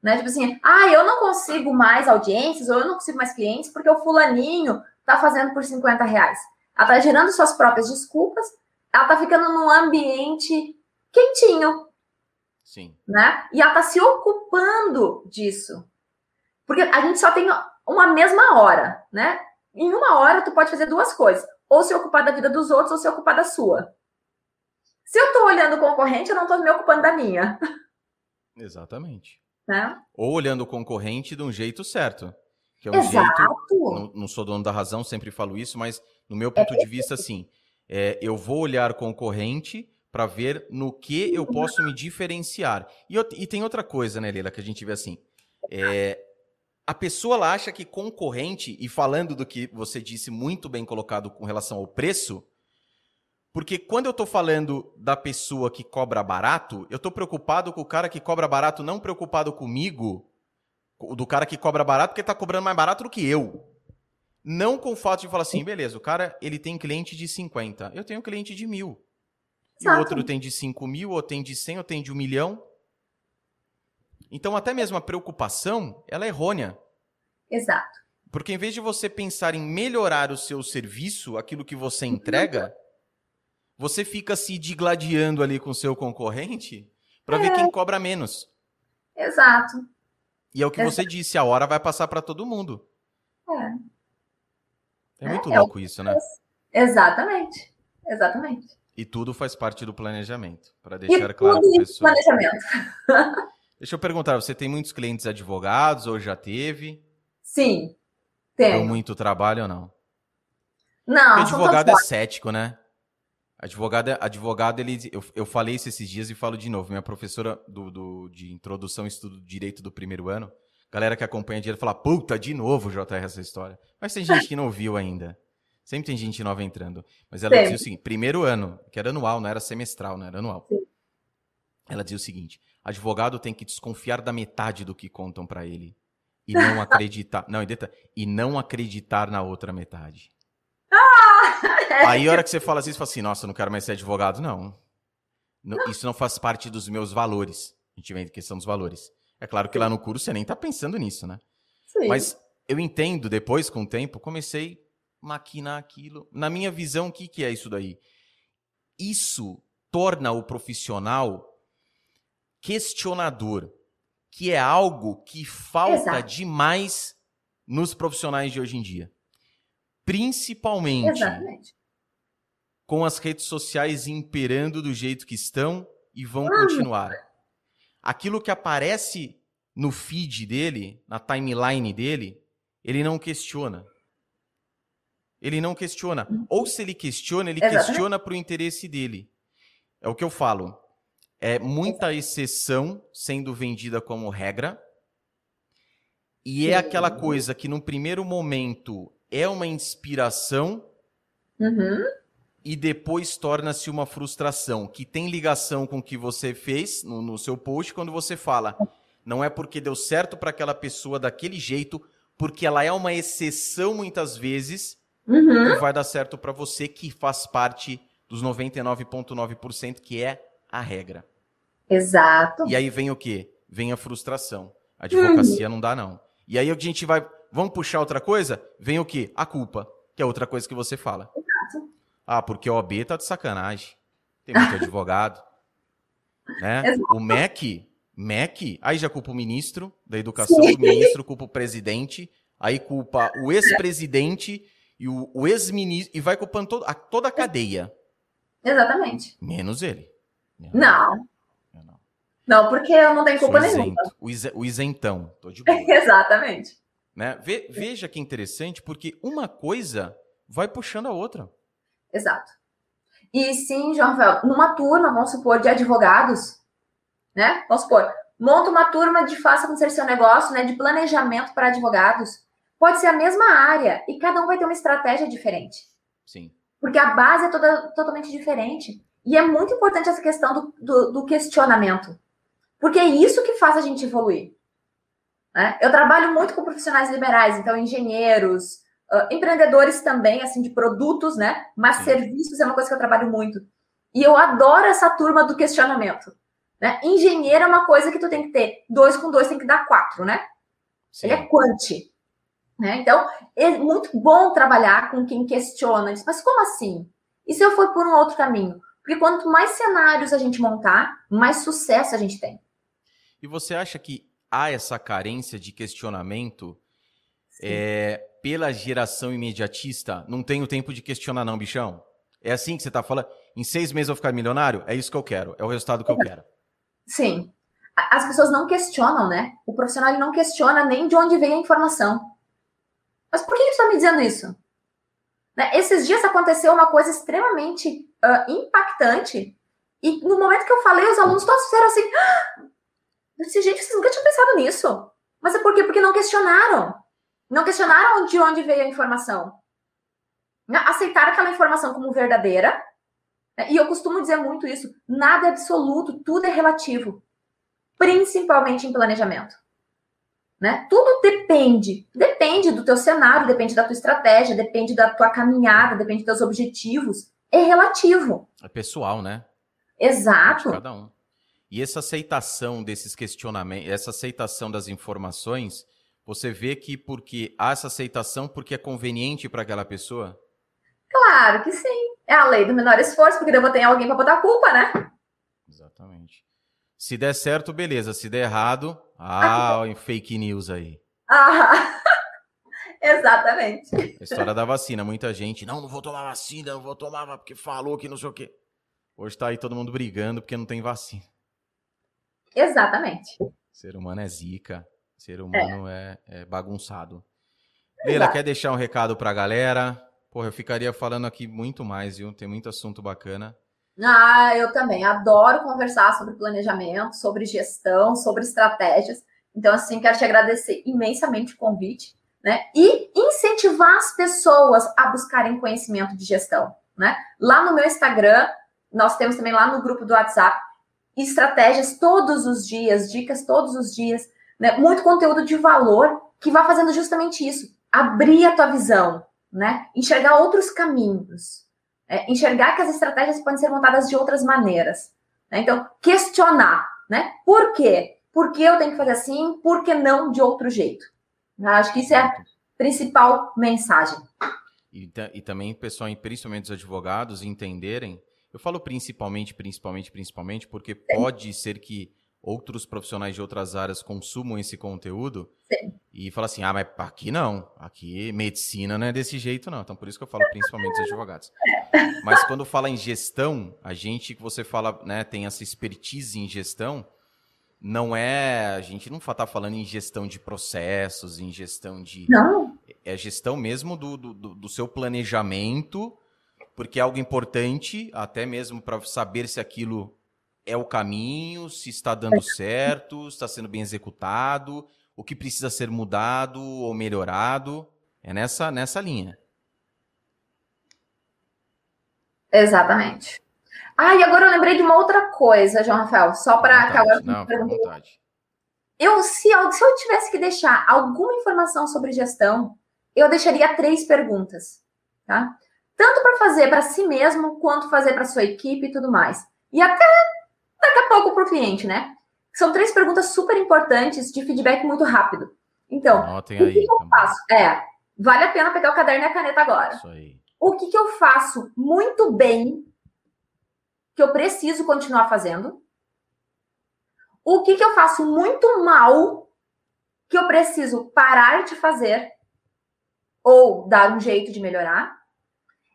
né? Tipo assim, ah, eu não consigo mais audiências, ou eu não consigo mais clientes, porque o fulaninho tá fazendo por 50 reais. Ela tá gerando suas próprias desculpas, ela tá ficando num ambiente quentinho, Sim. né? E ela tá se ocupando disso. Porque a gente só tem uma mesma hora, né? Em uma hora tu pode fazer duas coisas. Ou se ocupar da vida dos outros, ou se ocupar da sua. Se eu tô olhando o concorrente, eu não tô me ocupando da minha, Exatamente. né? Ou olhando o concorrente de um jeito certo. Que é um Exato. jeito. Não, não sou dono da razão, sempre falo isso, mas no meu ponto de vista, assim, é, eu vou olhar o concorrente para ver no que eu posso me diferenciar. E, out- e tem outra coisa, né, Leila, que a gente vê assim. é, a pessoa ela acha que concorrente, e falando do que você disse muito bem colocado com relação ao preço, porque quando eu estou falando da pessoa que cobra barato, eu estou preocupado com o cara que cobra barato, não preocupado comigo, co- do cara que cobra barato porque está cobrando mais barato do que eu. Não com o fato de falar assim, beleza, o cara ele tem cliente de 50, eu tenho cliente de mil. E o Exato. outro tem de 5 mil, ou tem de 100, ou tem de 1 milhão. Então, até mesmo a preocupação, ela é errônea. Exato. Porque em vez de você pensar em melhorar o seu serviço, aquilo que você entrega, você fica se digladiando ali com o seu concorrente para ver quem cobra menos. Exato. E é o que você disse, a hora vai passar para todo mundo. É muito É, é o- louco isso, né? Exatamente. Exatamente. E tudo faz parte do planejamento, para E deixar claro tudo para pessoa. planejamento. Deixa eu perguntar, você tem muitos clientes advogados ou já teve? Sim. Deu Tem. muito trabalho ou não? Não, Porque advogado é cético, né? Advogado, é, advogado ele, eu, eu falei isso esses dias e falo de novo. Minha professora do, do, de introdução e estudo de direito do primeiro ano, galera que acompanha direito fala, puta, de novo, JR, essa história. Mas tem gente que não viu ainda. Sempre tem gente nova entrando. Mas ela Sempre. dizia o seguinte: primeiro ano, que era anual, não era semestral, não era anual. Sim. Ela dizia o seguinte: advogado tem que desconfiar da metade do que contam para ele e não acreditar, não, e não acreditar na outra metade. Ah, Aí a hora que você fala assim, você fala assim, nossa, não quero mais ser advogado, não. Isso não faz parte dos meus valores. A gente vem em questão dos valores. É claro que lá no curso você nem tá pensando nisso, né? Sim. Mas eu entendo, depois, com o tempo, comecei a maquinar aquilo. Na minha visão, o que, que é isso daí? Isso torna o profissional questionador, que é algo que falta Exato. demais nos profissionais de hoje em dia. Principalmente Exatamente. com as redes sociais imperando do jeito que estão e vão continuar. Aquilo que aparece no feed dele, na timeline dele, ele não questiona. Ele não questiona. Uhum. Ou se ele questiona, ele Exatamente. questiona para o interesse dele. É o que eu falo é muita exceção sendo vendida como regra. E é aquela coisa que, num primeiro momento, é uma inspiração uhum. e depois torna-se uma frustração, que tem ligação com o que você fez no, no seu post quando você fala. Não é porque deu certo para aquela pessoa daquele jeito, porque ela é uma exceção muitas vezes, uhum. que vai dar certo para você, que faz parte dos 99,9% que é a regra. Exato. E aí vem o quê? Vem a frustração. A advocacia uhum. não dá, não. E aí a gente vai. Vamos puxar outra coisa? Vem o quê? A culpa, que é outra coisa que você fala. Exato. Ah, porque o OB tá de sacanagem. Tem muito advogado. Né? Exato. O MEC, MEC, aí já culpa o ministro da educação, Sim. o ministro culpa o presidente, aí culpa o ex-presidente e o, o ex-ministro, e vai culpando todo, a, toda a cadeia. Exatamente. Menos ele. Menos não. Ele. Não, porque eu não tenho culpa nenhuma. O, o isentão, tô de boa. Exatamente. Né? Ve, veja que interessante, porque uma coisa vai puxando a outra. Exato. E sim, João Rafael, numa turma, vamos supor, de advogados, né? Vamos supor, monta uma turma de faça com seu negócio, né? De planejamento para advogados. Pode ser a mesma área e cada um vai ter uma estratégia diferente. Sim. Porque a base é toda, totalmente diferente. E é muito importante essa questão do, do, do questionamento. Porque é isso que faz a gente evoluir. Né? Eu trabalho muito com profissionais liberais, então engenheiros, uh, empreendedores também, assim, de produtos, né? Mas Sim. serviços é uma coisa que eu trabalho muito. E eu adoro essa turma do questionamento. Né? Engenheiro é uma coisa que tu tem que ter. Dois com dois tem que dar quatro, né? Sim. Ele é quanti. Né? Então, é muito bom trabalhar com quem questiona. Diz, mas como assim? E se eu for por um outro caminho? Porque quanto mais cenários a gente montar, mais sucesso a gente tem. E você acha que há essa carência de questionamento é, pela geração imediatista? Não tenho tempo de questionar, não, bichão. É assim que você está falando? Em seis meses eu vou ficar milionário? É isso que eu quero. É o resultado que eu quero. Sim. As pessoas não questionam, né? O profissional não questiona nem de onde vem a informação. Mas por que você está me dizendo isso? Né? Esses dias aconteceu uma coisa extremamente uh, impactante. E no momento que eu falei, os alunos todos fizeram assim. Ah! Eu disse, gente, vocês nunca tinham pensado nisso. Mas é por quê? Porque não questionaram. Não questionaram de onde veio a informação. Aceitaram aquela informação como verdadeira. Né? E eu costumo dizer muito isso. Nada é absoluto, tudo é relativo. Principalmente em planejamento. Né? Tudo depende. Depende do teu cenário, depende da tua estratégia, depende da tua caminhada, depende dos teus objetivos. É relativo. É pessoal, né? Exato. cada um. E essa aceitação desses questionamentos, essa aceitação das informações, você vê que porque há essa aceitação porque é conveniente para aquela pessoa? Claro que sim. É a lei do menor esforço, porque eu vou ter alguém para botar a culpa, né? Exatamente. Se der certo, beleza. Se der errado, ah, ah fake news aí. Ah, exatamente. A história da vacina. Muita gente, não, não vou tomar vacina, não vou tomar porque falou que não sei o quê. Hoje tá aí todo mundo brigando porque não tem vacina. Exatamente. Ser humano é zica. Ser humano é, é, é bagunçado. Leila, quer deixar um recado para a galera? Porra, eu ficaria falando aqui muito mais, viu? Tem muito assunto bacana. Ah, eu também adoro conversar sobre planejamento, sobre gestão, sobre estratégias. Então, assim, quero te agradecer imensamente o convite, né? E incentivar as pessoas a buscarem conhecimento de gestão, né? Lá no meu Instagram, nós temos também lá no grupo do WhatsApp estratégias todos os dias, dicas todos os dias, né? Muito conteúdo de valor que vai fazendo justamente isso, abrir a tua visão, né? Enxergar outros caminhos, é, enxergar que as estratégias podem ser montadas de outras maneiras. Né? Então, questionar, né? Por quê? Por que eu tenho que fazer assim? Por que não de outro jeito? Eu acho que isso é a principal mensagem. E, e também, pessoal, principalmente os advogados, entenderem. Eu falo principalmente, principalmente, principalmente, porque Sim. pode ser que outros profissionais de outras áreas consumam esse conteúdo Sim. e falam assim: ah, mas aqui não, aqui medicina não é desse jeito, não. Então, por isso que eu falo principalmente dos advogados. Mas quando fala em gestão, a gente que você fala, né, tem essa expertise em gestão, não é. A gente não está falando em gestão de processos, em gestão de. Não. É gestão mesmo do, do, do seu planejamento, porque é algo importante, até mesmo para saber se aquilo é o caminho, se está dando certo, se está sendo bem executado, o que precisa ser mudado ou melhorado. É nessa, nessa linha. Exatamente. Ah, e agora eu lembrei de uma outra coisa, João Rafael, só para acabar. Não, com vontade. Eu, se, se eu tivesse que deixar alguma informação sobre gestão, eu deixaria três perguntas, tá? Tanto para fazer para si mesmo, quanto fazer para sua equipe e tudo mais. E até daqui a pouco para o cliente, né? São três perguntas super importantes de feedback muito rápido. Então, Anotem o que, aí, que eu faço? É, vale a pena pegar o caderno e a caneta agora. Isso aí. O que, que eu faço muito bem, que eu preciso continuar fazendo? O que, que eu faço muito mal, que eu preciso parar de fazer ou dar um jeito de melhorar?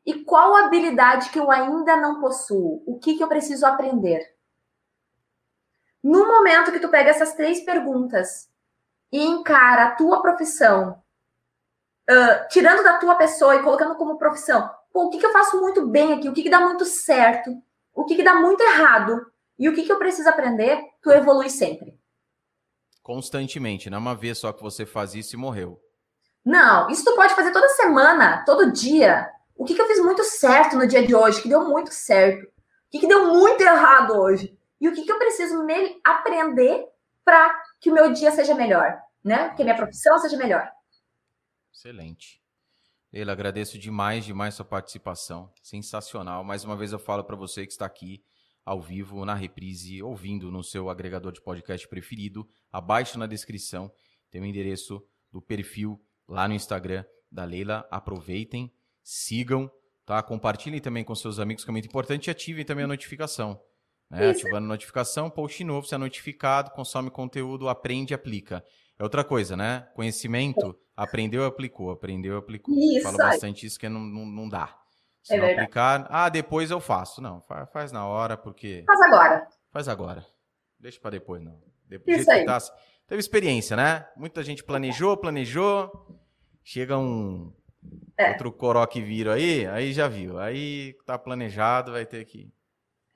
E qual habilidade que eu ainda não possuo? O que, que eu preciso aprender? No momento que tu pega essas três perguntas e encara a tua profissão, uh, tirando da tua pessoa e colocando como profissão, pô, o que, que eu faço muito bem aqui? O que, que dá muito certo? O que, que dá muito errado? E o que, que eu preciso aprender? Tu evolui sempre. Constantemente, não é uma vez só que você faz isso e morreu. Não, isso tu pode fazer toda semana, todo dia. O que, que eu fiz muito certo no dia de hoje, que deu muito certo? O que, que deu muito errado hoje? E o que, que eu preciso aprender para que o meu dia seja melhor, né? Que a minha profissão seja melhor. Excelente. Leila, agradeço demais, demais sua participação. Sensacional. Mais uma vez eu falo para você que está aqui ao vivo, na reprise, ouvindo no seu agregador de podcast preferido. Abaixo na descrição tem o endereço do perfil lá no Instagram da Leila. Aproveitem, sigam, tá? Compartilhem também com seus amigos, que é muito importante, e ativem também a notificação. Né? Ativando notificação, post novo, você é notificado, consome conteúdo, aprende e aplica. É outra coisa, né? Conhecimento, aprendeu, aplicou, aprendeu, aplicou. Isso, Falo bastante isso que não, não, não dá. Se é não verdade. aplicar, ah, depois eu faço. Não, faz, faz, na hora, porque. Faz agora. Faz agora. Deixa para depois, não. Depois, isso aí. Tá, teve experiência, né? Muita gente planejou, planejou. Chega um é. outro coró que vira aí, aí já viu. Aí tá planejado, vai ter que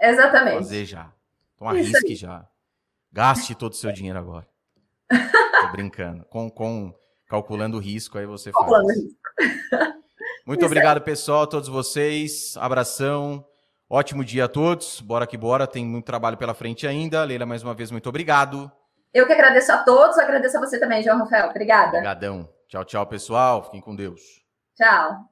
Exatamente. Fazer já. Então arrisque já. Gaste todo o seu dinheiro agora. Tô brincando. Com, com calculando o risco, aí você faz. Calculando o risco. Muito Isso obrigado, pessoal, a todos vocês. Abração. Ótimo dia a todos. Bora que bora. Tem muito trabalho pela frente ainda. Leila, mais uma vez, muito obrigado. Eu que agradeço a todos. Agradeço a você também, João Rafael. Obrigada. Obrigadão. Tchau, tchau, pessoal. Fiquem com Deus. Tchau.